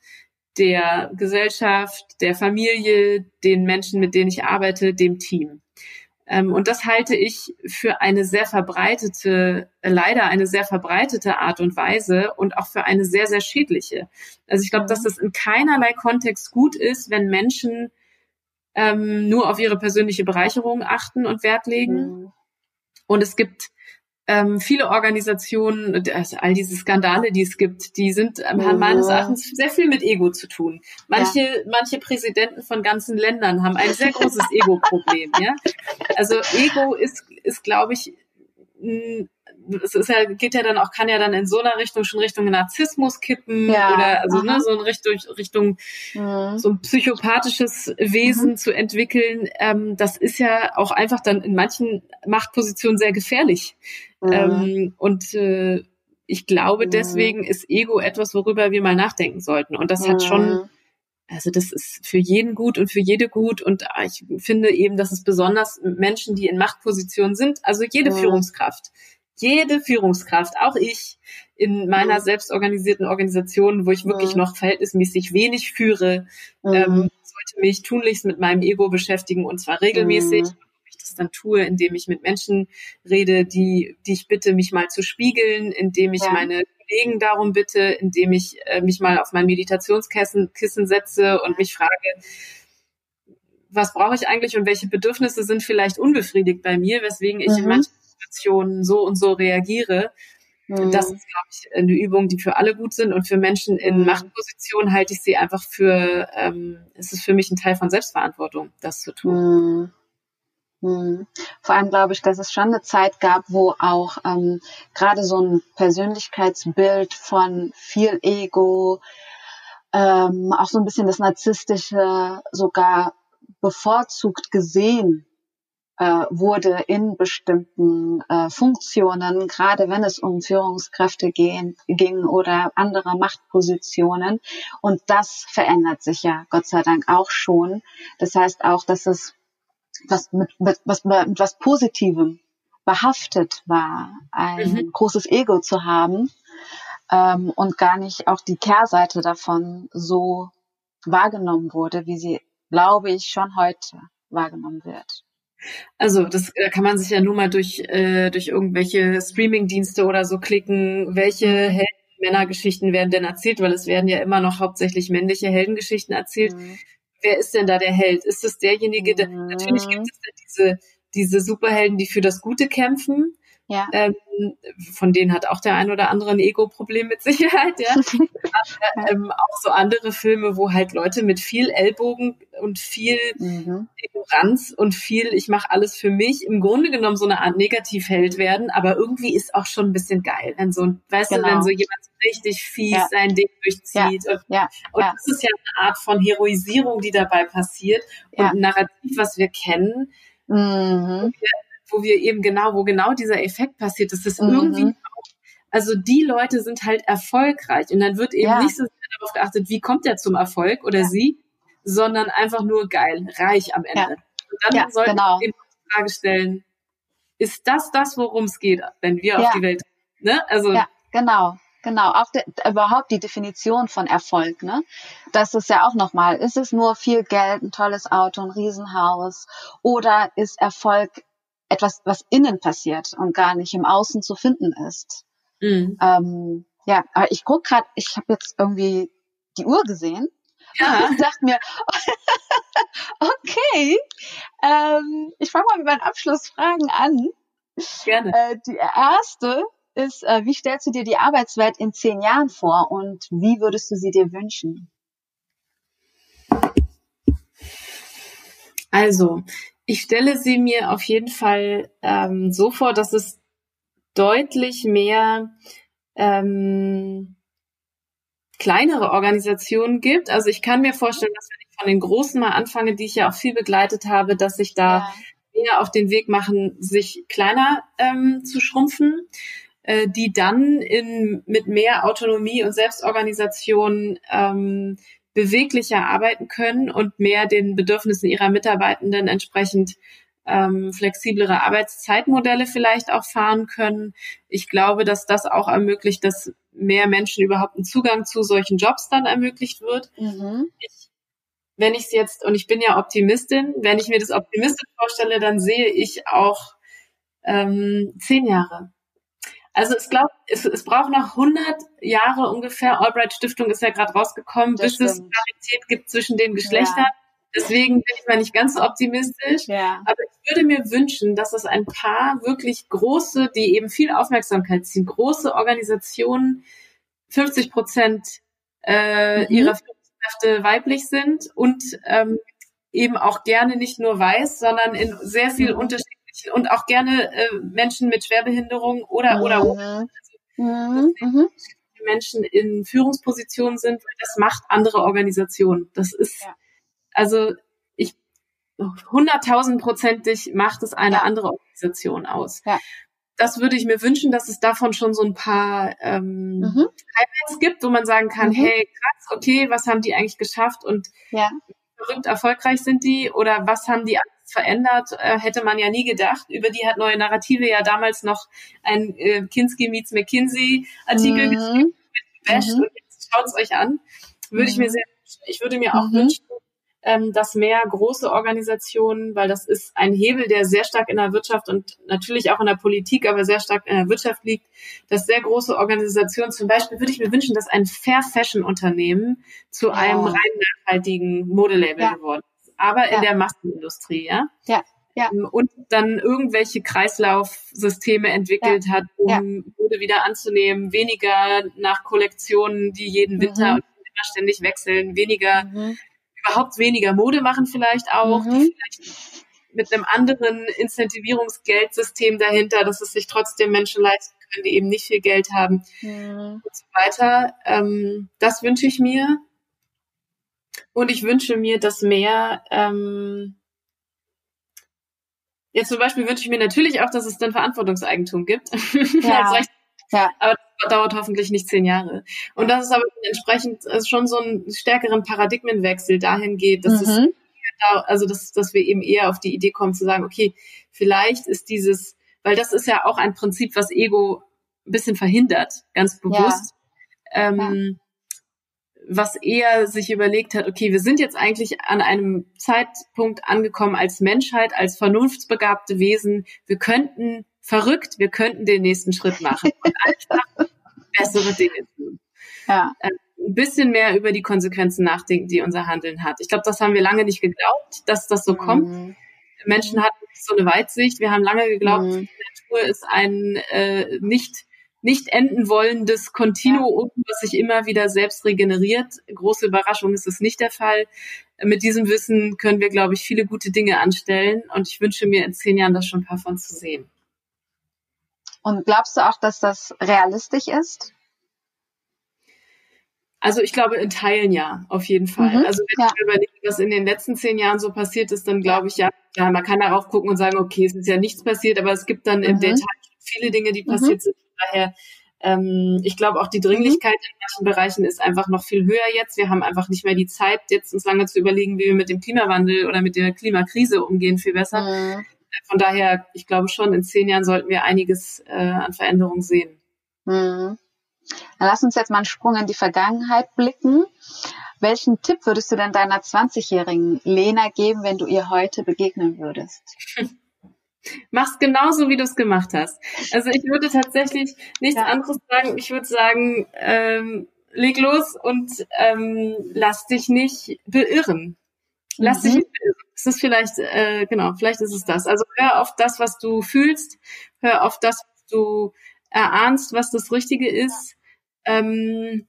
der Gesellschaft, der Familie, den Menschen, mit denen ich arbeite, dem Team. Ähm, und das halte ich für eine sehr verbreitete, leider eine sehr verbreitete Art und Weise und auch für eine sehr, sehr schädliche. Also ich glaube, dass das in keinerlei Kontext gut ist, wenn Menschen ähm, nur auf ihre persönliche Bereicherung achten und Wert legen. Mhm. Und es gibt ähm, viele Organisationen, also all diese Skandale, die es gibt, die sind ähm, haben meines Erachtens sehr viel mit Ego zu tun. Manche, ja. manche Präsidenten von ganzen Ländern haben ein sehr großes Ego-Problem. ja, also Ego ist, ist glaube ich, es ist ja, geht ja dann auch, kann ja dann in so einer Richtung schon Richtung Narzissmus kippen ja, oder also ne, so in Richtung, Richtung mhm. so ein psychopathisches Wesen mhm. zu entwickeln. Ähm, das ist ja auch einfach dann in manchen Machtpositionen sehr gefährlich. Mhm. Ähm, und äh, ich glaube, mhm. deswegen ist Ego etwas, worüber wir mal nachdenken sollten. Und das hat schon mhm. Also das ist für jeden gut und für jede gut. Und ich finde eben, dass es besonders Menschen, die in Machtpositionen sind, also jede ja. Führungskraft, jede Führungskraft, auch ich in meiner selbstorganisierten Organisation, wo ich wirklich ja. noch verhältnismäßig wenig führe, ja. ähm, sollte mich tunlichst mit meinem Ego beschäftigen und zwar regelmäßig. Ja. Ich das dann tue, indem ich mit Menschen rede, die, die ich bitte, mich mal zu spiegeln, indem ich meine Kollegen darum bitte, indem ich äh, mich mal auf mein Meditationskissen Kissen setze und mich frage, was brauche ich eigentlich und welche Bedürfnisse sind vielleicht unbefriedigt bei mir, weswegen ich mhm. in manchen Situationen so und so reagiere. Mhm. Das ist, glaube ich, eine Übung, die für alle gut sind. Und für Menschen in mhm. Machtpositionen halte ich sie einfach für, ähm, es ist für mich ein Teil von Selbstverantwortung, das zu tun. Mhm. Vor allem glaube ich, dass es schon eine Zeit gab, wo auch ähm, gerade so ein Persönlichkeitsbild von viel Ego, ähm, auch so ein bisschen das Narzisstische sogar bevorzugt gesehen äh, wurde in bestimmten äh, Funktionen, gerade wenn es um Führungskräfte gehen, ging oder andere Machtpositionen. Und das verändert sich ja Gott sei Dank auch schon. Das heißt auch, dass es was mit, mit, was, mit was Positivem behaftet war, ein mhm. großes Ego zu haben ähm, und gar nicht auch die Kehrseite davon so wahrgenommen wurde, wie sie, glaube ich, schon heute wahrgenommen wird. Also das äh, kann man sich ja nur mal durch, äh, durch irgendwelche Streaming-Dienste oder so klicken, welche mhm. Helden Männergeschichten werden denn erzählt, weil es werden ja immer noch hauptsächlich männliche Heldengeschichten erzählt. Mhm. Wer ist denn da der Held? Ist es derjenige, der, mhm. natürlich gibt es ja diese, diese Superhelden, die für das Gute kämpfen. Ja. Ähm, von denen hat auch der ein oder andere ein Ego-Problem mit Sicherheit, ja. Aber, ähm, auch so andere Filme, wo halt Leute mit viel Ellbogen und viel mhm. Ignoranz und viel, ich mache alles für mich, im Grunde genommen so eine Art Negativheld werden, aber irgendwie ist auch schon ein bisschen geil, wenn so, weißt genau. du, wenn so jemand richtig fies ja. sein Ding durchzieht. Ja. Und, ja. und das ist ja eine Art von Heroisierung, die dabei passiert und ein Narrativ, was wir kennen, mhm. Wo, wir, eben genau, wo genau dieser Effekt passiert, das ist mhm. irgendwie also die Leute sind halt erfolgreich und dann wird eben nicht so sehr darauf geachtet, wie kommt der zum Erfolg oder sie, sondern einfach nur geil, reich am Ende. Ja. Und dann ja, sollten genau. wir die Frage stellen, ist das das, worum es geht, wenn wir ja. auf die Welt, ne? Also. Ja, genau. Genau, auch de, überhaupt die Definition von Erfolg, ne? Das ist ja auch nochmal, ist es nur viel Geld, ein tolles Auto, ein Riesenhaus oder ist Erfolg etwas, was innen passiert und gar nicht im Außen zu finden ist? Mhm. Ähm, ja, aber ich guck gerade, ich habe jetzt irgendwie die Uhr gesehen ja. und dachte mir, okay, ähm, ich fange mal mit meinen Abschlussfragen an. Gerne. Äh, die erste ist, äh, wie stellst du dir die Arbeitswelt in zehn Jahren vor und wie würdest du sie dir wünschen? Also, ich stelle sie mir auf jeden Fall ähm, so vor, dass es deutlich mehr ähm, kleinere Organisationen gibt. Also ich kann mir vorstellen, dass wenn ich von den großen mal anfange, die ich ja auch viel begleitet habe, dass sich da ja. eher auf den Weg machen, sich kleiner ähm, zu schrumpfen, äh, die dann in, mit mehr Autonomie und Selbstorganisation ähm, beweglicher arbeiten können und mehr den Bedürfnissen ihrer Mitarbeitenden entsprechend ähm, flexiblere Arbeitszeitmodelle vielleicht auch fahren können. Ich glaube, dass das auch ermöglicht, dass mehr Menschen überhaupt einen Zugang zu solchen Jobs dann ermöglicht wird. Mhm. Ich, wenn ich es jetzt, und ich bin ja Optimistin, wenn ich mir das optimistisch vorstelle, dann sehe ich auch ähm, zehn Jahre. Also es glaubt, es, es braucht noch 100 Jahre ungefähr. Albright Stiftung ist ja gerade rausgekommen, das bis stimmt. es Parität gibt zwischen den Geschlechtern. Ja. Deswegen bin ich mal nicht ganz so optimistisch. Ja. Aber ich würde mir wünschen, dass es ein paar wirklich große, die eben viel Aufmerksamkeit ziehen, große Organisationen, 50 Prozent äh, mhm. ihrer Führungskräfte weiblich sind und ähm, eben auch gerne nicht nur weiß, sondern in sehr viel mhm. unterschiedlichen und auch gerne äh, Menschen mit Schwerbehinderung oder mhm. oder also, mhm. mhm. Menschen in Führungspositionen sind, weil das macht andere Organisationen. Das ist ja also ich hunderttausendprozentig macht es eine ja. andere Organisation aus. Ja. Das würde ich mir wünschen, dass es davon schon so ein paar ähm, mhm. Highlights gibt, wo man sagen kann, mhm. hey, krass, okay, was haben die eigentlich geschafft und ja. verrückt erfolgreich sind die oder was haben die verändert, äh, hätte man ja nie gedacht. Über die hat Neue Narrative ja damals noch ein äh, Kinski meets McKinsey Artikel mhm. geschrieben, mhm. und jetzt schaut es euch an. Würde ich mir mhm. sehr wünschen. Ich würde mir auch mhm. wünschen, ähm, dass mehr große Organisationen, weil das ist ein Hebel, der sehr stark in der Wirtschaft und natürlich auch in der Politik, aber sehr stark in der Wirtschaft liegt, dass sehr große Organisationen, zum Beispiel würde ich mir wünschen, dass ein Fair Fashion Unternehmen zu ja. einem rein nachhaltigen Modelabel ja. geworden ist, aber ja. in der Massenindustrie, ja. Ja. Ja. Ähm, und dann irgendwelche Kreislaufsysteme entwickelt hat, um ja. Mode wieder anzunehmen, weniger nach Kollektionen, die jeden Winter mhm. und immer ständig wechseln, weniger mhm überhaupt weniger Mode machen vielleicht auch, mhm. die vielleicht mit einem anderen Incentivierungsgeldsystem dahinter, dass es sich trotzdem Menschen leisten können, die eben nicht viel Geld haben mhm. und so weiter. Ähm, das wünsche ich mir. Und ich wünsche mir, dass mehr ähm, Jetzt zum Beispiel wünsche ich mir natürlich auch, dass es dann Verantwortungseigentum gibt. Ja. ja. Aber dauert hoffentlich nicht zehn Jahre. Und das ist aber entsprechend also schon so einen stärkeren Paradigmenwechsel dahin geht, dass mhm. es also dass, dass wir eben eher auf die Idee kommen zu sagen, okay, vielleicht ist dieses, weil das ist ja auch ein Prinzip, was Ego ein bisschen verhindert, ganz bewusst. Ja. Ähm, ja. Was eher sich überlegt hat, okay, wir sind jetzt eigentlich an einem Zeitpunkt angekommen als Menschheit, als vernunftsbegabte Wesen. Wir könnten verrückt, wir könnten den nächsten Schritt machen und einfach bessere Dinge tun. Ja. Ähm, ein bisschen mehr über die Konsequenzen nachdenken, die unser Handeln hat. Ich glaube, das haben wir lange nicht geglaubt, dass das so mhm. kommt. Menschen hatten so eine Weitsicht. Wir haben lange geglaubt, mhm. die Natur ist ein äh, nicht nicht enden wollendes Kontinuum, was sich immer wieder selbst regeneriert. Große Überraschung ist es nicht der Fall. Mit diesem Wissen können wir, glaube ich, viele gute Dinge anstellen und ich wünsche mir in zehn Jahren das schon ein paar von zu sehen. Und glaubst du auch, dass das realistisch ist? Also ich glaube in Teilen ja, auf jeden Fall. Mhm, also wenn ja. ich mir überlege, was in den letzten zehn Jahren so passiert ist, dann glaube ich ja, ja, man kann darauf gucken und sagen, okay, es ist ja nichts passiert, aber es gibt dann mhm. im Detail viele Dinge, die mhm. passiert mhm. sind. Daher, ähm, ich glaube auch die Dringlichkeit mhm. in manchen Bereichen ist einfach noch viel höher jetzt. Wir haben einfach nicht mehr die Zeit, jetzt uns lange zu überlegen, wie wir mit dem Klimawandel oder mit der Klimakrise umgehen, viel besser. Mhm. Von daher, ich glaube schon, in zehn Jahren sollten wir einiges äh, an Veränderungen sehen. Mhm. Dann lass uns jetzt mal einen Sprung in die Vergangenheit blicken. Welchen Tipp würdest du denn deiner 20-jährigen Lena geben, wenn du ihr heute begegnen würdest? Mach's genauso, wie du es gemacht hast. Also ich würde tatsächlich nichts ja. anderes sagen. Ich würde sagen, ähm, leg los und ähm, lass dich nicht beirren. Lass mhm. dich nicht beirren. Es ist vielleicht, äh, genau, vielleicht ist es das. Also hör auf das, was du fühlst, hör auf das, was du erahnst, was das Richtige ist. Ähm,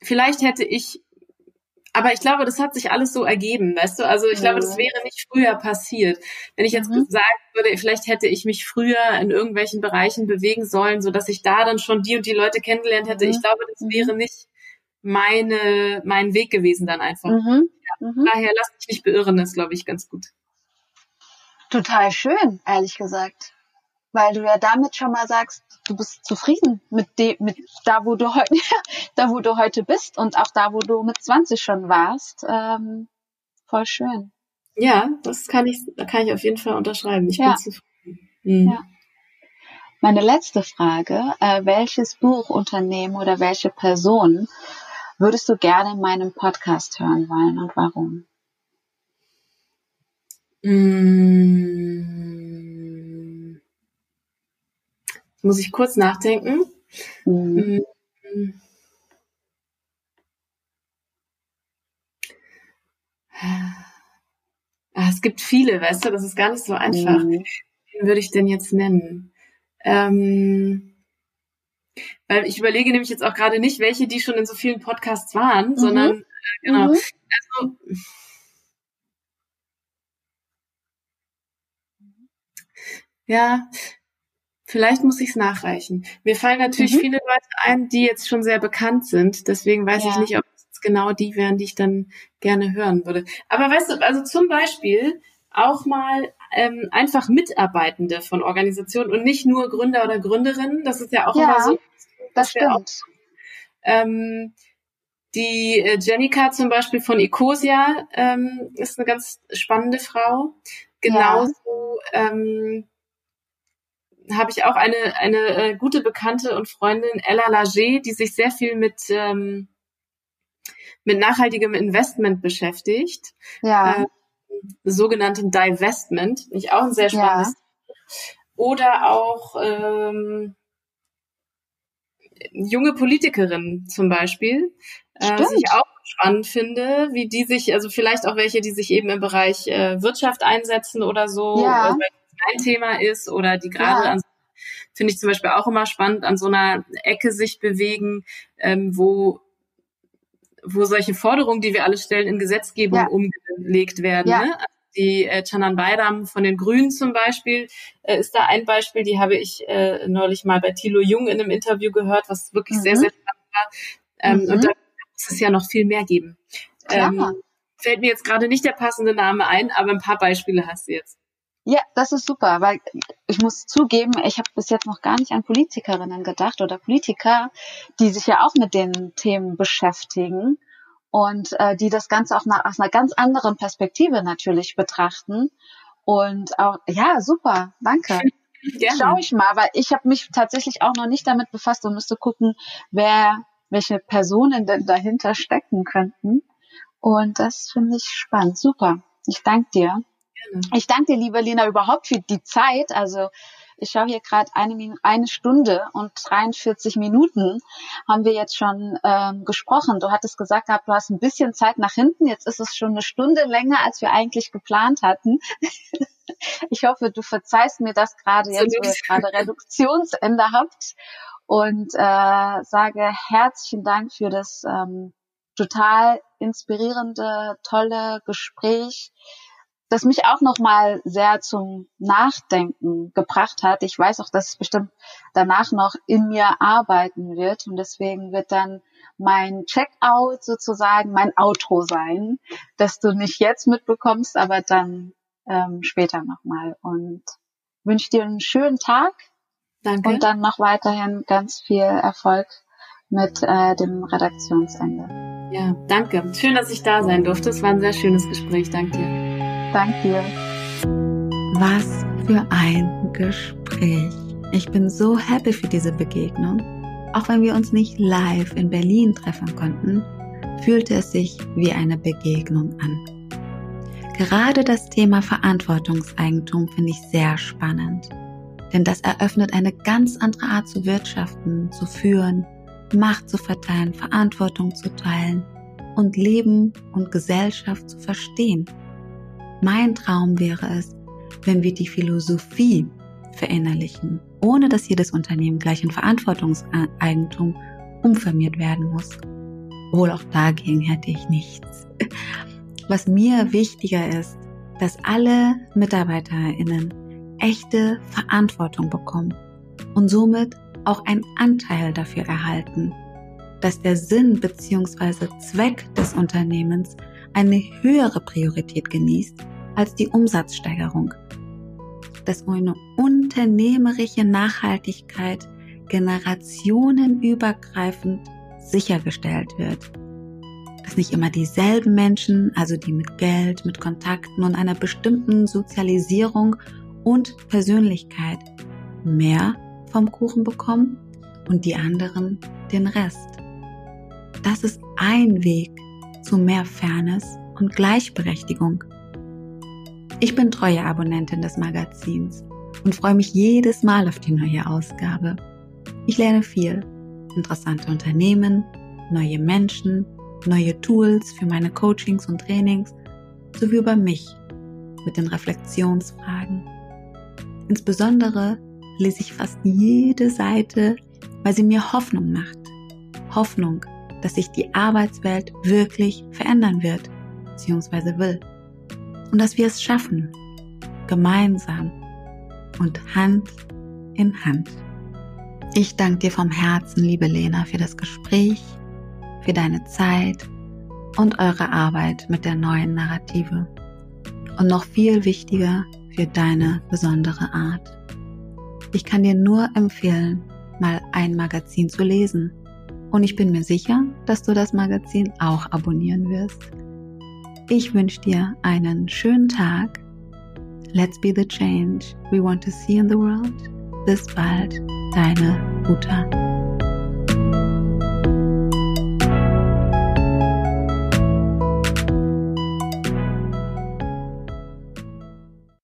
vielleicht hätte ich, aber ich glaube, das hat sich alles so ergeben, weißt du? Also ich glaube, das wäre nicht früher passiert. Wenn ich jetzt mhm. sagen würde, vielleicht hätte ich mich früher in irgendwelchen Bereichen bewegen sollen, so dass ich da dann schon die und die Leute kennengelernt hätte. Mhm. Ich glaube, das mhm. wäre nicht meine, mein Weg gewesen dann einfach. Mhm. Ja, mhm. daher lass dich nicht beirren, ist, glaube ich, ganz gut. Total schön, ehrlich gesagt weil du ja damit schon mal sagst, du bist zufrieden mit dem, mit da, wo du heute, da, wo du heute bist und auch da, wo du mit 20 schon warst. Ähm, voll schön. Ja, das kann ich, da kann ich auf jeden Fall unterschreiben. Ich ja. bin zufrieden. Mhm. Ja. Meine letzte Frage, äh, welches Buch, Unternehmen oder welche Person würdest du gerne in meinem Podcast hören wollen und warum? Mmh muss ich kurz nachdenken. Mhm. Ah, es gibt viele, weißt du, das ist gar nicht so einfach. Mhm. Wen würde ich denn jetzt nennen? Ähm, weil ich überlege nämlich jetzt auch gerade nicht, welche, die schon in so vielen Podcasts waren, mhm. sondern äh, genau. Mhm. Also, ja, Vielleicht muss ich es nachreichen. Mir fallen natürlich mhm. viele Leute ein, die jetzt schon sehr bekannt sind. Deswegen weiß ja. ich nicht, ob es genau die wären, die ich dann gerne hören würde. Aber weißt du, also zum Beispiel auch mal ähm, einfach Mitarbeitende von Organisationen und nicht nur Gründer oder Gründerinnen. Das ist ja auch ja, immer so. Das stimmt. Auch, ähm, die äh, Jenica zum Beispiel von Ecosia ähm, ist eine ganz spannende Frau. Genauso ja. ähm, habe ich auch eine, eine äh, gute Bekannte und Freundin, Ella Lager, die sich sehr viel mit, ähm, mit nachhaltigem Investment beschäftigt. Ja. Äh, sogenannten Divestment. Ich auch ein sehr spannendes. Ja. Oder auch ähm, junge Politikerinnen zum Beispiel, äh, was ich auch spannend finde, wie die sich, also vielleicht auch welche, die sich eben im Bereich äh, Wirtschaft einsetzen oder so, ja. Äh, ein Thema ist oder die gerade ja. an finde ich zum Beispiel auch immer spannend, an so einer Ecke sich bewegen, ähm, wo wo solche Forderungen, die wir alle stellen, in Gesetzgebung ja. umgelegt werden. Ja. Ne? Also die äh, Chanan Baydam von den Grünen zum Beispiel äh, ist da ein Beispiel, die habe ich äh, neulich mal bei Thilo Jung in einem Interview gehört, was wirklich mhm. sehr, sehr spannend war. Ähm, mhm. Und da muss es ja noch viel mehr geben. Ähm, fällt mir jetzt gerade nicht der passende Name ein, aber ein paar Beispiele hast du jetzt. Ja, das ist super, weil ich muss zugeben, ich habe bis jetzt noch gar nicht an Politikerinnen gedacht oder Politiker, die sich ja auch mit den Themen beschäftigen und äh, die das Ganze auch nach, aus einer ganz anderen Perspektive natürlich betrachten. Und auch, ja, super, danke. Gerne. Schau ich mal, weil ich habe mich tatsächlich auch noch nicht damit befasst und müsste gucken, wer, welche Personen denn dahinter stecken könnten. Und das finde ich spannend. Super. Ich danke dir. Ich danke dir, liebe Lena, überhaupt für die Zeit. Also ich schaue hier gerade eine, eine Stunde und 43 Minuten haben wir jetzt schon ähm, gesprochen. Du hattest gesagt gehabt, du hast ein bisschen Zeit nach hinten. Jetzt ist es schon eine Stunde länger, als wir eigentlich geplant hatten. ich hoffe, du verzeihst mir das gerade jetzt, wo ihr gerade Reduktionsende habt. und äh, sage herzlichen Dank für das ähm, total inspirierende, tolle Gespräch, das mich auch nochmal sehr zum Nachdenken gebracht hat. Ich weiß auch, dass es bestimmt danach noch in mir arbeiten wird und deswegen wird dann mein Checkout sozusagen mein Outro sein, dass du nicht jetzt mitbekommst, aber dann ähm, später nochmal und wünsche dir einen schönen Tag Danke. und dann noch weiterhin ganz viel Erfolg mit äh, dem Redaktionsende. Ja, danke. Schön, dass ich da sein durfte. Es war ein sehr schönes Gespräch. Danke dir. Danke dir. Was für ein Gespräch. Ich bin so happy für diese Begegnung. Auch wenn wir uns nicht live in Berlin treffen konnten, fühlte es sich wie eine Begegnung an. Gerade das Thema Verantwortungseigentum finde ich sehr spannend, denn das eröffnet eine ganz andere Art zu wirtschaften, zu führen Macht zu verteilen, Verantwortung zu teilen und Leben und Gesellschaft zu verstehen. Mein Traum wäre es, wenn wir die Philosophie verinnerlichen, ohne dass jedes Unternehmen gleich in Verantwortungseigentum umfirmiert werden muss. Wohl auch dagegen hätte ich nichts. Was mir wichtiger ist, dass alle MitarbeiterInnen echte Verantwortung bekommen und somit auch einen Anteil dafür erhalten, dass der Sinn bzw. Zweck des Unternehmens eine höhere Priorität genießt als die Umsatzsteigerung, dass eine unternehmerische Nachhaltigkeit generationenübergreifend sichergestellt wird, dass nicht immer dieselben Menschen, also die mit Geld, mit Kontakten und einer bestimmten Sozialisierung und Persönlichkeit mehr vom Kuchen bekommen und die anderen den Rest. Das ist ein Weg zu mehr Fairness und Gleichberechtigung. Ich bin treue Abonnentin des Magazins und freue mich jedes Mal auf die neue Ausgabe. Ich lerne viel, interessante Unternehmen, neue Menschen, neue Tools für meine Coachings und Trainings sowie über mich mit den Reflexionsfragen. Insbesondere lese ich fast jede Seite, weil sie mir Hoffnung macht. Hoffnung, dass sich die Arbeitswelt wirklich verändern wird, beziehungsweise will. Und dass wir es schaffen, gemeinsam und Hand in Hand. Ich danke dir vom Herzen, liebe Lena, für das Gespräch, für deine Zeit und eure Arbeit mit der neuen Narrative. Und noch viel wichtiger, für deine besondere Art. Ich kann dir nur empfehlen, mal ein Magazin zu lesen. Und ich bin mir sicher, dass du das Magazin auch abonnieren wirst. Ich wünsche dir einen schönen Tag. Let's be the change we want to see in the world. Bis bald, deine Uta.